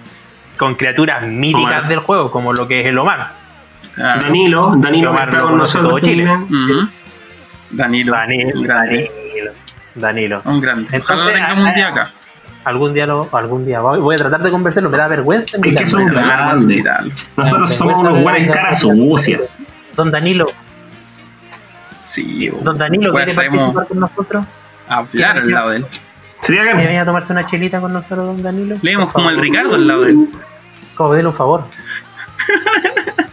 [SPEAKER 1] con criaturas míticas
[SPEAKER 3] Omar.
[SPEAKER 1] del juego, como lo que es el Omar.
[SPEAKER 3] Danilo, Danilo
[SPEAKER 1] Omar
[SPEAKER 3] está con nosotros.
[SPEAKER 1] Chile.
[SPEAKER 2] Danilo.
[SPEAKER 1] Danilo. Danilo. Danilo.
[SPEAKER 2] Un grande. Ojalá lo
[SPEAKER 1] Entonces,
[SPEAKER 2] tengamos un día acá.
[SPEAKER 1] Algún día lo, algún día voy a tratar de convencerlo, me da vergüenza.
[SPEAKER 3] Es que es un grande. Nosotros somos unos
[SPEAKER 1] de-
[SPEAKER 3] guares
[SPEAKER 1] de-
[SPEAKER 3] cara
[SPEAKER 1] de-
[SPEAKER 3] sucia.
[SPEAKER 1] Don Danilo,
[SPEAKER 2] Sí.
[SPEAKER 1] Don Danilo,
[SPEAKER 2] Pues
[SPEAKER 1] ¿quiere participar con nosotros?
[SPEAKER 2] hablar al lado de él.
[SPEAKER 3] Sería
[SPEAKER 1] ¿Quiere
[SPEAKER 3] que
[SPEAKER 1] venir a tomarse una chelita con nosotros, Don Danilo?
[SPEAKER 2] Leemos como el. Ricardo al lado de él.
[SPEAKER 1] Como un favor.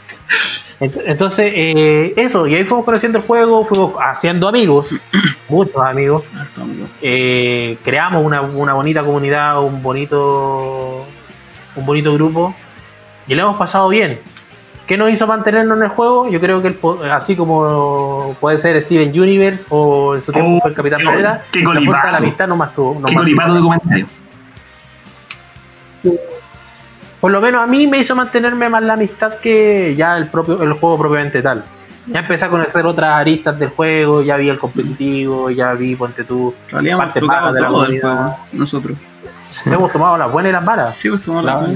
[SPEAKER 1] Ent- Entonces, eh, eso, y ahí fuimos conociendo el juego, fuimos haciendo amigos, muchos amigos.
[SPEAKER 2] Amigo.
[SPEAKER 1] eh, creamos una, una bonita comunidad, un bonito un bonito grupo y le hemos pasado bien. ¿Qué nos hizo mantenernos en el juego? Yo creo que el así como puede ser Steven Universe o en su tiempo
[SPEAKER 3] Oh,
[SPEAKER 1] el Capitán
[SPEAKER 3] qué
[SPEAKER 1] la fuerza de la amistad no más tuvo. no
[SPEAKER 3] qué
[SPEAKER 1] más
[SPEAKER 3] colipato de comentario.
[SPEAKER 1] Por lo menos a mí me hizo mantenerme más la amistad que ya el propio el juego propiamente tal. Ya empecé a conocer otras aristas del juego, ya vi el competitivo, ya vi, ponte tú,
[SPEAKER 2] hemos
[SPEAKER 1] parte baja de la
[SPEAKER 2] todo el
[SPEAKER 1] comunidad.
[SPEAKER 2] juego. Nosotros.
[SPEAKER 1] hemos tomado las buenas y las malas.
[SPEAKER 2] Sí, pues tomamos
[SPEAKER 1] La-
[SPEAKER 2] la-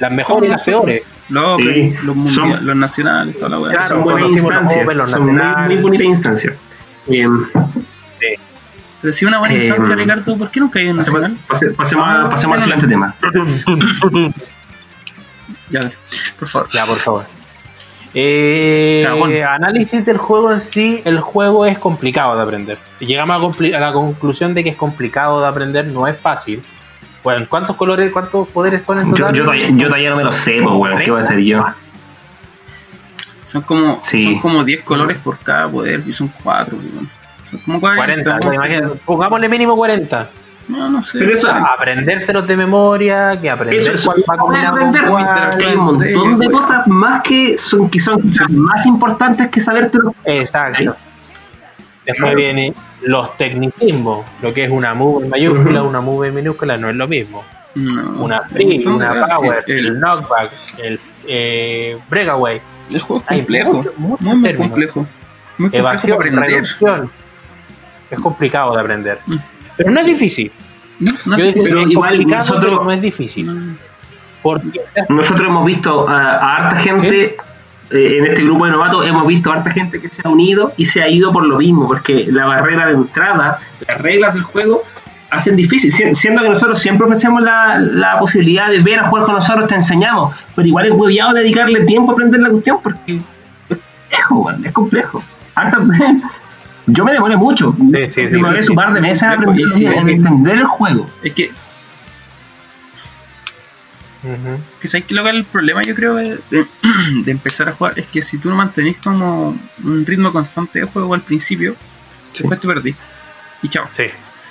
[SPEAKER 1] las mejores y las peores.
[SPEAKER 2] los,
[SPEAKER 3] Sí.
[SPEAKER 2] los, mundiales,
[SPEAKER 3] Son-
[SPEAKER 2] los nacionales, toda la weá.
[SPEAKER 1] Claro,
[SPEAKER 3] Son buenas instancias.
[SPEAKER 1] Los
[SPEAKER 3] Son muy, muy bonitas instancias. Eh,
[SPEAKER 2] Pero si una buena
[SPEAKER 3] Eh,
[SPEAKER 2] instancia, Ricardo, ¿por qué nunca hay en
[SPEAKER 3] pasemos
[SPEAKER 2] nacional?
[SPEAKER 3] pase- pasemos a-
[SPEAKER 2] Ah,
[SPEAKER 3] pasemos al siguiente tema.
[SPEAKER 2] Ya, por favor.
[SPEAKER 1] Ya, por favor. Eh, análisis del juego en sí, el juego es complicado de aprender. Llegamos a, la conclusión de que es complicado de aprender, no es fácil. Bueno, ¿cuántos colores, cuántos poderes son en
[SPEAKER 3] Yo,
[SPEAKER 1] total?
[SPEAKER 3] yo, todavía, yo todavía no me lo sé, pues, weón. ¿Qué voy a hacer yo?
[SPEAKER 2] Son como,
[SPEAKER 3] Sí.
[SPEAKER 2] son como 10 colores por cada poder y son 4. Son como 40.
[SPEAKER 1] 40, pues, imagínate, pongámosle mínimo 40.
[SPEAKER 2] No, no sé.
[SPEAKER 3] Pero eso-
[SPEAKER 1] Aprendérselos de memoria, que aprender
[SPEAKER 3] Eso es
[SPEAKER 1] cuál va
[SPEAKER 3] hay un montón de cosas más que son, que son quizás más importantes que sabértelo.
[SPEAKER 1] Exacto. Después viene los tecnicismos, lo que es una move en mayúscula, una move en minúscula, no es lo mismo.
[SPEAKER 2] No.
[SPEAKER 1] Una free, una
[SPEAKER 2] sí.
[SPEAKER 1] power, el
[SPEAKER 2] El,
[SPEAKER 1] knockback, el eh, breakaway,
[SPEAKER 2] el juego es complejo.
[SPEAKER 1] mucho-
[SPEAKER 2] muy, complejo. Muy complejo
[SPEAKER 1] evasión, reducción. Es complicado de aprender.
[SPEAKER 2] Mm.
[SPEAKER 1] Pero no es difícil.
[SPEAKER 2] No, no
[SPEAKER 1] Yo
[SPEAKER 2] es difícil.
[SPEAKER 3] Pero igual nosotros-
[SPEAKER 1] pero no es difícil.
[SPEAKER 2] No.
[SPEAKER 1] Porque
[SPEAKER 3] Nosotros hemos visto a, a harta gente eh, en este grupo de novatos, hemos visto a harta gente que se ha unido y se ha ido por lo mismo, porque la barrera de entrada, las reglas del juego hacen difícil, si- siendo que nosotros siempre ofrecemos la, la posibilidad de ver a jugar con nosotros, te enseñamos, pero igual es hueviado dedicarle tiempo a aprender la cuestión porque es complejo, es complejo. Harta- yo me demoré mucho,
[SPEAKER 1] sí, sí,
[SPEAKER 3] me demoré
[SPEAKER 1] sí.
[SPEAKER 3] un par de meses en, aprender, en entender el juego.
[SPEAKER 2] Es que Que sabes que lo que el problema, yo creo, de, de, empezar a jugar es que si tú no mantenés como un ritmo constante de juego al principio, después te perdí. Y chao.
[SPEAKER 1] Sí.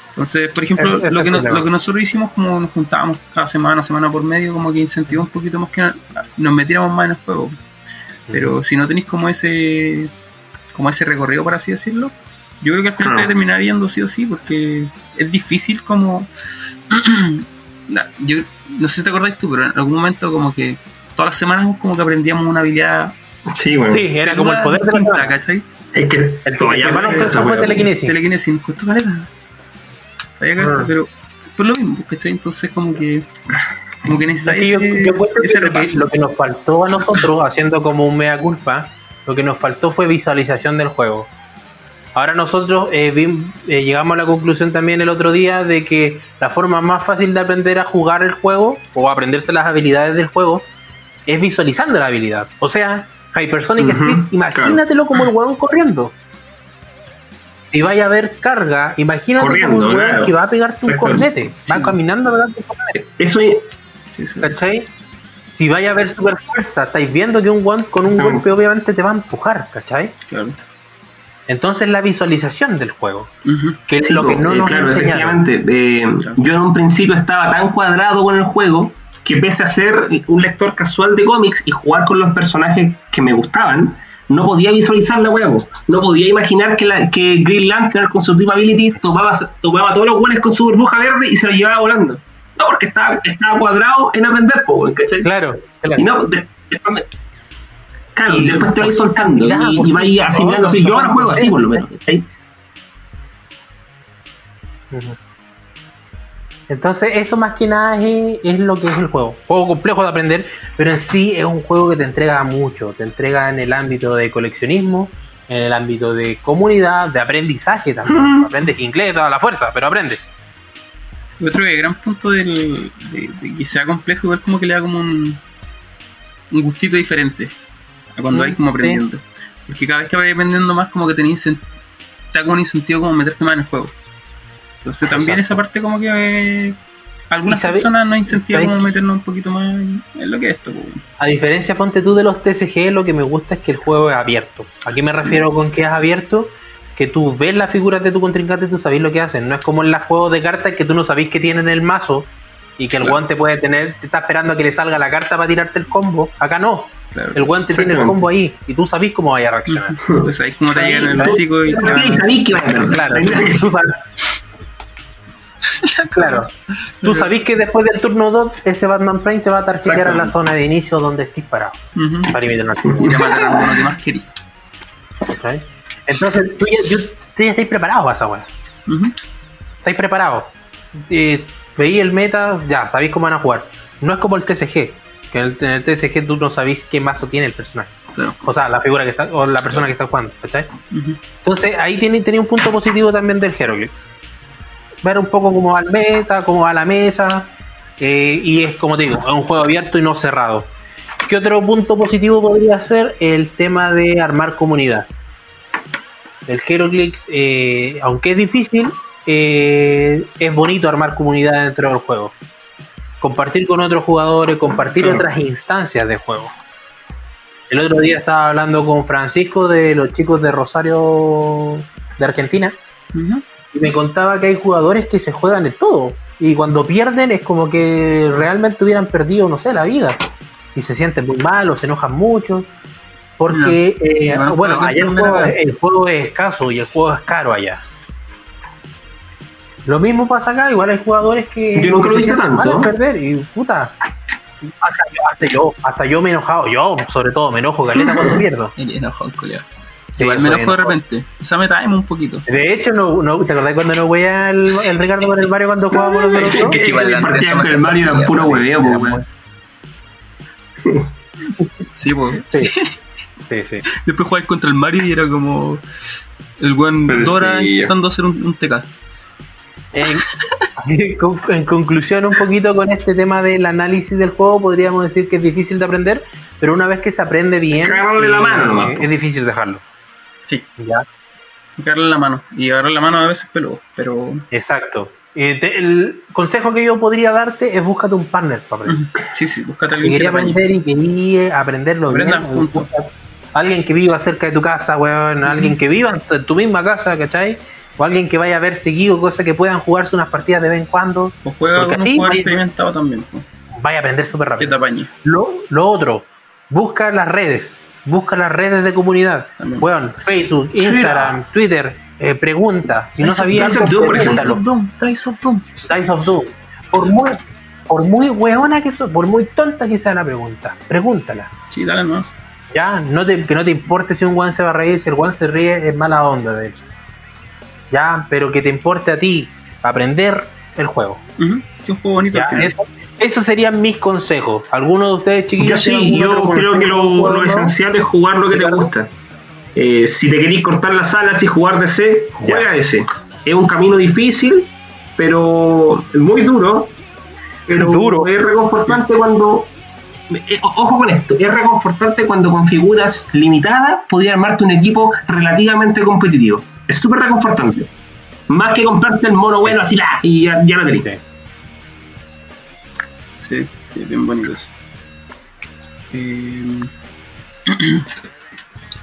[SPEAKER 2] Entonces, por ejemplo, lo, que lo que nosotros hicimos, como nos juntábamos cada semana, semana por medio, como que incentivó un poquito más que nos metiéramos más en el juego. Pero si no tenéis como ese como ese recorrido, por así decirlo, yo creo que al final te terminar viendo sí o sí, porque es difícil como... yo no sé si te acordáis tú, pero en algún momento como que todas las semanas como que aprendíamos una habilidad...
[SPEAKER 1] Sí, bueno. Sí, era como el poder de la ¿cachai?
[SPEAKER 2] Es que el todavía fue telequinesis. Telequinesis, nos costó caleta. Ah. Pero por lo mismo, ¿cachai? Entonces como que como que necesitáis ese, yo, ese
[SPEAKER 1] repaso. Lo que nos faltó a nosotros, haciendo como un mea culpa, lo que nos faltó fue visualización del juego. Ahora nosotros eh, eh, llegamos a la conclusión también el otro día de que la forma más fácil de aprender a jugar el juego o aprenderse las habilidades del juego es visualizando la habilidad. O sea, Hypersonic Speed, imagínatelo como el huevón corriendo. Si vaya a ver carga, imagínate como un huevón que va a pegarte un cornete. Va caminando a pegarte un cornete.
[SPEAKER 3] Eso es.
[SPEAKER 1] ¿Cachai? Si vaya a ver super fuerza, estáis viendo que un guante con un golpe obviamente te va a empujar, ¿cachai? Claro. Entonces la visualización del juego, que es lo que no nos claro,
[SPEAKER 3] efectivamente. Eh, yo en un principio estaba tan cuadrado con el juego que pese a ser un lector casual de cómics y jugar con los personajes que me gustaban, no podía visualizar la huevo. No podía imaginar que, la, que Green Lantern con su Team Ability tomaba, tomaba todos los buenos con su burbuja verde y se los llevaba volando. No, porque estaba, estaba cuadrado en aprender, ¿cachai?
[SPEAKER 1] Claro, claro.
[SPEAKER 3] Y no, Claro, y después te vais soltando y, y vais asimilando. Así, yo ahora juego así, por lo menos.
[SPEAKER 1] Entonces, eso más que nada es, lo que es el juego. Juego complejo de aprender, pero en sí es un juego que te entrega mucho. Te entrega en el ámbito de coleccionismo, en el ámbito de comunidad, de aprendizaje también. Aprendes inglés a la fuerza, pero aprendes.
[SPEAKER 2] Otro gran punto del, de, que sea complejo, igual como que le da como un, un gustito diferente a cuando hay mm, como aprendiendo. Porque cada vez que vas aprendiendo más, como que tenéis te da como un incentivo como meterte más en el juego. Entonces también esa parte como que eh, algunas personas nos incentivan como meternos un poquito más en, lo que es esto.
[SPEAKER 1] A diferencia, ponte tú de los TCG, lo que me gusta es que el juego es abierto. Aquí me refiero con que es abierto, que tú ves las figuras de tu contrincante y tú sabes lo que hacen. No es como en los juegos de cartas que tú no sabés que tienen el mazo y que el guante puede tener, te está esperando a que le salga la carta para tirarte el combo. Acá no. El guante tiene el combo ahí y tú sabes cómo vaya a reaccionar.
[SPEAKER 2] Pues sabes cómo te llega en el hocico y
[SPEAKER 1] te que va a Claro. Tú sabes que después del turno 2 ese Batman Prime te va a tarjetear a la zona de inicio donde estés parado. Para Y
[SPEAKER 2] te matar a uno que más querís.
[SPEAKER 1] Entonces tú ya, tú ya estáis preparados para esa weá. Estáis preparados. Eh, veí el meta, ya sabéis cómo van a jugar. No es como el TCG, que en el, TCG tú no sabéis qué mazo tiene el personaje. O sea, la figura que está, o la persona que está jugando, ¿cachai? Entonces ahí tiene, tenía un punto positivo también del Heroclix. Ver un poco cómo va el meta, cómo va la mesa, eh, y es como te digo, es un juego abierto y no cerrado. ¿Qué otro punto positivo podría ser? El tema de armar comunidad. El Heroclix, eh, aunque es difícil, eh, es bonito armar comunidad dentro del juego. Compartir con otros jugadores, compartir otras instancias de juego. El otro día estaba hablando con Francisco de los chicos de Rosario de Argentina y me contaba que hay jugadores que se juegan el todo y cuando pierden es como que realmente hubieran perdido, no sé, la vida y se sienten muy mal o se enojan mucho porque, eh, bueno, allá el juego es escaso y el juego es caro allá. Lo mismo pasa acá, igual hay jugadores que.
[SPEAKER 3] Yo nunca lo he visto tanto.
[SPEAKER 1] perder y puta. Hasta yo, hasta yo, me he enojado, yo sobre todo me enojo caleta cuando pierdo.
[SPEAKER 2] Me enojo, igual me enojo de repente. O sea, me traemos un poquito.
[SPEAKER 1] De hecho, no, no, ¿te acordás cuando no voy al el Ricardo con el Mario cuando jugábamos los dos?
[SPEAKER 3] que igual partida con el Mario era puro hueveo, pues,
[SPEAKER 2] Sí, pues.
[SPEAKER 1] Sí. sí, sí.
[SPEAKER 2] Después jugáis contra el Mario y era como el buen Dora intentando hacer un, un TK.
[SPEAKER 1] En, conclusión, un poquito con este tema del análisis del juego, podríamos decir que es difícil de aprender, pero una vez que se aprende bien,
[SPEAKER 3] la eh,
[SPEAKER 1] es difícil dejarlo.
[SPEAKER 2] Sí. ¿Ya? Agarrarle la mano. Y agarrar la mano a veces peludo, pero.
[SPEAKER 1] Exacto. Eh, el consejo que yo podría darte es búscate un partner para aprender.
[SPEAKER 2] Sí, sí, búscate
[SPEAKER 1] alguien que aprender y quería aprenderlo bien. Alguien que viva cerca de tu casa, weón, alguien que viva en tu misma casa, ¿cachai? O alguien que vaya a ver seguido, cosas que puedan jugarse unas partidas de vez en cuando.
[SPEAKER 2] O juega con un jugador experimentado también.
[SPEAKER 1] Vaya a aprender súper rápido.
[SPEAKER 2] Que
[SPEAKER 1] lo, lo otro, busca las redes, busca las redes de comunidad. Weón, Facebook, Instagram, Twitter, eh, pregunta. Si no sabías,
[SPEAKER 2] Dice of Doom, Dice of Doom.
[SPEAKER 1] Dice of Doom. Por muy, por muy weona que por muy tonta que sea la pregunta, pregúntala.
[SPEAKER 2] Sí, dale no.
[SPEAKER 1] Ya, no te, que no te importe si un guan se va a reír, si el guan se ríe, es mala onda de él. Ya, pero que te importe a ti aprender el juego.
[SPEAKER 2] Es un juego bonito.
[SPEAKER 1] eso, esos serían mis consejos. ¿Alguno de ustedes, chiquillos?
[SPEAKER 3] Yo sí, yo creo que lo, esencial es jugar lo que te gusta. Eh, si te queréis cortar las alas y jugar de C, juega ese. Es un camino difícil, pero muy duro. Pero duro. es reconfortante cuando. Eh, ojo con esto, es reconfortante cuando con figuras limitadas podías armarte un equipo relativamente competitivo. Es súper reconfortante. Más que comprarte el mono bueno así la, y ya, lo tenés.
[SPEAKER 2] Sí, sí, bien bonito eso. Eh,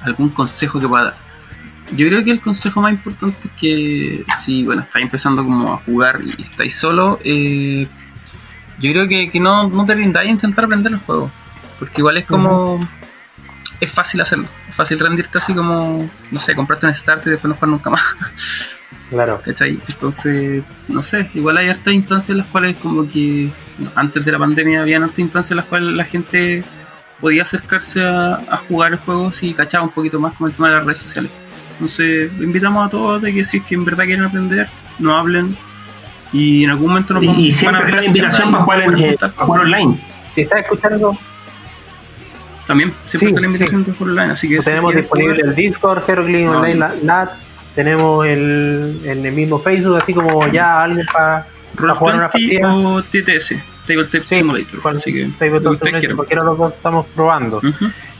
[SPEAKER 2] algún consejo que pueda dar. Yo creo que el consejo más importante es que si bueno estáis empezando como a jugar y estáis solo, eh, yo creo que, no, no, te rindáis a intentar aprender el juego. Porque igual es como. Es fácil hacerlo. Es fácil rendirte así como, no sé, comprarte un start y después no jugar nunca más.
[SPEAKER 1] Claro.
[SPEAKER 2] ¿Cachai? Entonces, no sé, igual hay hartas instancias en las cuales como que antes de la pandemia había hartas instancias en las cuales la gente podía acercarse a, jugar el juego si cachaba un poquito más con el tema de las redes sociales. Entonces, invitamos a todos de que si es que en verdad quieren aprender, no hablen y en algún momento nos
[SPEAKER 3] vamos Y siempre está la invitación para jugar, en, para jugar online.
[SPEAKER 1] Si estás escuchando
[SPEAKER 2] también siempre está la invitación para jugar online. Así que
[SPEAKER 1] tenemos disponible el Discord, Heroclin Online Lat, tenemos el, el mismo Facebook, así como ya alguien para,
[SPEAKER 2] jugar una partida. o TTS. Tabletop Simulator. así que
[SPEAKER 1] cualquiera de los dos estamos probando.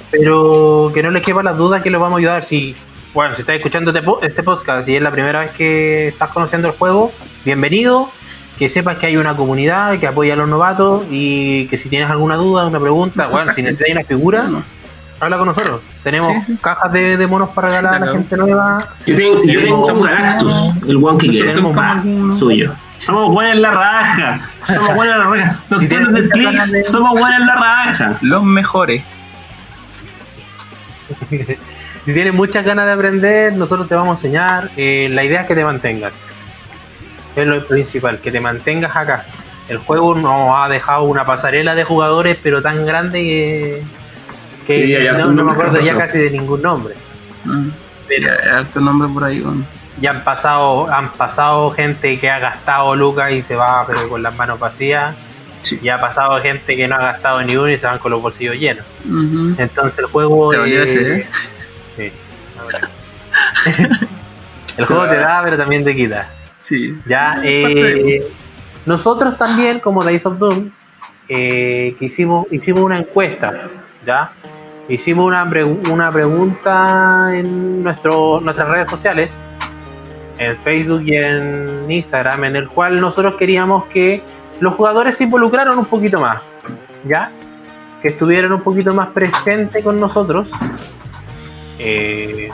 [SPEAKER 1] Pero que no les quepa la duda que les vamos a ayudar. Si, bueno, si estás escuchando este, este podcast y es la primera vez que estás conociendo el juego, bienvenido. Que sepas que hay una comunidad que apoya a los novatos y que si tienes alguna duda, una pregunta, bueno, si necesitas una figura, habla con nosotros. Tenemos cajas de, de, monos para regalar a la gente nueva.
[SPEAKER 3] Yo tengo, yo tengo un Galactus, el one que queremos suyo. Somos buenos en la raja. Somos buenos en la raja. Los del click, somos buenos en la raja.
[SPEAKER 2] Los mejores.
[SPEAKER 1] si tienes muchas ganas de aprender, nosotros te vamos a enseñar. Eh, la idea es que te mantengas. Es lo principal, que te mantengas acá. El juego nos ha dejado una pasarela de jugadores, pero tan grande que, no, me acuerdo ya casi de ningún nombre.
[SPEAKER 2] Mm, sí, hay nombre por ahí. Bueno
[SPEAKER 1] ya han pasado, han pasado gente que ha gastado lucas y se va pero con las manos vacías. Y ha pasado gente que no ha gastado ni uno y se van con los bolsillos llenos. Entonces el juego.
[SPEAKER 2] ¿eh? sí,
[SPEAKER 1] el juego te da, pero también te quita.
[SPEAKER 2] Sí.
[SPEAKER 1] Ya, eh, nosotros también, como Days of Doom, eh, que hicimos, hicimos una encuesta, ¿ya? Hicimos una, una pregunta en nuestro, nuestras redes sociales en Facebook y en Instagram, en el cual nosotros queríamos que los jugadores se involucraran un poquito más, ¿ya? Que estuvieran un poquito más presentes con nosotros. Eh,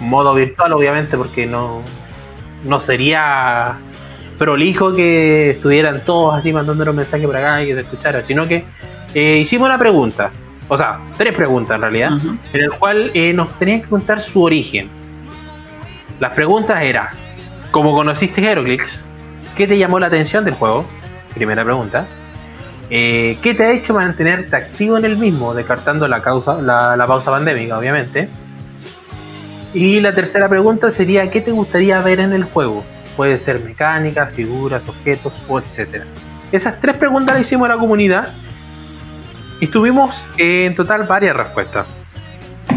[SPEAKER 1] modo virtual, obviamente, porque no, no sería prolijo que estuvieran todos así mandándonos mensajes para acá y que se escuchara, sino que eh, hicimos una pregunta, o sea, tres preguntas en realidad, en el cual eh, nos tenían que contar su origen. Las preguntas eran, ¿Cómo conociste Heroclix? ¿Qué te llamó la atención del juego? Primera pregunta. Eh, ¿Qué te ha hecho mantenerte activo en el mismo, descartando la, causa, la, pausa pandémica, obviamente? Y la tercera pregunta sería, ¿qué te gustaría ver en el juego? Puede ser mecánicas, figuras, objetos o etcétera. Esas tres preguntas las hicimos a la comunidad y tuvimos eh, en total varias respuestas.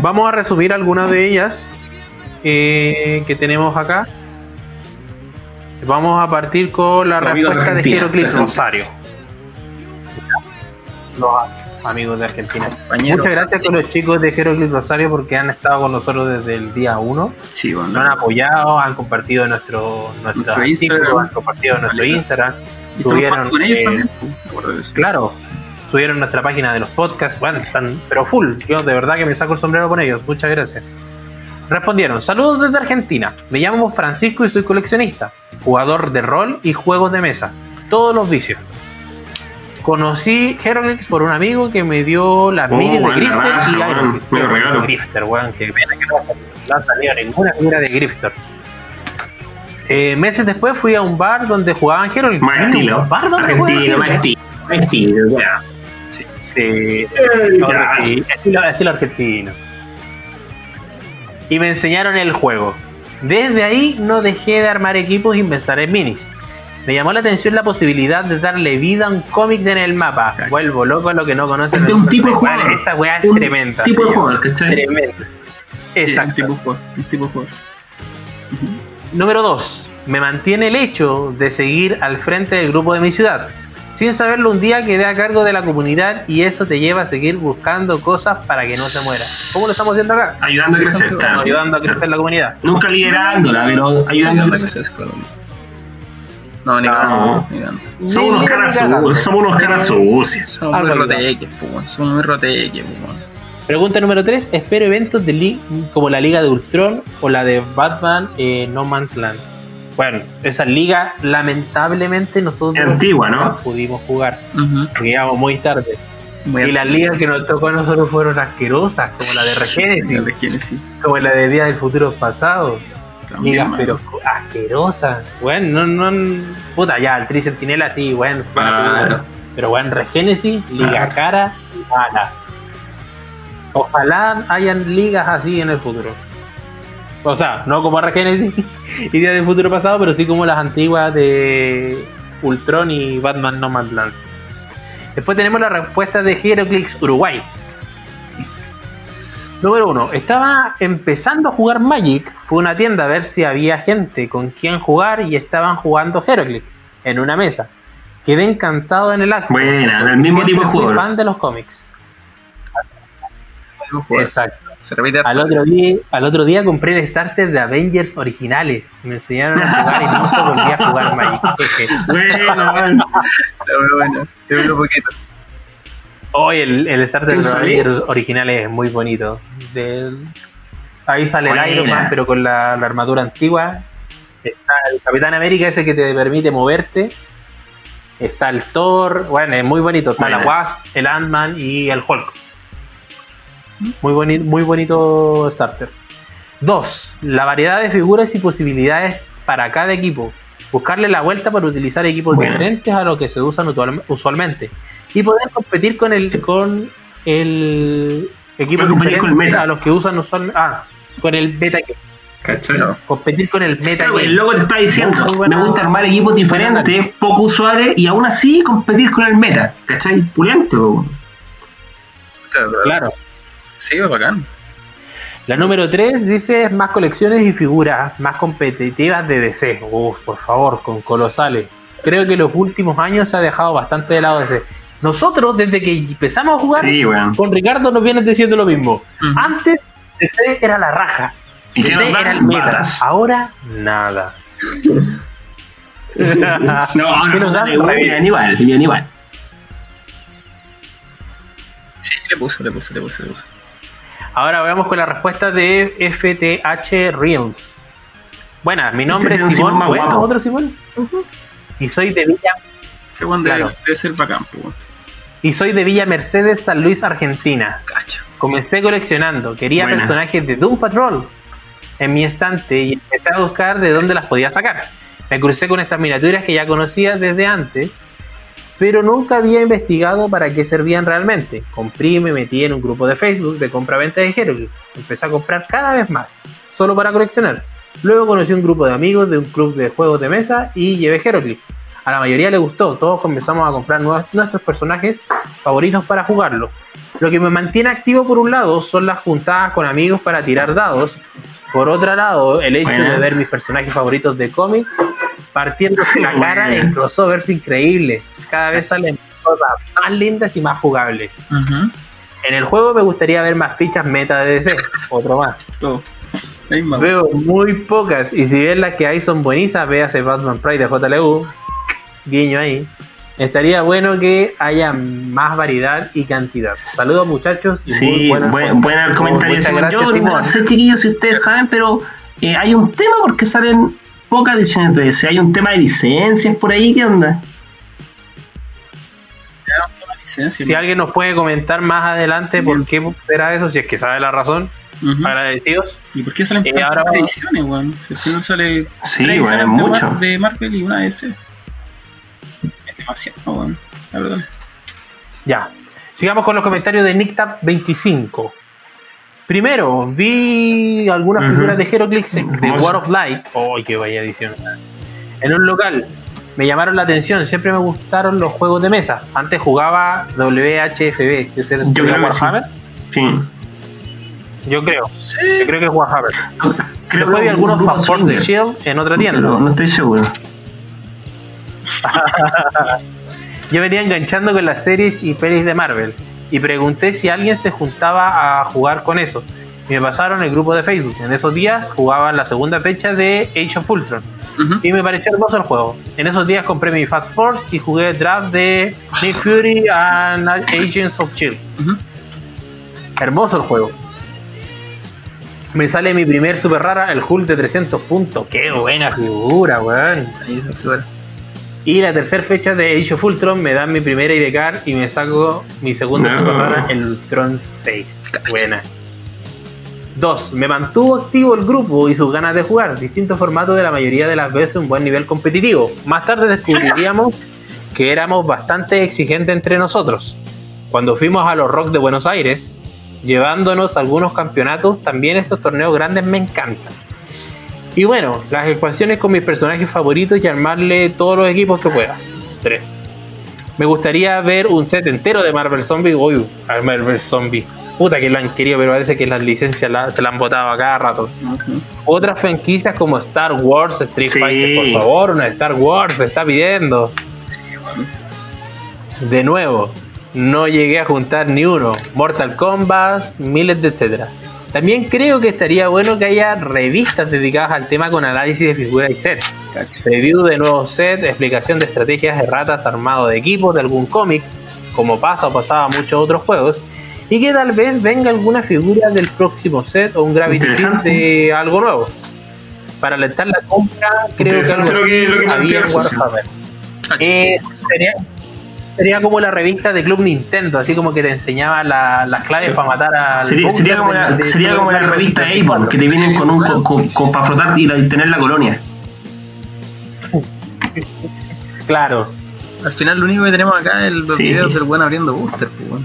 [SPEAKER 1] Vamos a resumir algunas de ellas eh, que tenemos acá. Vamos a partir con la respuesta de Heroclix Rosario. Amigos de Argentina. Muchas gracias con los chicos de Heroclix Rosario porque han estado con nosotros desde el día 1.
[SPEAKER 2] Sí,
[SPEAKER 1] Nos han apoyado, han compartido nuestro, nuestro, Instagram, han compartido nuestro Instagram. Subieron, con ellos eh, también. Claro, subieron nuestra página de los podcasts, bueno, están, pero full. Yo de verdad que me saco el sombrero con ellos. Muchas gracias. Respondieron, saludos desde Argentina. Me llamo Francisco y soy coleccionista, jugador de rol y juegos de mesa. Todos los vicios. Conocí Heroclix por un amigo que me dio las oh, minis de Grifter y Iron
[SPEAKER 3] Me
[SPEAKER 1] Grifter, weón, que pena que no ha salido ninguna figura de Grifter. Eh, meses después fui a un bar donde jugaban Heroclix.
[SPEAKER 3] Más estilo.
[SPEAKER 1] ¿Un bar donde
[SPEAKER 3] argentino, más estilo. Más estilo, ya.
[SPEAKER 1] Sí. sí. Estilo, estilo argentino. Y me enseñaron el juego. Desde ahí no dejé de armar equipos y pensar en minis me llamó la atención la posibilidad de darle vida a un cómic en el mapa. Vuelvo loco a lo que no conocen.
[SPEAKER 3] De un tipo de jugador.
[SPEAKER 1] Esa weá es tremenda.
[SPEAKER 3] Tipo de jugador, Tremenda.
[SPEAKER 2] Exacto. un tipo de jugador. Un tipo de jugador.
[SPEAKER 1] Número 2. Me mantiene el hecho de seguir al frente del grupo de mi ciudad. Sin saberlo, un día quedé a cargo de la comunidad y eso te lleva a seguir buscando cosas para que no se muera. ¿Cómo lo estamos haciendo acá?
[SPEAKER 3] Ayudando a crecer,
[SPEAKER 1] Ayudando a crecer la comunidad.
[SPEAKER 3] Nunca liderándola, pero ayudando a crecer.
[SPEAKER 2] No, ni no.
[SPEAKER 3] Somos unos caras sucios. Somos unos caras sucios.
[SPEAKER 2] Somos muy roteques, Somos muy roteques,
[SPEAKER 1] Pregunta número 3. Espero eventos de como la Liga de Ultron o la de Batman eh, No Man's Land. Bueno, esa liga, lamentablemente, nosotros
[SPEAKER 3] Antigua, ¿no?
[SPEAKER 1] pudimos jugar. Íbamos muy tarde. y las ligas que nos tocó a nosotros fueron asquerosas, como la de Regenesis, como la de Día del Futuro Pasado. Ligas, pero asquerosa. Bueno, no, no. Puta, ya, el Tricentinela sí, bueno. Pero bueno, Regenesis, Liga Cara mala. Ojalá hayan ligas así en el futuro. O sea, no como Regenesis y Día del Futuro Pasado, pero sí como las antiguas de Ultron y Batman No Man's Lands. Después tenemos la respuesta de Heroclix Uruguay. Número uno, estaba empezando a jugar Magic. Fue a una tienda a ver si había gente con quien jugar y estaban jugando Heroclix en una mesa. Quedé encantado en el acto.
[SPEAKER 3] Buena, el mismo tipo de juego.
[SPEAKER 1] fan de los cómics. Exacto. al, otro día, al otro día compré el starter de Avengers originales. Me enseñaron a jugar y nunca volví a jugar Magic.
[SPEAKER 2] bueno, bueno. bueno, bueno. un poquito.
[SPEAKER 1] Hoy el, el starter de original es muy bonito. ahí sale el Iron Man, pero con la, armadura antigua. Está el Capitán América, ese que te permite moverte. Está el Thor, bueno, es muy bonito. Está la Wasp, el Ant-Man y el Hulk. Muy, bonito muy bonito starter. Dos, la variedad de figuras y posibilidades para cada equipo. Buscarle la vuelta para utilizar equipos diferentes a los que se usan usualmente y poder competir con el con el equipo
[SPEAKER 3] meta.
[SPEAKER 1] a los que usan usualmente ah con el beta
[SPEAKER 3] ¿Cachai?
[SPEAKER 1] Competir con el meta
[SPEAKER 3] El logo te está diciendo, me gusta armar equipos diferentes, poco usuales y aún así competir con el meta. ¿Cachai? Pulente,
[SPEAKER 2] Claro. claro. Sí, es bacán.
[SPEAKER 1] La número 3 dice más colecciones y figuras más competitivas de DC. Uf, por favor, con colosales. Creo que los últimos años se ha dejado bastante de lado DC. Nosotros, desde que empezamos a jugar, con Ricardo nos vienen diciendo lo mismo. Antes, DC era la raja. DC era el meta. Ahora, nada.
[SPEAKER 3] no, no, no, bien Aníbal, bien Aníbal.
[SPEAKER 2] Sí, le puso, le puso, le puso, le puso.
[SPEAKER 1] Ahora vamos con la respuesta de FTH Realms. Buenas, mi nombre este es Simón. Bueno, otro Simón. Y soy de Villa.
[SPEAKER 2] Segundo, claro. debe ser bacán,
[SPEAKER 1] y soy de Villa Mercedes, San Luis, Argentina. Comencé coleccionando, quería personajes de Doom Patrol en mi estante y empecé a buscar de dónde las podía sacar. Me crucé con estas miniaturas que ya conocía desde antes, pero nunca había investigado para qué servían realmente. Compré y me metí en un grupo de Facebook de compra-venta de Heroclix. Empecé a comprar cada vez más, solo para coleccionar. Luego conocí un grupo de amigos de un club de juegos de mesa y llevé Heroclix a la mayoría le gustó, todos comenzamos a comprar nuestros personajes favoritos para jugarlo. Lo que me mantiene activo por un lado son las juntadas con amigos para tirar dados. Por otro lado, el hecho de ver mis personajes favoritos de cómics partiéndose la cara en crossovers increíbles. Cada vez salen cosas más lindas y más jugables. En el juego me gustaría ver más fichas meta de DC, otro más. Veo muy pocas y si bien las que hay son buenísimas, véase Batman Pride de JLU, guiño ahí. Estaría bueno que haya más variedad y cantidad. Saludos muchachos.
[SPEAKER 3] Y sí, buen, buen comentario. Yo no sé chiquillos si ustedes saben, pero eh, hay un tema porque salen pocas ediciones de ese. Hay un tema de licencias por ahí, ¿qué onda?
[SPEAKER 1] Si alguien nos puede comentar más adelante por qué será eso, si es que sabe la razón, agradecidos.
[SPEAKER 2] ¿Y por qué salen eh, ahora ediciones, weón? Si no sale
[SPEAKER 3] sí, bueno, mucho.
[SPEAKER 2] de Marvel y una de ese demasiado,
[SPEAKER 1] Ya. Sigamos con los comentarios de NickTap25. Primero, vi algunas figuras de Heroclix de War of Light. ¡Ay, qué vaya edición! En un local. Me llamaron la atención. Siempre me gustaron los juegos de mesa. Antes jugaba WHFB. Que es el
[SPEAKER 3] Yo creo Warhammer. Sí.
[SPEAKER 1] Yo creo. Sí. Yo creo que es Warhammer. Creo que hay algunos Fast de Shield en otra tienda.
[SPEAKER 3] no estoy seguro.
[SPEAKER 1] Yo venía enganchando con las series y pelis de Marvel y pregunté si alguien se juntaba a jugar con eso. Y me pasaron el grupo de Facebook. En esos días jugaban la segunda fecha de Age of Ultron. Y me pareció hermoso el juego. En esos días compré mi Fast Force y jugué draft de Nick Fury and Agents of Chill. Hermoso el juego. Me sale mi primer super rara, el Hulk de 300 puntos. Qué buena figura, weón. Y la tercera fecha de Age of Ultron me dan mi primera IDK y me saco mi segunda no. el Ultron 6. Buena. 2. Me mantuvo activo el grupo y sus ganas de jugar. Distinto formato de la mayoría de las veces un buen nivel competitivo. Más tarde descubriríamos que éramos bastante exigentes entre nosotros. Cuando fuimos a los Rock de Buenos Aires, llevándonos algunos campeonatos, también estos torneos grandes me encantan. Y bueno, las ecuaciones con mis personajes favoritos y armarle todos los equipos que pueda. 3. Me gustaría ver un set entero de Marvel Zombie. Uy, Marvel Zombie. Puta que lo han querido, pero parece que las licencias se la han botado a cada rato. Otras franquicias como Star Wars, Street Fighter, por favor, una Star Wars se está pidiendo. De nuevo, no llegué a juntar ni uno. Mortal Kombat, miles de etcétera. También creo que estaría bueno que haya revistas dedicadas al tema con análisis de figuras y sets. Review de nuevos sets, explicación de estrategias de ratas armado de equipos de algún cómic, como pasa o pasaba a muchos otros juegos. Y que tal vez venga alguna figura del próximo set o un Gravity de algo nuevo. Para alentar la compra, creo que algo que, había en Warhammer. Eh, sería, sería como la revista de Club Nintendo, así como que te enseñaba las claves para matar a.
[SPEAKER 3] Sería, sería, como, la, sería como la revista Avon, que te vienen con un con, para frotar y tener la colonia.
[SPEAKER 1] claro.
[SPEAKER 2] Al final lo único que tenemos acá es el video del buen abriendo booster, pues,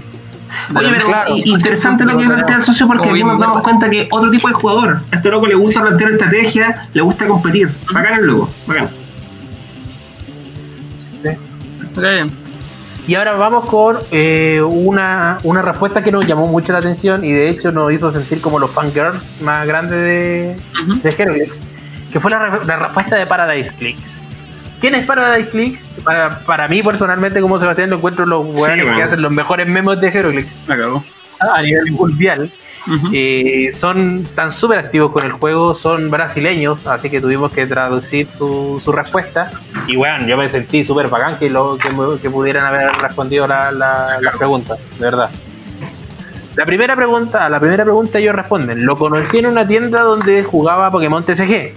[SPEAKER 3] Oye, pero interesante lo que plantea el socio porque aquí nos damos cuenta que otro tipo de jugador, a este loco le gusta plantear estrategia, le gusta competir. Bacán el loco, bacán.
[SPEAKER 1] Sí. Y ahora vamos con eh, una, respuesta que nos llamó mucho la atención y de hecho nos hizo sentir como los fangirls más grandes de, uh que fue la, respuesta de Paradise Clicks. ¿Quién es Paradise Clicks? Para, para mí personalmente como Sebastián lo encuentro los buenos que hacen los mejores memos de Heroclix. A nivel mundial. Eh, son tan súper activos con el juego, son brasileños, así que tuvimos que traducir su, respuesta. Y bueno, yo me sentí súper bacán que, lo, que, pudieran haber respondido las la, preguntas, de verdad. La primera pregunta, la primera pregunta ellos responden, lo conocí en una tienda donde jugaba Pokémon TCG.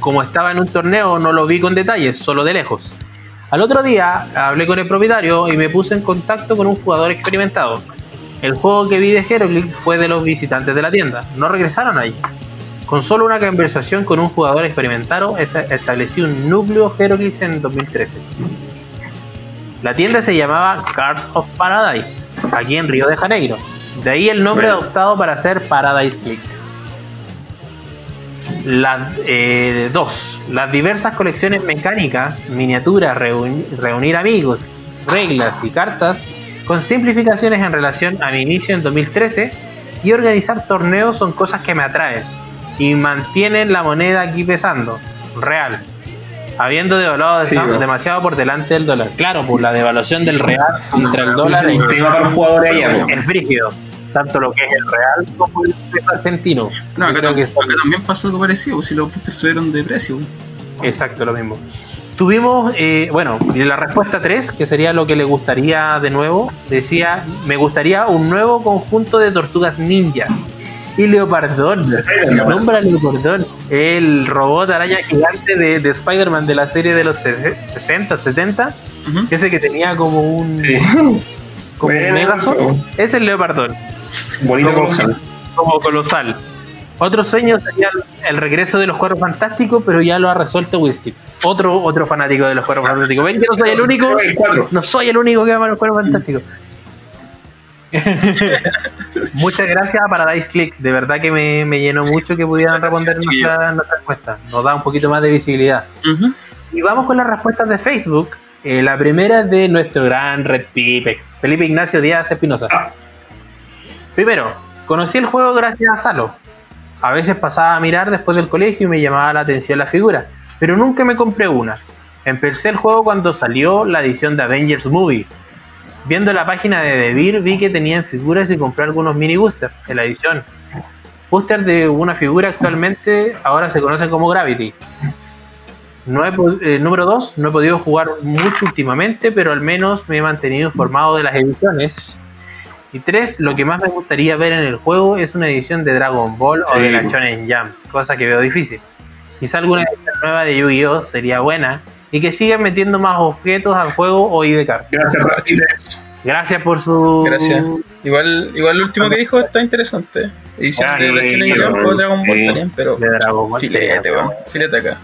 [SPEAKER 1] Como estaba en un torneo no lo vi con detalles, solo de lejos. Al otro día hablé con el propietario y me puse en contacto con un jugador experimentado el juego que vi de Heroclix fue de los visitantes de la tienda, no regresaron allí. Con solo una conversación con un jugador experimentado, establecí un núcleo Heroclix en 2013. La tienda se llamaba Cards of Paradise, aquí en Río de Janeiro. De ahí el nombre adoptado para hacer Paradise Clicks. Las eh, dos, las diversas colecciones mecánicas, miniaturas, reunir amigos, reglas y cartas con simplificaciones en relación a mi inicio en 2013 y organizar torneos son cosas que me atraen y mantienen la moneda aquí pesando, real. Habiendo devaluado demasiado por delante del dólar. Claro, por la devaluación del real contra el dólar.
[SPEAKER 3] Es para jugadores
[SPEAKER 1] Es brígido. Tanto lo que es el real como el argentino.
[SPEAKER 2] No, acá, creo que acá también pasó algo parecido, pues, si los boosters subieron de precio.
[SPEAKER 1] Exacto, lo mismo. Tuvimos, eh, bueno, la respuesta 3, que sería lo que le gustaría de nuevo, decía, me gustaría un nuevo conjunto de tortugas ninja. Y Leopardón, nombra Leopardón, el robot araña gigante de, de Spider-Man de la serie de los 60, 70, ese que tenía como un, como un Megazord, es el Leopardón.
[SPEAKER 3] Bonito colosal.
[SPEAKER 1] Como colosal. Otro sueño sería el regreso de los cuadros fantásticos, pero ya lo ha resuelto Whisky. Otro, otro fanático de los cuadros fantásticos. ¿Ven que no soy el único? No soy el único que ama los cuadros fantásticos. Muchas gracias para Dice Click. De verdad que me, me llenó mucho que pudieran responder nuestra, nuestra, respuesta. Nos da un poquito más de visibilidad. Y vamos con las respuestas de Facebook. Eh, la primera es de nuestro gran Red Pipex, Felipe Ignacio Díaz Espinosa. Ah. Primero, conocí el juego gracias a Salo. A veces pasaba a mirar después del colegio y me llamaba la atención la figura, pero nunca me compré una. Empecé el juego cuando salió la edición de Avengers Movie. Viendo la página de Devir vi que tenían figuras y compré algunos mini boosters en la edición. Booster de una figura actualmente ahora se conoce como Gravity. No eh, número 2, no he podido jugar mucho últimamente, pero al menos me he mantenido informado de las ediciones y tres, lo que más me gustaría ver en el juego es una edición de Dragon Ball o de la Shonen Jump, cosa que veo difícil. Quizá alguna edición nueva de Yu-Gi-Oh! sería buena y que sigan metiendo más objetos al juego o ID
[SPEAKER 3] Gracias,
[SPEAKER 1] Gracias por su.
[SPEAKER 2] Gracias. Igual, igual lo último que dijo está interesante. Edición de la Shonen Jump o Dragon Ball también, pero. De Dragon Ball filete, bueno, filete acá.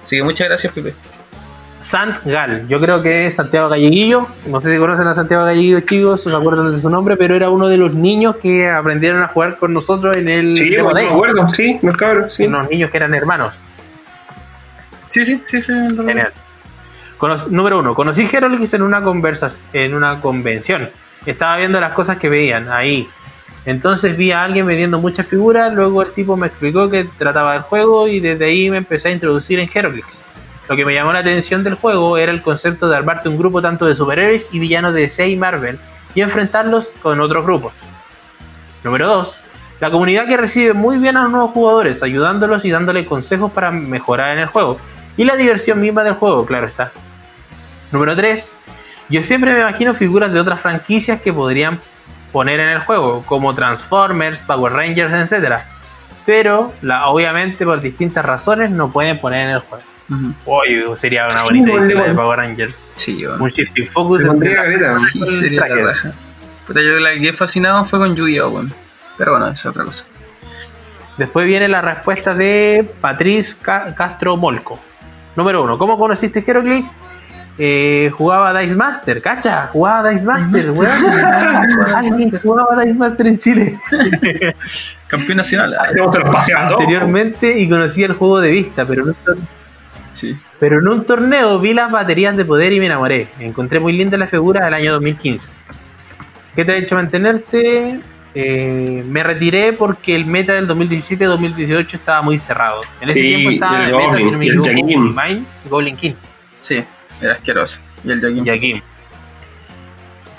[SPEAKER 2] Así que muchas gracias, Pepe.
[SPEAKER 1] Sant Gal, yo creo que es Santiago Galleguillo, no sé si conocen a Santiago Galleguillo chicos, se acuerdan de su nombre, pero era uno de los niños que aprendieron a jugar con nosotros en el
[SPEAKER 3] Sí, me acuerdo, sí, los cabros, sí.
[SPEAKER 1] Unos niños que eran hermanos.
[SPEAKER 2] Sí, sí, sí, sí.
[SPEAKER 1] Genial. número uno, conocí Herolix en una conversación, en una convención. Estaba viendo las cosas que veían ahí. Entonces vi a alguien vendiendo muchas figuras, luego el tipo me explicó que trataba del juego y desde ahí me empecé a introducir en Heroclix. Lo que me llamó la atención del juego era el concepto de armarte un grupo tanto de superhéroes y villanos de DC y Marvel y enfrentarlos con otros grupos. Número 2. La comunidad que recibe muy bien a los nuevos jugadores, ayudándolos y dándole consejos para mejorar en el juego. Y la diversión misma del juego, claro está. Número 3. Yo siempre me imagino figuras de otras franquicias que podrían poner en el juego, como Transformers, Power Rangers, etc. Pero, obviamente, por distintas razones, no pueden poner en el juego. Hoy sería una bonita edición de Power Rangers.
[SPEAKER 2] Sí, yo.
[SPEAKER 1] Un Shifting Focus.
[SPEAKER 2] Sí, sería la raja. Puta, yo la que he fascinado fue con Yu-Gi-Oh! Pero bueno, es otra cosa.
[SPEAKER 1] Después viene la respuesta de Patrice Castro Molco. Número uno, ¿cómo conociste Heroclix? Eh, jugaba Dice Master, cacha, jugaba Dice Master, Dice jugaba Dice Master en Chile.
[SPEAKER 2] Campeón nacional.
[SPEAKER 1] Anteriormente y conocía el juego de vista, pero no, pero en un torneo vi las baterías de poder y me enamoré. Encontré muy linda la figura del año 2015. ¿Qué te ha hecho mantenerte? Eh, me retiré porque el meta del 2017-2018 estaba muy cerrado. En ese tiempo estaba el, meta, si no me equivoco, Goblin King.
[SPEAKER 2] Sí, era asqueroso. Y el
[SPEAKER 1] Jaquim.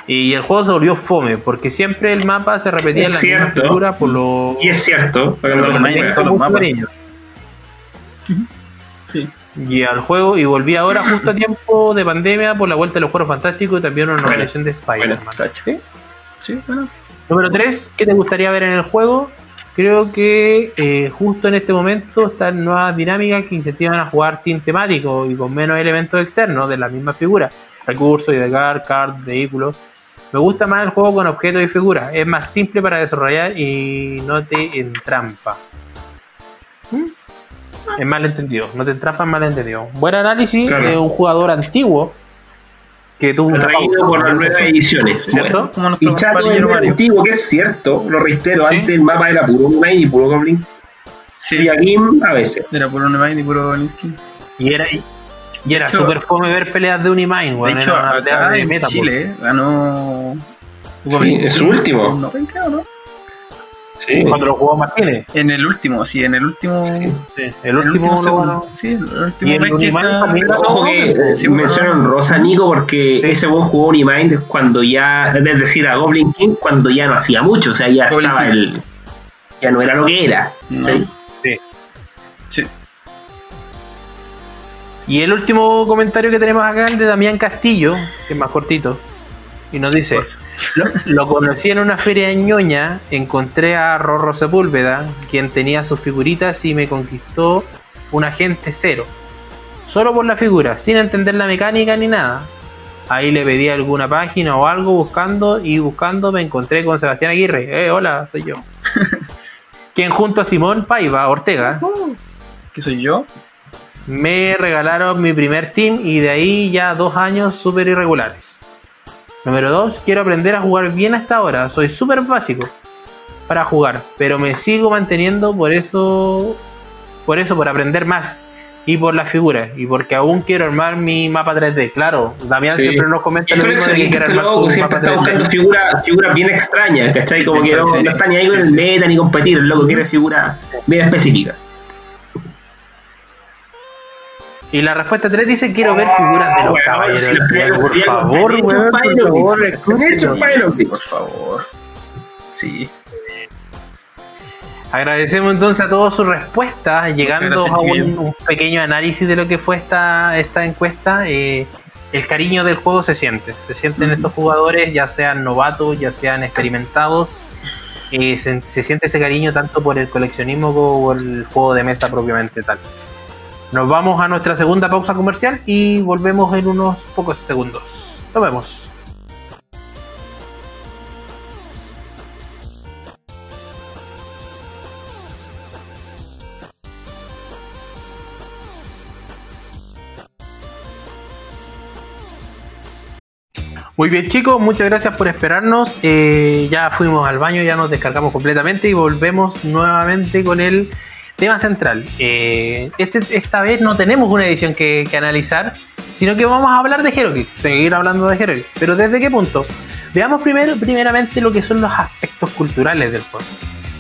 [SPEAKER 1] Y el juego se volvió fome, porque siempre el mapa se repetía en la misma figura por lo...
[SPEAKER 3] Y es cierto,
[SPEAKER 1] porque los mapas. Sí y al juego y volví ahora justo a tiempo de pandemia por la vuelta de los juegos fantásticos y también una nominación de Spider-Man.
[SPEAKER 2] ¿Sí? bueno.
[SPEAKER 1] Número 3, ¿qué te gustaría ver en el juego? Creo que eh, justo en este momento están nuevas dinámicas que incentivan a jugar team temático y con menos elementos externos de la misma figura, recursos, idegar, cards, vehículos. Me gusta más el juego con objetos y figuras, es más simple para desarrollar y no te entrampa. ¿Mm? Es malentendido, no te entrapas en malentendido. Buen análisis de un jugador antiguo que tuvo un
[SPEAKER 3] traído por las nuevas ediciones. ¿cierto? y Chato es antiguo, que es cierto, lo reitero, antes el mapa era puro Unimind y puro Goblin. Sí. Y aquí a veces.
[SPEAKER 2] Era puro Unimind y puro Goblin
[SPEAKER 1] Y era, y era súper fome ver peleas de Unimind,
[SPEAKER 2] De hecho, acá de en Chile ganó.
[SPEAKER 3] Sí, es su último.
[SPEAKER 2] No, ¿no?
[SPEAKER 1] Sí. Cuando lo jugó Martínez.
[SPEAKER 2] En el último, sí, en el último.
[SPEAKER 1] Sí, el, último,
[SPEAKER 2] segundo. Sí, el último.
[SPEAKER 3] Y el Unimind también. Ojo que sí, mencionaron Rosa Nico porque ese buen jugó Unimind cuando ya. Es decir, a Goblin King cuando ya no hacía mucho. O sea, ya estaba el. Ya no era lo que era. ¿sí?
[SPEAKER 1] Sí. Sí. Y el último comentario que tenemos acá, el de Damián Castillo, que es más cortito. Y nos dice, lo, conocí en una feria en ñoña, encontré a Rorro Sepúlveda, quien tenía sus figuritas y me conquistó un agente cero. Solo por la figura, sin entender la mecánica ni nada. Ahí le pedí alguna página o algo buscando y buscando me encontré con Sebastián Aguirre. Eh, hola, soy yo. quien junto a Simón Paiva Ortega.
[SPEAKER 2] ¿Qué soy yo?
[SPEAKER 1] Me regalaron mi primer team y de ahí ya dos años súper irregulares. Número 2. Quiero aprender a jugar bien hasta ahora. Soy súper básico para jugar, pero me sigo manteniendo por eso, por eso, por aprender más y por las figuras y porque aún quiero armar mi mapa 3D. Claro, Damián siempre nos comenta
[SPEAKER 3] lo mismo que quiere armar loco, siempre está buscando figuras figura bien extrañas, ¿cachai? Como que no, no, está ni ahí con el meta ni competir, el loco quiere figuras bien específicas.
[SPEAKER 1] Y la respuesta 3 dice: Quiero ver figuras de los caballeros. por favor, weón, por favor,
[SPEAKER 2] Por favor. Sí.
[SPEAKER 1] Agradecemos entonces a todos sus respuestas, llegando a un, pequeño análisis de lo que fue esta, esta encuesta. Eh, el cariño del juego se siente, se sienten estos jugadores, ya sean novatos, ya sean experimentados, eh, se, se, siente ese cariño tanto por el coleccionismo como por el juego de mesa propiamente tal. Nos vamos a nuestra segunda pausa comercial y volvemos en unos pocos segundos. Nos vemos. Muy bien chicos, muchas gracias por esperarnos. Eh, ya fuimos al baño, ya nos descargamos completamente y volvemos nuevamente con el tema central. Eh, este, esta vez no tenemos una edición que, analizar, sino que vamos a hablar de Heroic, seguir hablando de Heroic. Pero ¿desde qué punto? Veamos primero, primeramente lo que son los aspectos culturales del juego.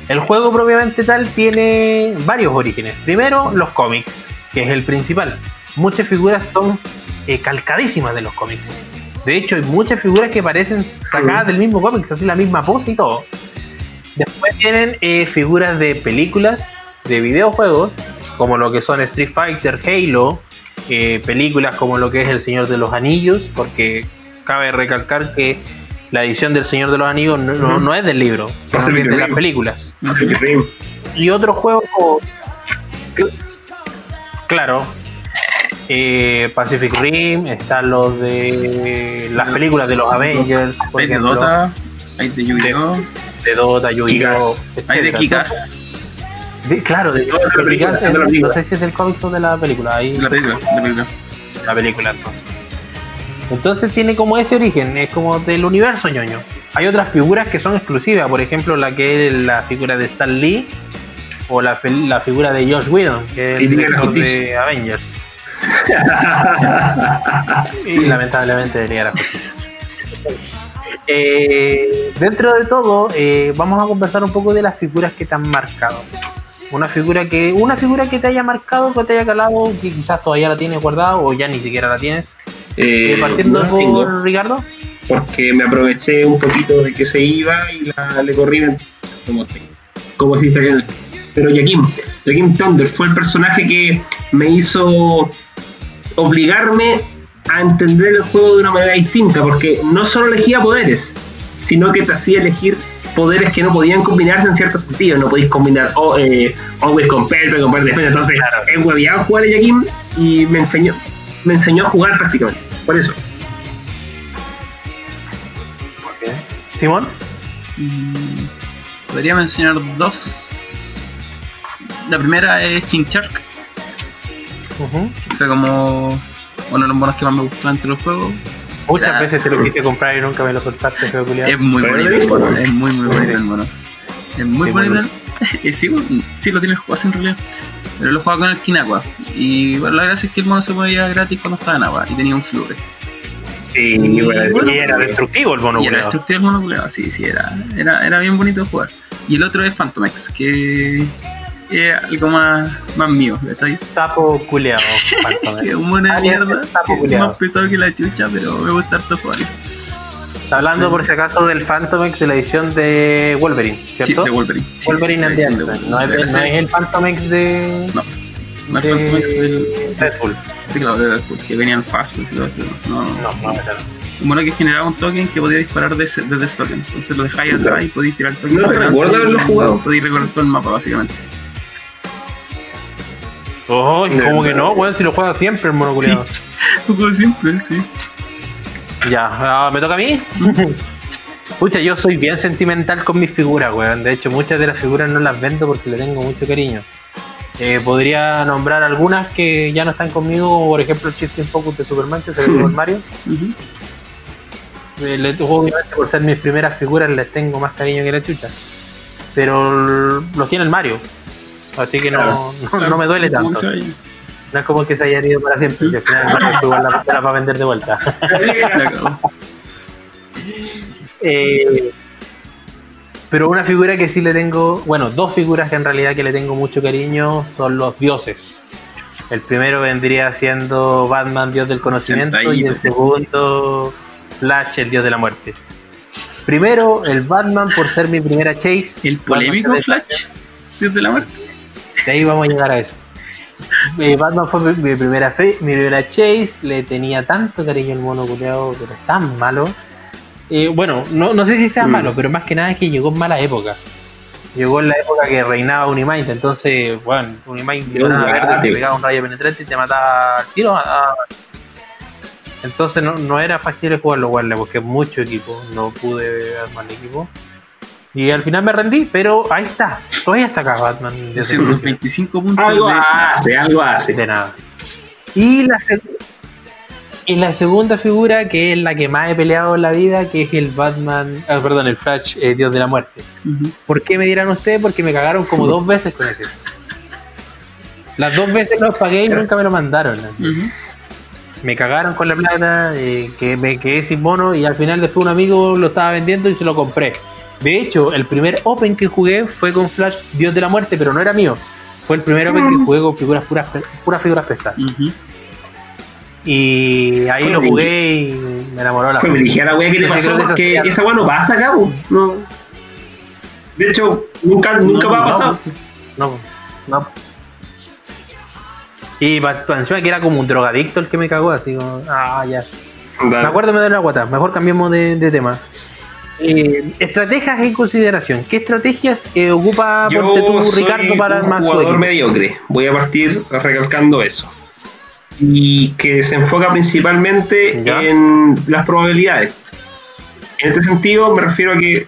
[SPEAKER 1] El juego propiamente tal tiene varios orígenes. Primero, los cómics, que es el principal. Muchas figuras son eh, calcadísimas de los cómics. De hecho, hay muchas figuras que parecen sacadas del mismo cómic, así la misma pose y todo. Después tienen eh, figuras de películas, de videojuegos, como lo que son Street Fighter, Halo, eh, películas como lo que es El Señor de los Anillos, porque cabe recalcar que la edición del Señor de los Anillos no, es del libro, es de las películas. Y otros juegos Claro. Eh, Pacific Rim, están los de las películas de los Avengers.
[SPEAKER 2] hay de Dota, hay de Yu-Gi-Oh!
[SPEAKER 1] De, Dota, Yu-Gi-Oh!
[SPEAKER 2] Hay de Kikas
[SPEAKER 1] claro, de, no sé si es del cómic o de la película. Ahí,
[SPEAKER 2] la película, la película.
[SPEAKER 1] La película, entonces. Entonces tiene como ese origen, es como del universo ñoño. Hay otras figuras que son exclusivas, por ejemplo, la que es la figura de Stan Lee o la, la figura de Josh Whedon, que es el director de Avengers. y lamentablemente de la eh, dentro de todo, eh, vamos a conversar un poco de las figuras que te han marcado. Una figura que una figura que te haya marcado, que te haya calado, que quizás todavía la tienes guardada o ya ni siquiera la tienes. Eh, partiendo por Ricardo.
[SPEAKER 3] Porque me aproveché un poquito de que se iba y la, le corrí como, como si se Pero Jaquim, Jaquim Thunder fue el personaje que me hizo obligarme a entender el juego de una manera distinta, porque no solo elegía poderes, sino que te hacía elegir poderes que no podían combinarse en cierto sentido. No podéis combinar o, eh, Always con Pelpe, con Defensa. Entonces, claro. es hueviado jugar a Yakim y me enseñó, me enseñó a jugar prácticamente. Por eso.
[SPEAKER 1] ¿Simón?
[SPEAKER 2] Podría mencionar dos. La primera es King Shark. Fue como uno de los monos que más me gustó entre los juegos.
[SPEAKER 1] Muchas veces te lo quise comprar y nunca me lo soltaste,
[SPEAKER 2] Es muy bonito el mono, es muy muy bonito el mono. Es muy bonito. sí, sí, lo tienes jugado en realidad. Pero lo jugaba con el Kinagua. Y bueno, la gracia es que el mono se movía gratis cuando estaba en agua y tenía un flure.
[SPEAKER 1] Sí, y, bueno, y era destructivo el mono
[SPEAKER 2] Y era destructivo el mono sí, sí, era, era, era bien bonito de jugar. y el otro es Phantomex, que es algo más, más mío, ¿cachai?
[SPEAKER 1] Sapo culeado,
[SPEAKER 2] es un de mierda, es más pesado que la chucha, pero me gusta harto jugar.
[SPEAKER 1] Está hablando por si acaso del Phantomex de la edición de Wolverine, ¿cierto?
[SPEAKER 2] Sí, de Wolverine.
[SPEAKER 1] Wolverine sí, no, es, no, es, el Phantomex de.
[SPEAKER 2] No. No es Phantomex del. Deadpool. Sí, claro, de Deadpool, que venían fast y todo No, no, no, no, no bueno que generaba un token que podía disparar desde, desde ese token. Entonces lo dejáis atrás y podéis tirar el token.
[SPEAKER 3] No recuerdo haberlo jugado.
[SPEAKER 2] Podéis recorrer todo el mapa, básicamente.
[SPEAKER 1] Oh, ¿cómo que no, weón? Si lo juega siempre el mono
[SPEAKER 2] sí, lo juego siempre, sí.
[SPEAKER 1] Ya, ah, ¿me toca a mí? Pucha, yo soy bien sentimental con mis figuras, weón. De hecho, muchas de las figuras no las vendo porque le tengo mucho cariño. Eh, podría nombrar algunas que ya no están conmigo, por ejemplo el Shifting Focus de Superman que se ve con Mario. Eh, obviamente por ser mis primeras figuras les tengo más cariño que la chucha. Pero lo tiene el Mario. Así que no, no, me duele tanto. No es como que se haya ido para siempre. Y al final igual la, la va a vender de vuelta. eh, pero una figura que sí le tengo, bueno, dos figuras que en realidad que le tengo mucho cariño son los dioses. El primero vendría siendo Batman, dios del conocimiento, y el segundo Flash, el dios de la muerte. Primero, el Batman por ser mi primera chase.
[SPEAKER 2] ¿El polémico Flash? ¿Dios de la muerte?
[SPEAKER 1] De ahí vamos a llegar a eso. Eh, Batman fue mi, primera fe, mi primera chase, le tenía tanto cariño al mono culeado, pero es tan malo. Eh, bueno, no, no sé si sea mm. malo, pero más que nada es que llegó en mala época. Llegó en la época que reinaba Unimind, entonces, bueno, Unimind te pegaba un rayo penetrante y te mataba al tiro. Entonces no, no era fácil jugarlo, Warle, porque es mucho equipo, no pude armar el equipo. Y al final me rendí, pero ahí está, todavía está acá Batman.
[SPEAKER 2] Haciendo 25 puntos.
[SPEAKER 3] Algo de... hace, algo hace.
[SPEAKER 1] De nada. Y la, y la segunda figura, que es la que más he peleado en la vida, que es el Batman, ah, perdón, el Flash, eh, Dios de la Muerte. ¿Por qué me dirán ustedes? Porque me cagaron como dos veces con ese. Las dos veces los pagué y nunca me lo mandaron me cagaron con la plata, eh, que me quedé sin mono y al final después un amigo lo estaba vendiendo y se lo compré. De hecho, el primer Open que jugué fue con Flash Dios de la Muerte, pero no era mío. Fue el primer Open que mm. jugué con figuras puras, puras figuras prestadas. Y ahí lo jugué y me enamoró la
[SPEAKER 3] Fue, me dije a la wea que te pasó porque esa wea no pasa, cabo. No. De hecho, nunca, nunca va a pasar.
[SPEAKER 1] No, no. Y para, encima que era como un drogadicto el que me cagó, así como, ah, ya. Me acuerdo me de la guata, mejor cambiemos de, tema. Eh, estrategias en consideración. ¿Qué estrategias eh, ocupa
[SPEAKER 3] tú, Ricardo, para un jugador mediocre. Voy a partir recalcando eso. Y que se enfoca principalmente en las probabilidades. En este sentido, me refiero a que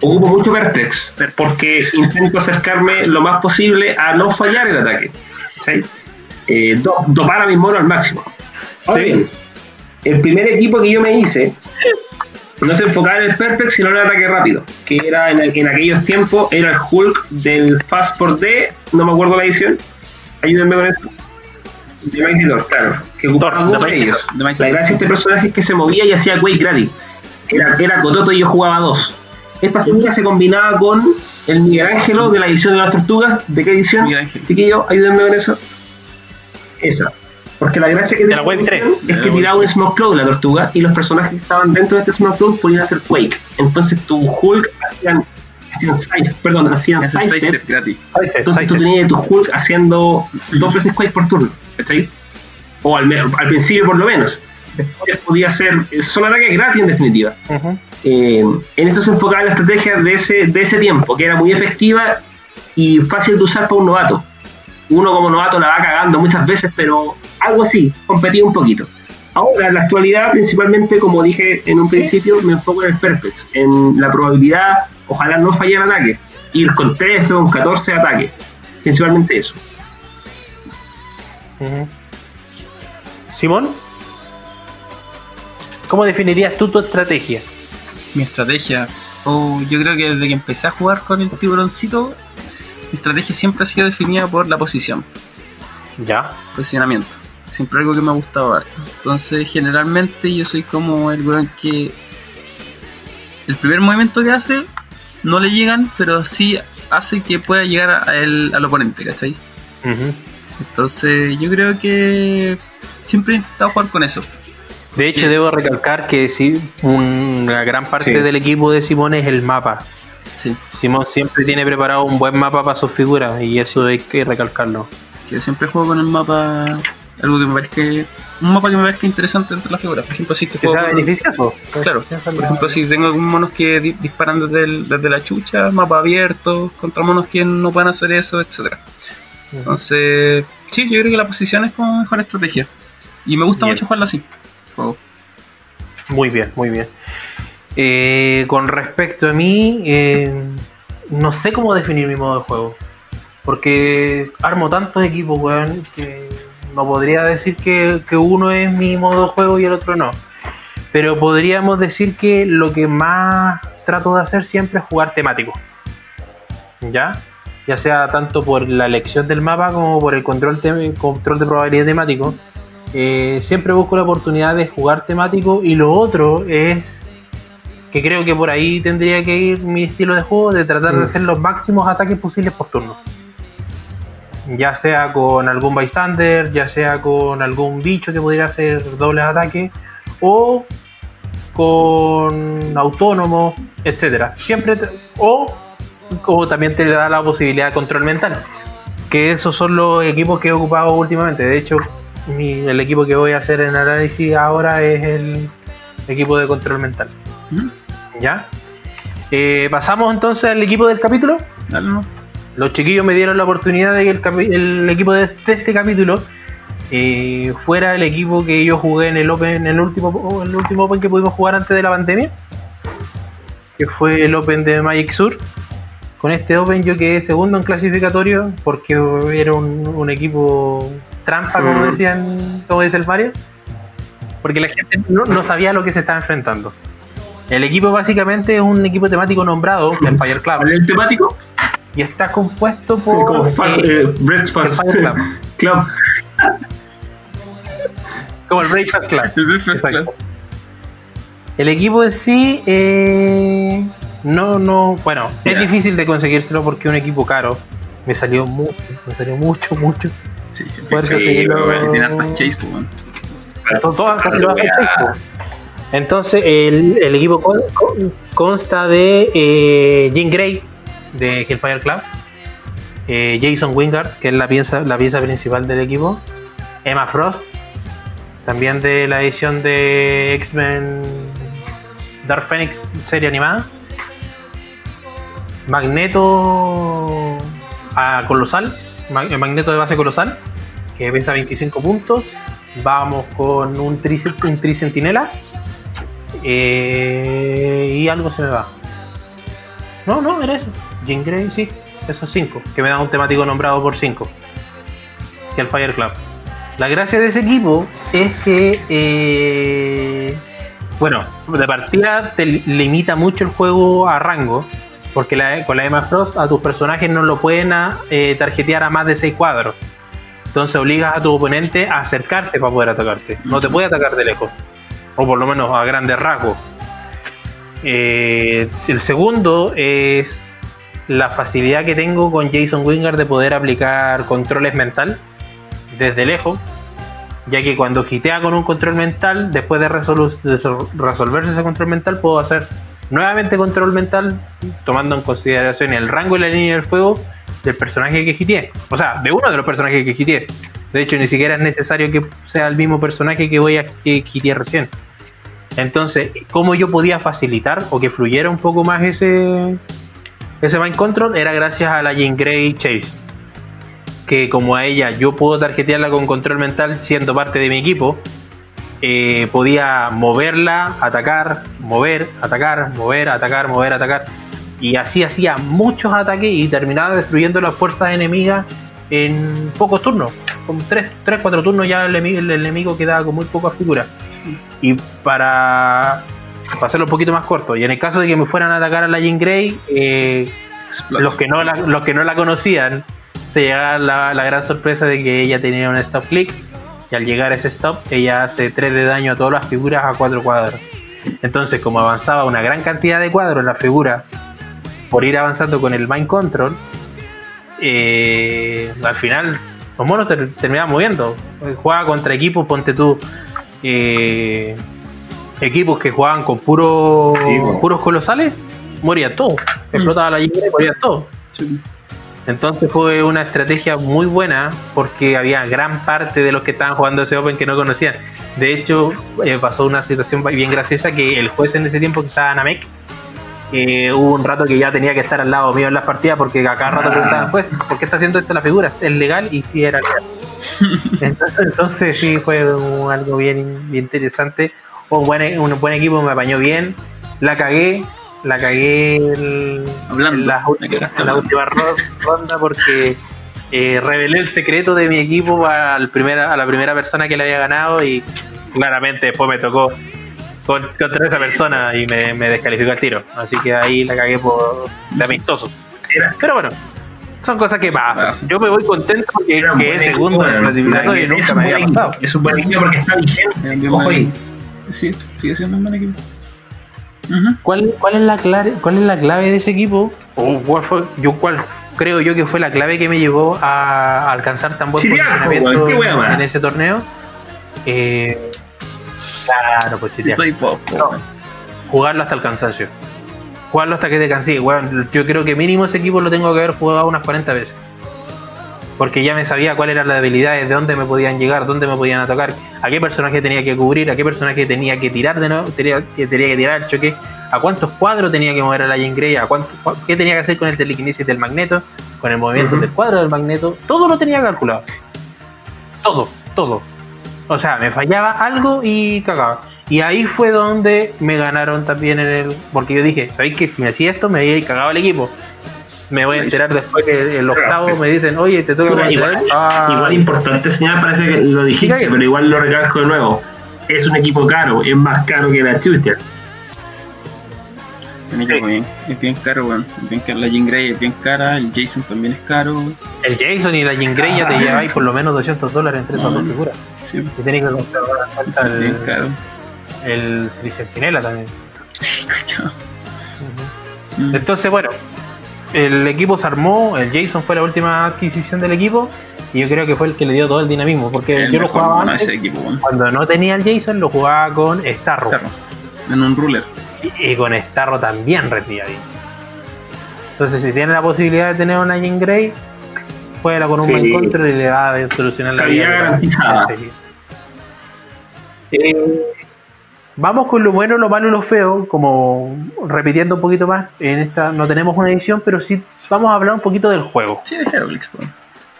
[SPEAKER 3] ocupo mucho Perplex, porque intento acercarme lo más posible a no fallar el ataque. ¿sí? eh, dopar a mis monos al máximo. el primer equipo que yo me hice no se enfocaba en el Perfect, sino en el ataque rápido, que era en, en aquellos tiempos, era el Hulk del Fast for D, no me acuerdo la edición, ayúdenme con eso. De Mighty claro, que ocupaba dos de ellos. La gracia de este personaje es que se movía y hacía Quake gratis. Era, era Cototo y yo jugaba dos. Esta figura se combinaba con el Miguel Ángelo de la edición de las tortugas. ¿De qué edición? Chiquillo, ayúdenme con eso. Esa. Porque la gracia que
[SPEAKER 1] la
[SPEAKER 3] es que tiraba un Smoke Cloud la tortuga y los personajes que estaban dentro de este Smoke Cloud podían hacer Quake. Entonces tu Hulk hacían, hacían size, perdón, hacían size gratis. Entonces tú tenías tu Hulk haciendo dos veces Quake por turno. ¿Cachai? O al, al principio por lo menos. Después podía hacer solo ataque gratis en definitiva. Eh, en eso se enfocaba la estrategia de ese, de ese tiempo, que era muy efectiva y fácil de usar para un novato uno como novato la va cagando muchas veces, pero algo así, competí un poquito. Ahora, en la actualidad, principalmente, como dije en un principio, me enfoco en el perfect, en la probabilidad, ojalá no fallar ataque, ir con 13 o con 14 ataques, principalmente eso.
[SPEAKER 1] Simón, ¿cómo definirías tú tu estrategia?
[SPEAKER 2] Mi estrategia, oh, yo creo que desde que empecé a jugar con el tiburoncito, mi estrategia siempre ha sido definida por la posición.
[SPEAKER 1] Ya.
[SPEAKER 2] Posicionamiento. Siempre algo que me ha gustado harto. Entonces, generalmente yo soy como el weón que. El primer movimiento que hace no le llegan, pero sí hace que pueda llegar a el, al oponente, ¿cachai? Entonces yo creo que siempre he intentado jugar con eso.
[SPEAKER 1] De hecho, debo recalcar que sí, una gran parte del equipo de Simón es el mapa. Sí. Simón siempre tiene preparado un buen mapa para sus figuras y eso hay que recalcarlo.
[SPEAKER 2] Yo siempre juego con el mapa, algo que me parece un mapa que me parece interesante entre las figuras. Por ejemplo, si te
[SPEAKER 1] juego. beneficioso.
[SPEAKER 2] Claro, por ejemplo, si tengo algunos monos que disparan desde, desde la chucha, mapa abierto, contra monos que no pueden hacer eso, etcétera. Entonces, sí, yo creo que la posición es como mejor estrategia. Y me gusta mucho jugarla así.
[SPEAKER 1] Muy bien, muy bien. Eh, con respecto a mí, eh, no sé cómo definir mi modo de juego. Porque armo tantos equipos, weón, que no podría decir que, que, uno es mi modo de juego y el otro no. Pero podríamos decir que lo que más trato de hacer siempre es jugar temático. ¿Ya? Ya sea tanto por la elección del mapa como por el control, control de probabilidad temático eh, siempre busco la oportunidad de jugar temático y lo otro es que creo que por ahí tendría que ir mi estilo de juego de tratar de mm. hacer los máximos ataques posibles por turno. Ya sea con algún bystander, ya sea con algún bicho que pudiera hacer doble ataque o con autónomo, etcétera. Siempre o como también te da la posibilidad de control mental. Que esos son los equipos que he ocupado últimamente. De hecho, el equipo que voy a hacer en análisis ahora es el equipo de control mental. ¿Ya? Eh, pasamos entonces al equipo del capítulo. Los chiquillos me dieron la oportunidad de que el, equipo de este, capítulo eh, fuera el equipo que yo jugué en el Open, en el último, el último Open que pudimos jugar antes de la pandemia, que fue el Open de Magic Sur. Con este Open yo quedé segundo en clasificatorio porque era un equipo trampa, como mm. decían, como dice el Mario, porque la gente no, sabía lo que se estaba enfrentando. El equipo básicamente es un equipo temático nombrado, el Fire Club.
[SPEAKER 3] ¿El temático?
[SPEAKER 1] Y está compuesto por.
[SPEAKER 3] Como fast, eh, eh Breakfast Club. Club.
[SPEAKER 1] Como el Breakfast Club. El equipo en sí, eh, no, no, bueno, es difícil de conseguírselo porque es un equipo caro. Me salió mucho, me salió mucho, mucho.
[SPEAKER 2] Sí, tiene hartas chase,
[SPEAKER 1] Entonces, el, equipo consta de eh, Jim Gray de Hellfire Club, eh, Jason Wingard, que es la pieza, la pieza principal del equipo, Emma Frost, también de la edición de X-Men Dark Phoenix serie animada, Magneto Colosal magneto de base colosal, que pesa 25 puntos. Vamos con un tri, un tri sentinela. Eh, y algo se me va. No, no, era eso. Jean Grey, sí, esos 5. Que me da un temático nombrado por 5. Que el Fire Club. La gracia de ese equipo es que, eh, bueno, de partida te limita mucho el juego a rango porque la, con la Emma Frost a tus personajes no lo pueden eh, tarjetear a más de 6 cuadros. Entonces obligas a tu oponente a acercarse para poder atacarte. No te puede atacar de lejos. O por lo menos a grandes rasgos. Eh, el segundo es la facilidad que tengo con Jason Wingard de poder aplicar controles mental desde lejos. Ya que cuando gitea con un control mental, después de, de resolverse ese control mental, puedo hacer nuevamente control mental, tomando en consideración el rango y la línea del fuego del personaje que hitié. O sea, de uno de los personajes que hitié. De hecho, ni siquiera es necesario que sea el mismo personaje que voy a que recién. Entonces, ¿cómo yo podía facilitar o que fluyera un poco más ese, ese Mind Control? Era gracias a la Jean Grey Chase. Que como a ella yo puedo tarjetearla con control mental siendo parte de mi equipo, eh, podía moverla, atacar, mover, atacar, mover, atacar, mover, atacar. Y así hacía muchos ataques y terminaba destruyendo las fuerzas enemigas en pocos turnos. Con 3, 4 turnos ya el, enemigo quedaba con muy pocas figuras. Y para, hacerlo un poquito más corto, y en el caso de que me fueran a atacar a la Jean Grey, eh, los, que no la, los que no la conocían, se llegaba la, la gran sorpresa de que ella tenía un stop click y al llegar a ese stop ella hace 3 de daño a todas las figuras a 4 cuadros. Entonces como avanzaba una gran cantidad de cuadros la figura por ir avanzando con el Mind Control, eh, al final los monos te, terminaban moviendo. Jugaba contra equipos, ponte tú, eh, equipos que jugaban con puros puros colosales, moría todo. Mm. Explotaba la lluvia y moría todo. Entonces fue una estrategia muy buena porque había gran parte de los que estaban jugando ese Open que no conocían. De hecho, eh, pasó una situación bien graciosa que el juez en ese tiempo que estaba Namek, eh, hubo un rato que ya tenía que estar al lado mío en las partidas porque a cada rato preguntaban, pues, ¿por qué está haciendo esto la figura? ¿Es legal? Y sí era legal. entonces, sí, fue algo bien, bien interesante. Un buen, un buen equipo me apañó bien. La cagué, la cagué en, la, última ronda porque eh, revelé el secreto de mi equipo al primera, a la primera persona que le había ganado y claramente después me tocó contra esa persona y me, me descalificó el tiro. Así que ahí la cagué por de amistoso. Pero bueno, son cosas que pasan. Yo me voy contento porque es segundo en el clasificatorio y nunca me había pasado.
[SPEAKER 3] Es un buen equipo porque está vigente. Ojo ahí.
[SPEAKER 2] Sí, sigue siendo un buen equipo.
[SPEAKER 1] ¿Cuál, cuál, es la clave, ¿Cuál es la clave de ese equipo? ¿O cuál fue, yo cuál creo yo que fue la clave que me llevó a alcanzar tan buen posicionamiento en ese torneo? Eh, claro, pues
[SPEAKER 2] soy poco.
[SPEAKER 1] jugarlo hasta el cansancio. Jugarlo hasta que te canses. Bueno, yo creo que mínimo ese equipo lo tengo que haber jugado unas 40 veces porque ya me sabía cuáles eran las debilidades, de dónde me podían llegar, dónde me podían atacar, a qué personaje tenía que cubrir, a qué personaje tenía que tirar de nuevo, tenía, que tenía que tirar el choque, a cuántos cuadros tenía que mover a la Jean Grey, a cuánto, qué tenía que hacer con el telequinesis del magneto, con el movimiento del cuadro del magneto, todo lo tenía calculado. Todo, todo. O sea, me fallaba algo y cagaba. Y ahí fue donde me ganaron también en el. Porque yo dije, ¿sabéis que si me hacía esto me había cagado el equipo? me voy a enterar después que el octavo me dicen, oye, te toca
[SPEAKER 3] igual, ah, igual importante señal, parece que lo dijiste, pero igual lo recalco de nuevo. Es un equipo caro, es más caro que la Twitter.
[SPEAKER 2] Es bien caro, bueno. La Jean Grey es bien cara, el Jason también es caro.
[SPEAKER 1] El Jason y la Jean Grey ya te lleváis por lo menos 200 dólares entre esas dos figuras. Sí. Y tenéis que comprar el, bien caro. el Tricentinela también.
[SPEAKER 2] Sí, cacho.
[SPEAKER 1] Entonces, bueno, el equipo se armó, el Jason fue la última adquisición del equipo y yo creo que fue el que le dio todo el dinamismo, porque yo lo jugaba antes, cuando no tenía el Jason lo jugaba con Starro.
[SPEAKER 2] En un ruler.
[SPEAKER 1] Y, con Starro también bien. Entonces si tiene la posibilidad de tener una Jean Grey, juega con un sí. y le va a solucionar la vida. Eh, Vamos con lo bueno, lo malo y lo feo, como repitiendo un poquito más. En esta no tenemos una edición, pero sí vamos a hablar un poquito del juego.
[SPEAKER 2] Sí, de Heroclix,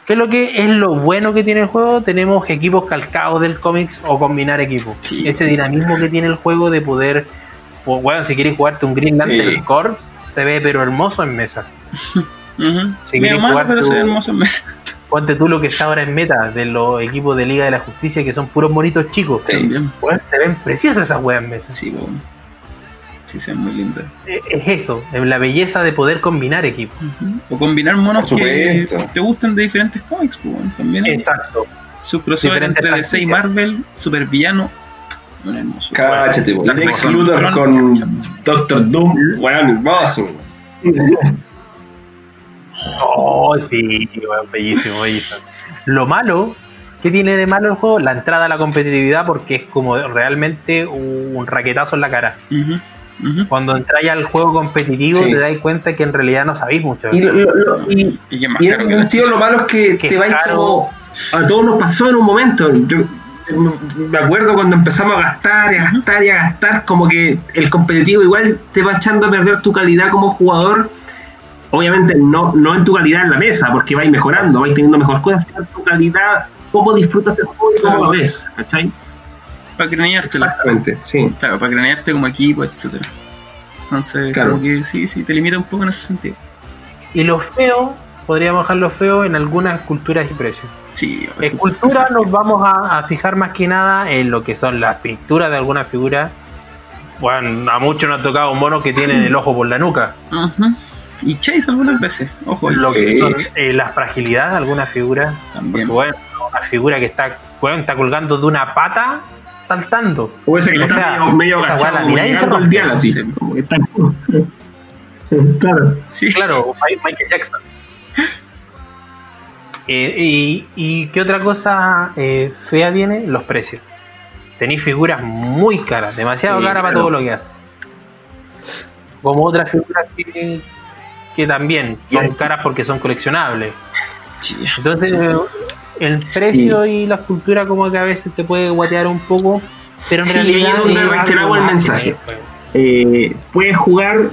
[SPEAKER 1] ¿Qué es lo que es lo bueno que tiene el juego? Tenemos equipos calcados del cómics o combinar equipos. Ese dinamismo que tiene el juego de poder, pues, bueno, si quieres jugarte un Green Lantern Core, se ve pero hermoso en mesa.
[SPEAKER 2] Si quieres jugar pero se ve hermoso en mesa
[SPEAKER 1] ponte tú lo que está ahora en meta de los equipos de Liga de la Justicia que son puros monitos chicos. Sí, se ven preciosas esas weas en mesa.
[SPEAKER 2] Sí, bueno. Sí, se ven muy lindas.
[SPEAKER 1] Eh, es eso, es la belleza de poder combinar equipos.
[SPEAKER 2] O combinar monos que te gusten de diferentes cómics, pues, también.
[SPEAKER 1] Exacto.
[SPEAKER 2] Su crossover entre DC y Marvel, super hermoso.
[SPEAKER 3] Cáchate, Lex Luthor con Doctor Doom, weón, hermoso.
[SPEAKER 1] Oh, sí, bellísimo, bellísimo. Lo malo, ¿qué tiene de malo el juego? La entrada a la competitividad, porque es como realmente un raquetazo en la cara. Cuando entráis al juego competitivo, te dais cuenta que en realidad no sabéis mucho.
[SPEAKER 3] Y, en ese sentido, lo malo es que, te vais como. A todos nos pasó en un momento. Yo, me acuerdo cuando empezamos a gastar y a gastar y a gastar, como que el competitivo igual te va echando a perder tu calidad como jugador obviamente no, no en tu calidad en la mesa, porque vais mejorando, vais teniendo mejores cosas, sino en tu calidad, cómo disfrutas el juego y cómo lo ves, ¿cachai?
[SPEAKER 2] Para cranearte.
[SPEAKER 3] Exactamente, sí.
[SPEAKER 2] Claro, para cranearte como equipo, etcétera. Entonces, claro. como que sí, sí, te limita un poco en ese sentido.
[SPEAKER 1] Y lo feo, podríamos dejarlo feo en algunas culturas y precios.
[SPEAKER 2] Sí,
[SPEAKER 1] en cultura nos vamos a, fijar más que nada en lo que son las pinturas de algunas figuras. Bueno, a muchos nos ha tocado un mono que tiene el ojo por la nuca.
[SPEAKER 2] Ajá y Chase algunas veces, ojo.
[SPEAKER 1] Lo que son eh, las fragilidades de algunas figuras. También. bueno, una figura que está, bueno, está colgando de una pata saltando.
[SPEAKER 3] O ese que o está sea, medio, medio agachado, el
[SPEAKER 1] así.
[SPEAKER 3] claro.
[SPEAKER 1] Sí. Claro, Michael Jackson. Eh, y, y, qué otra cosa eh, fea viene? Los precios. Tenéis figuras muy caras, demasiado caras para todo lo que hace. Como otras figuras que, que también son caras porque son coleccionables. Entonces, el precio y la escultura como que a veces te puede guatear un poco, pero en realidad...
[SPEAKER 3] Es donde el mensaje. Eh, puedes jugar,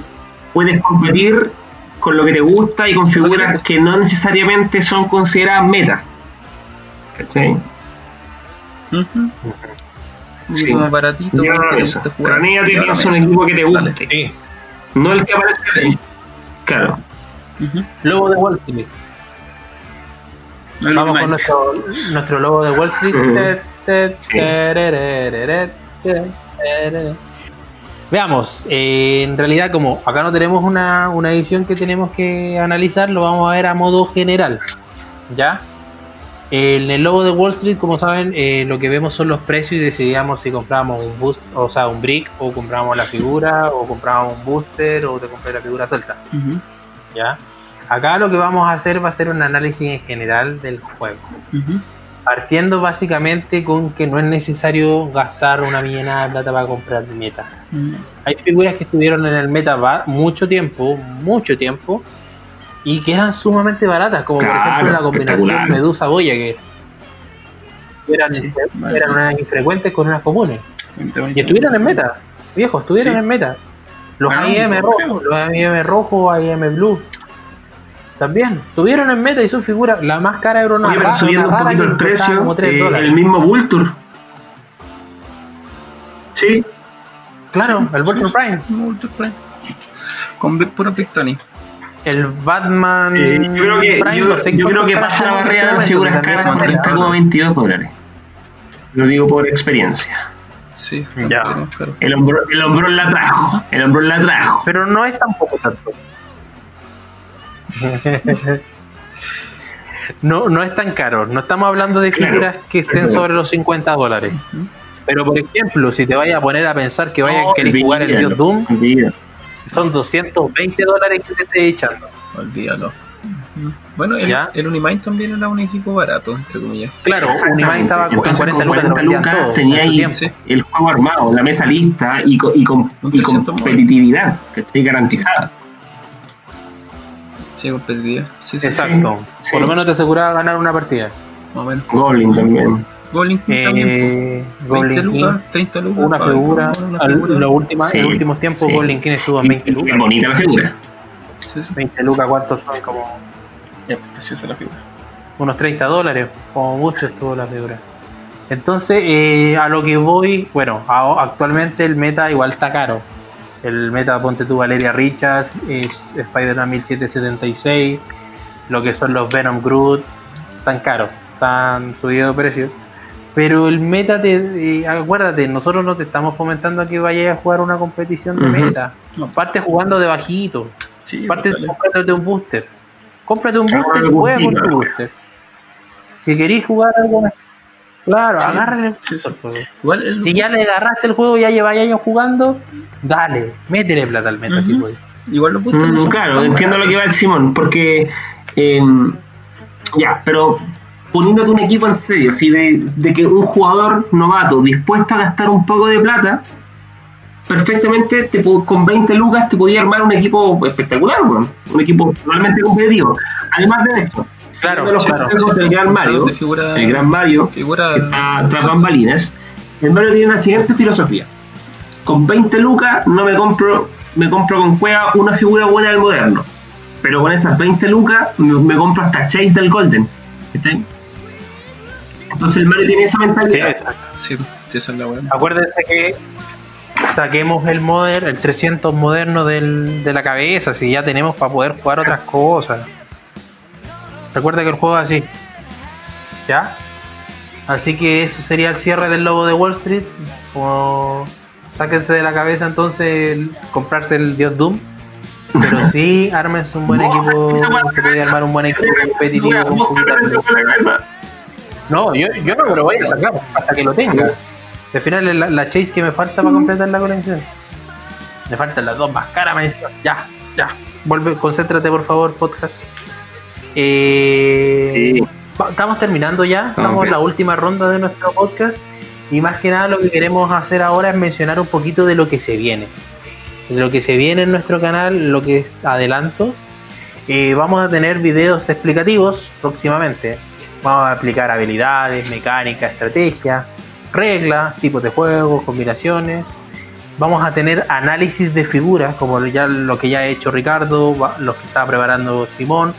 [SPEAKER 3] puedes competir con lo que te gusta y con figuras que no necesariamente son consideradas meta. ¿Cachai?
[SPEAKER 2] Sí. Como baratito,
[SPEAKER 3] Yo que eso. te jugar. un equipo que te guste. No el que aparece ahí. Claro.
[SPEAKER 1] Lobo de Wall Street. Vamos con nuestro, nuestro logo de Wall Street. Veamos, eh, en realidad como acá no tenemos una, una, edición que tenemos que analizar, lo vamos a ver a modo general. ¿Ya? En el logo de Wall Street, como saben, eh, lo que vemos son los precios y decidíamos si compramos un boost, o sea, un brick, o compramos la figura, o compramos un booster, o te compré la figura suelta. ¿Ya? Acá lo que vamos a hacer va a ser un análisis en general del juego partiendo básicamente con que no es necesario gastar una millonada de plata para comprar meta. Mm. Hay figuras que estuvieron en el meta mucho tiempo, mucho tiempo, y que eran sumamente baratas, como por ejemplo la combinación Medusa Boya, que eran, eran unas infrecuentes con unas comunes. Y estuvieron en meta, viejos, estuvieron en meta. Los AIM rojos, los AIM rojos, AIM blue, también, tuvieron en meta y su figura, la más cara era una
[SPEAKER 3] Oye, pero subiendo un poquito el precio, eh, el mismo Vulture. Sí.
[SPEAKER 1] Claro, el Vulture Prime.
[SPEAKER 2] Vulture Prime. Con puro Victory.
[SPEAKER 1] El Batman
[SPEAKER 3] eh, yo creo que, Prime, yo, yo creo que pasa la barrera de las figuras caras con 30,22 dólares. Lo digo por experiencia.
[SPEAKER 2] Sí,
[SPEAKER 3] ya. El hombro, el hombro la trajo. El hombro la trajo.
[SPEAKER 1] Pero no es tampoco tanto. no, no es tan caro. No estamos hablando de figuras que estén sobre los 50 dólares. Pero por ejemplo, si te vayas a poner a pensar que vayas a querer jugar el Dios Doom, son 220 dólares que te estés echando.
[SPEAKER 2] Olvídalo. Bueno, el, el Unimind también era un equipo barato, entre comillas.
[SPEAKER 3] Claro, Unimind estaba con 40 lucas, lucas tenía ahí el juego armado, la mesa lista y, y, con, y competitividad que esté garantizada.
[SPEAKER 2] Sí, competitiva. Sí, sí,
[SPEAKER 1] Exacto. Por lo menos te aseguraba ganar una partida.
[SPEAKER 3] Goblin también.
[SPEAKER 2] Goblin eh, también.
[SPEAKER 1] Goblin 20 lucas, 30 lucas. Una figura. Una figura. Al, última, en los últimos tiempos, sí. Goblin King estuvo en 20 lucas.
[SPEAKER 3] bonita la figura.
[SPEAKER 1] 20 lucas, ¿cuántos son? Como.
[SPEAKER 2] Es preciosa la figura.
[SPEAKER 1] Unos 30 dólares, como mucho estuvo la figura. Entonces, eh, a lo que voy, bueno, actualmente el meta igual está caro el meta, ponte tú Valeria Richards, es Spider-Man 1776, lo que son los Venom Groot, tan caros, tan subido de precio. Pero el meta, te, acuérdate, nosotros no te estamos comentando que vayas a jugar una competición de meta. Parte jugando de bajito. Sí, parte cómprate un booster. Cómprate un booster y juega con tu booster. Si queréis jugar algo Claro, agárrale el Si ya le agarraste el juego y ya lleváis años jugando, dale, métele plata al meta si puedes.
[SPEAKER 2] Igual lo
[SPEAKER 3] mm, Claro, entiendo lo que va el Simón, porque. Em, ya, pero poniéndote un equipo en serio, así de, que un jugador novato dispuesto a gastar un poco de plata, perfectamente te, con 20 lucas te podía armar un equipo espectacular, un equipo realmente competitivo. Además de eso,
[SPEAKER 1] Claro, de los
[SPEAKER 3] claro. del Gran Mario, el Gran Mario, figura, que está tras bambalinas, el Mario tiene la siguiente filosofía. Con 20 lucas no me compro, me compro con cueva una figura buena del moderno. Pero con esas 20 lucas me, compro hasta Chase del Golden. ¿Está? Entonces el Mario tiene esa mentalidad.
[SPEAKER 2] Sí, sí esa es la buena.
[SPEAKER 1] Acuérdense que saquemos el modder, el 300 moderno del, de la cabeza, si ya tenemos para poder jugar otras cosas. Recuerda que el juego es así. ¿Ya? Así que eso sería el cierre del lobo de Wall Street. O sáquense de la cabeza entonces comprarse el Dios Doom. Pero sí, ármense un buen equipo. Se puede armar un buen equipo competitivo. No, yo, yo no me lo voy a sacar hasta que lo tenga. Al final es la, chase que me falta para completar la colección. Me faltan las dos más caras, me Ya, Ya, vuelve, concéntrate por favor, podcast. Eh, Estamos terminando ya, estamos en la última ronda de nuestro podcast. Y más que nada lo que queremos hacer ahora es mencionar un poquito de lo que se viene. De lo que se viene en nuestro canal, lo que es adelantos. Eh, vamos a tener videos explicativos próximamente. Vamos a explicar habilidades, mecánica, estrategia, reglas, tipos de juegos, combinaciones. Vamos a tener análisis de figuras, como ya lo que ya ha hecho Ricardo, lo que está preparando Simón.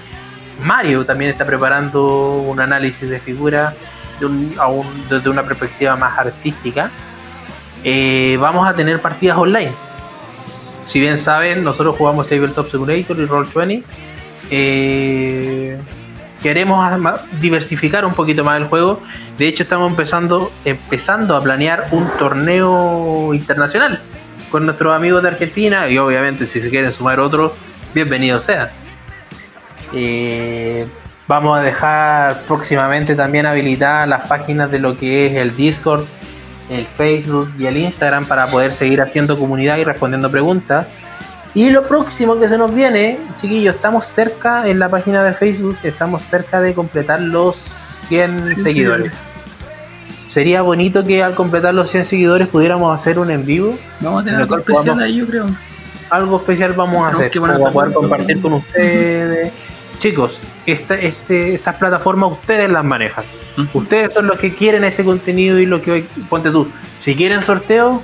[SPEAKER 1] Mario también está preparando un análisis de figuras desde una perspectiva más artística, eh, vamos a tener partidas online. Si bien saben, nosotros jugamos Tabletop Simulator y Roll20. Eh, queremos diversificar un poquito más el juego. De hecho, estamos empezando, empezando a planear un torneo internacional con nuestros amigos de Argentina y obviamente si se quieren sumar otros, bienvenidos sean. Eh, Vamos a dejar próximamente también habilitadas las páginas de lo que es el Discord, el Facebook y el Instagram para poder seguir haciendo comunidad y respondiendo preguntas. Y lo próximo que se nos viene, chiquillos, estamos cerca en la página de Facebook, estamos cerca de completar los 100 seguidores. Sería bonito que al completar los 100 seguidores pudiéramos hacer un en vivo.
[SPEAKER 2] Vamos a tener algo especial ahí, yo creo.
[SPEAKER 1] Algo especial vamos a hacer, para poder compartir con ustedes. Chicos, esta, este, estas plataformas ustedes las manejan. Ustedes son los que quieren ese contenido y lo que ponte tú. Si quieren sorteo,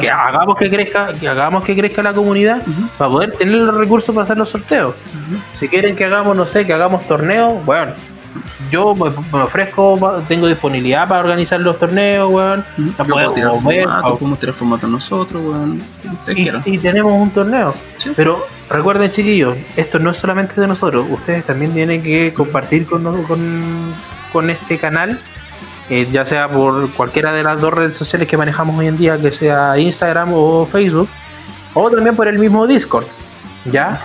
[SPEAKER 1] que hagamos que crezca, que hagamos que crezca la comunidad para poder tener los recursos para hacer los sorteos. Si quieren que hagamos, no sé, que hagamos torneos, bueno, yo me, ofrezco, tengo disponibilidad para organizar los torneos, weón.
[SPEAKER 2] podemos tirar formato, podemos tirar formato nosotros, weón.
[SPEAKER 1] Y, tenemos un torneo. Pero recuerden, chiquillos, esto no es solamente de nosotros. Ustedes también tienen que compartir con, con, este canal. Eh, ya sea por cualquiera de las dos redes sociales que manejamos hoy en día, que sea Instagram o Facebook, o también por el mismo Discord, ¿ya?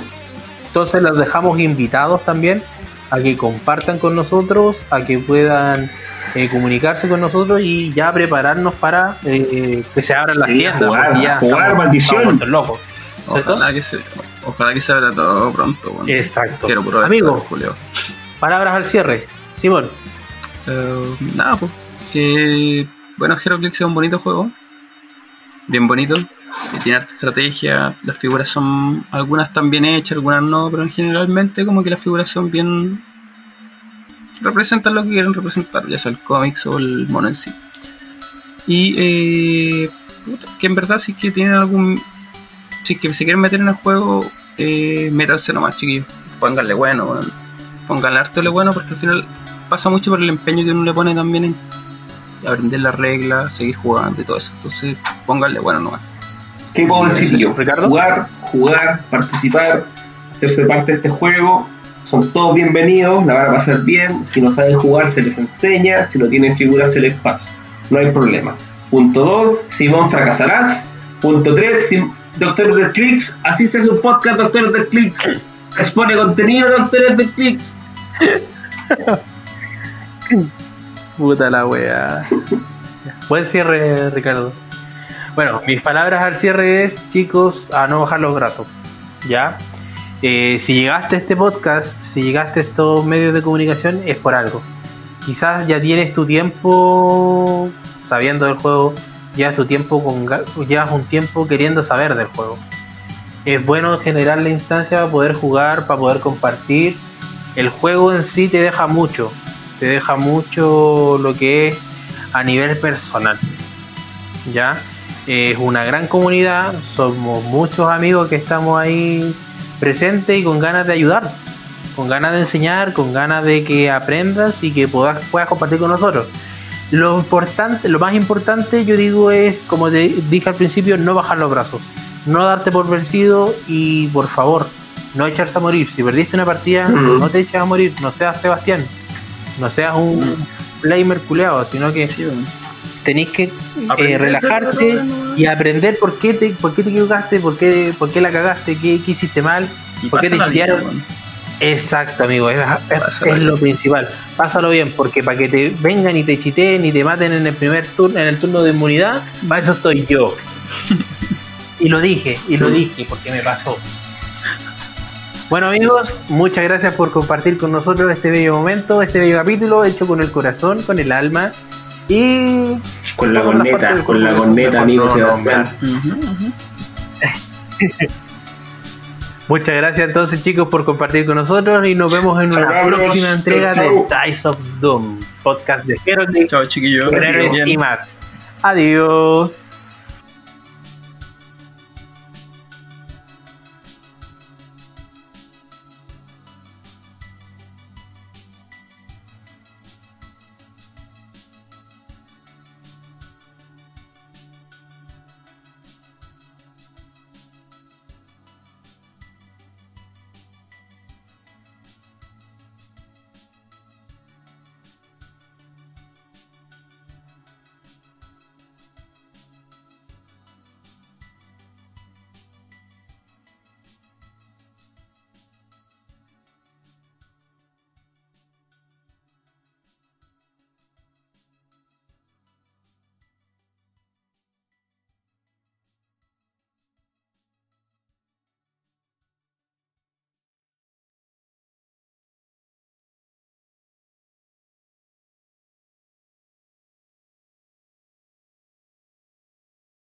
[SPEAKER 1] Entonces los dejamos invitados también a que compartan con nosotros, a que puedan eh, comunicarse con nosotros y ya prepararnos para eh, que se abran las tiendas.
[SPEAKER 3] Jugar, jugar maldición.
[SPEAKER 2] locos. Ojalá que, se, ojalá que se abra todo pronto.
[SPEAKER 1] Exacto. Amigo, palabras al cierre. Simón.
[SPEAKER 2] Eh, nada, pues. Que bueno, Heroclix es un bonito juego. Bien bonito tiene arte estrategia, las figuras son, algunas están bien hechas, algunas no, pero generalmente como que las figuras son bien... representan lo que quieren representar, ya sea el cómics o el mono en sí. Y eh, que en verdad si es que tienen algún... Si es que se quieren meter en el juego, eh, métanse nomás chiquillos, pónganle bueno, pónganle harto le bueno porque al final pasa mucho por el empeño que uno le pone también en aprender las reglas, seguir jugando y todo eso. Entonces, pónganle bueno nomás.
[SPEAKER 3] ¿Qué puedo decir yo? Ricardo? Jugar, jugar, participar, hacerse parte de este juego. Son todos bienvenidos, la verdad va a ser bien. Si no saben jugar, se les enseña. Si no tienen figuras, se les pasa. No hay problema. Punto 2, Simón fracasarás. Punto 3, Doctor de Clicks. Así se hace un podcast, Doctor de Clicks. Expone contenido, Doctor de Clicks.
[SPEAKER 1] Puta la wea. Buen cierre, Ricardo. Bueno, mis palabras al cierre es, chicos, a no bajar los brazos. ¿Ya? Eh, si llegaste a este podcast, si llegaste a estos medios de comunicación, es por algo. Quizás ya tienes tu tiempo sabiendo del juego, llevas tu tiempo con un tiempo queriendo saber del juego. Es bueno generar la instancia para poder jugar, para poder compartir. El juego en sí te deja mucho, te deja mucho lo que es a nivel personal. ¿Ya? es una gran comunidad, somos muchos amigos que estamos ahí presentes y con ganas de ayudar, con ganas de enseñar, con ganas de que aprendas y que puedas, puedas compartir con nosotros. Lo importante, lo más importante yo digo es, como te dije al principio, no bajar los brazos, no darte por vencido y por favor, no echarse a morir. Si perdiste una partida, no te eches a morir, no seas Sebastián, no seas un flamer culeado, sino que tenéis que eh, relajarte y aprender por qué te, por qué te equivocaste, por qué, por qué la cagaste, qué, hiciste mal, por qué te hicieron. Exacto, amigo, es, lo principal. Pásalo bien, porque para que te vengan y te chiteen y te maten en el primer turno, en el turno de inmunidad, para eso estoy yo. y lo dije, y lo dije, porque me pasó. Bueno amigos, muchas gracias por compartir con nosotros este bello momento, este bello capítulo hecho con el corazón, con el alma y
[SPEAKER 3] con la corneta, con la corneta, amigos.
[SPEAKER 1] Muchas gracias entonces chicos por compartir con nosotros y nos vemos en una próxima entrega de Dice of Doom, podcast de Herald.
[SPEAKER 2] Chao chiquillos.
[SPEAKER 1] Y más. Adiós.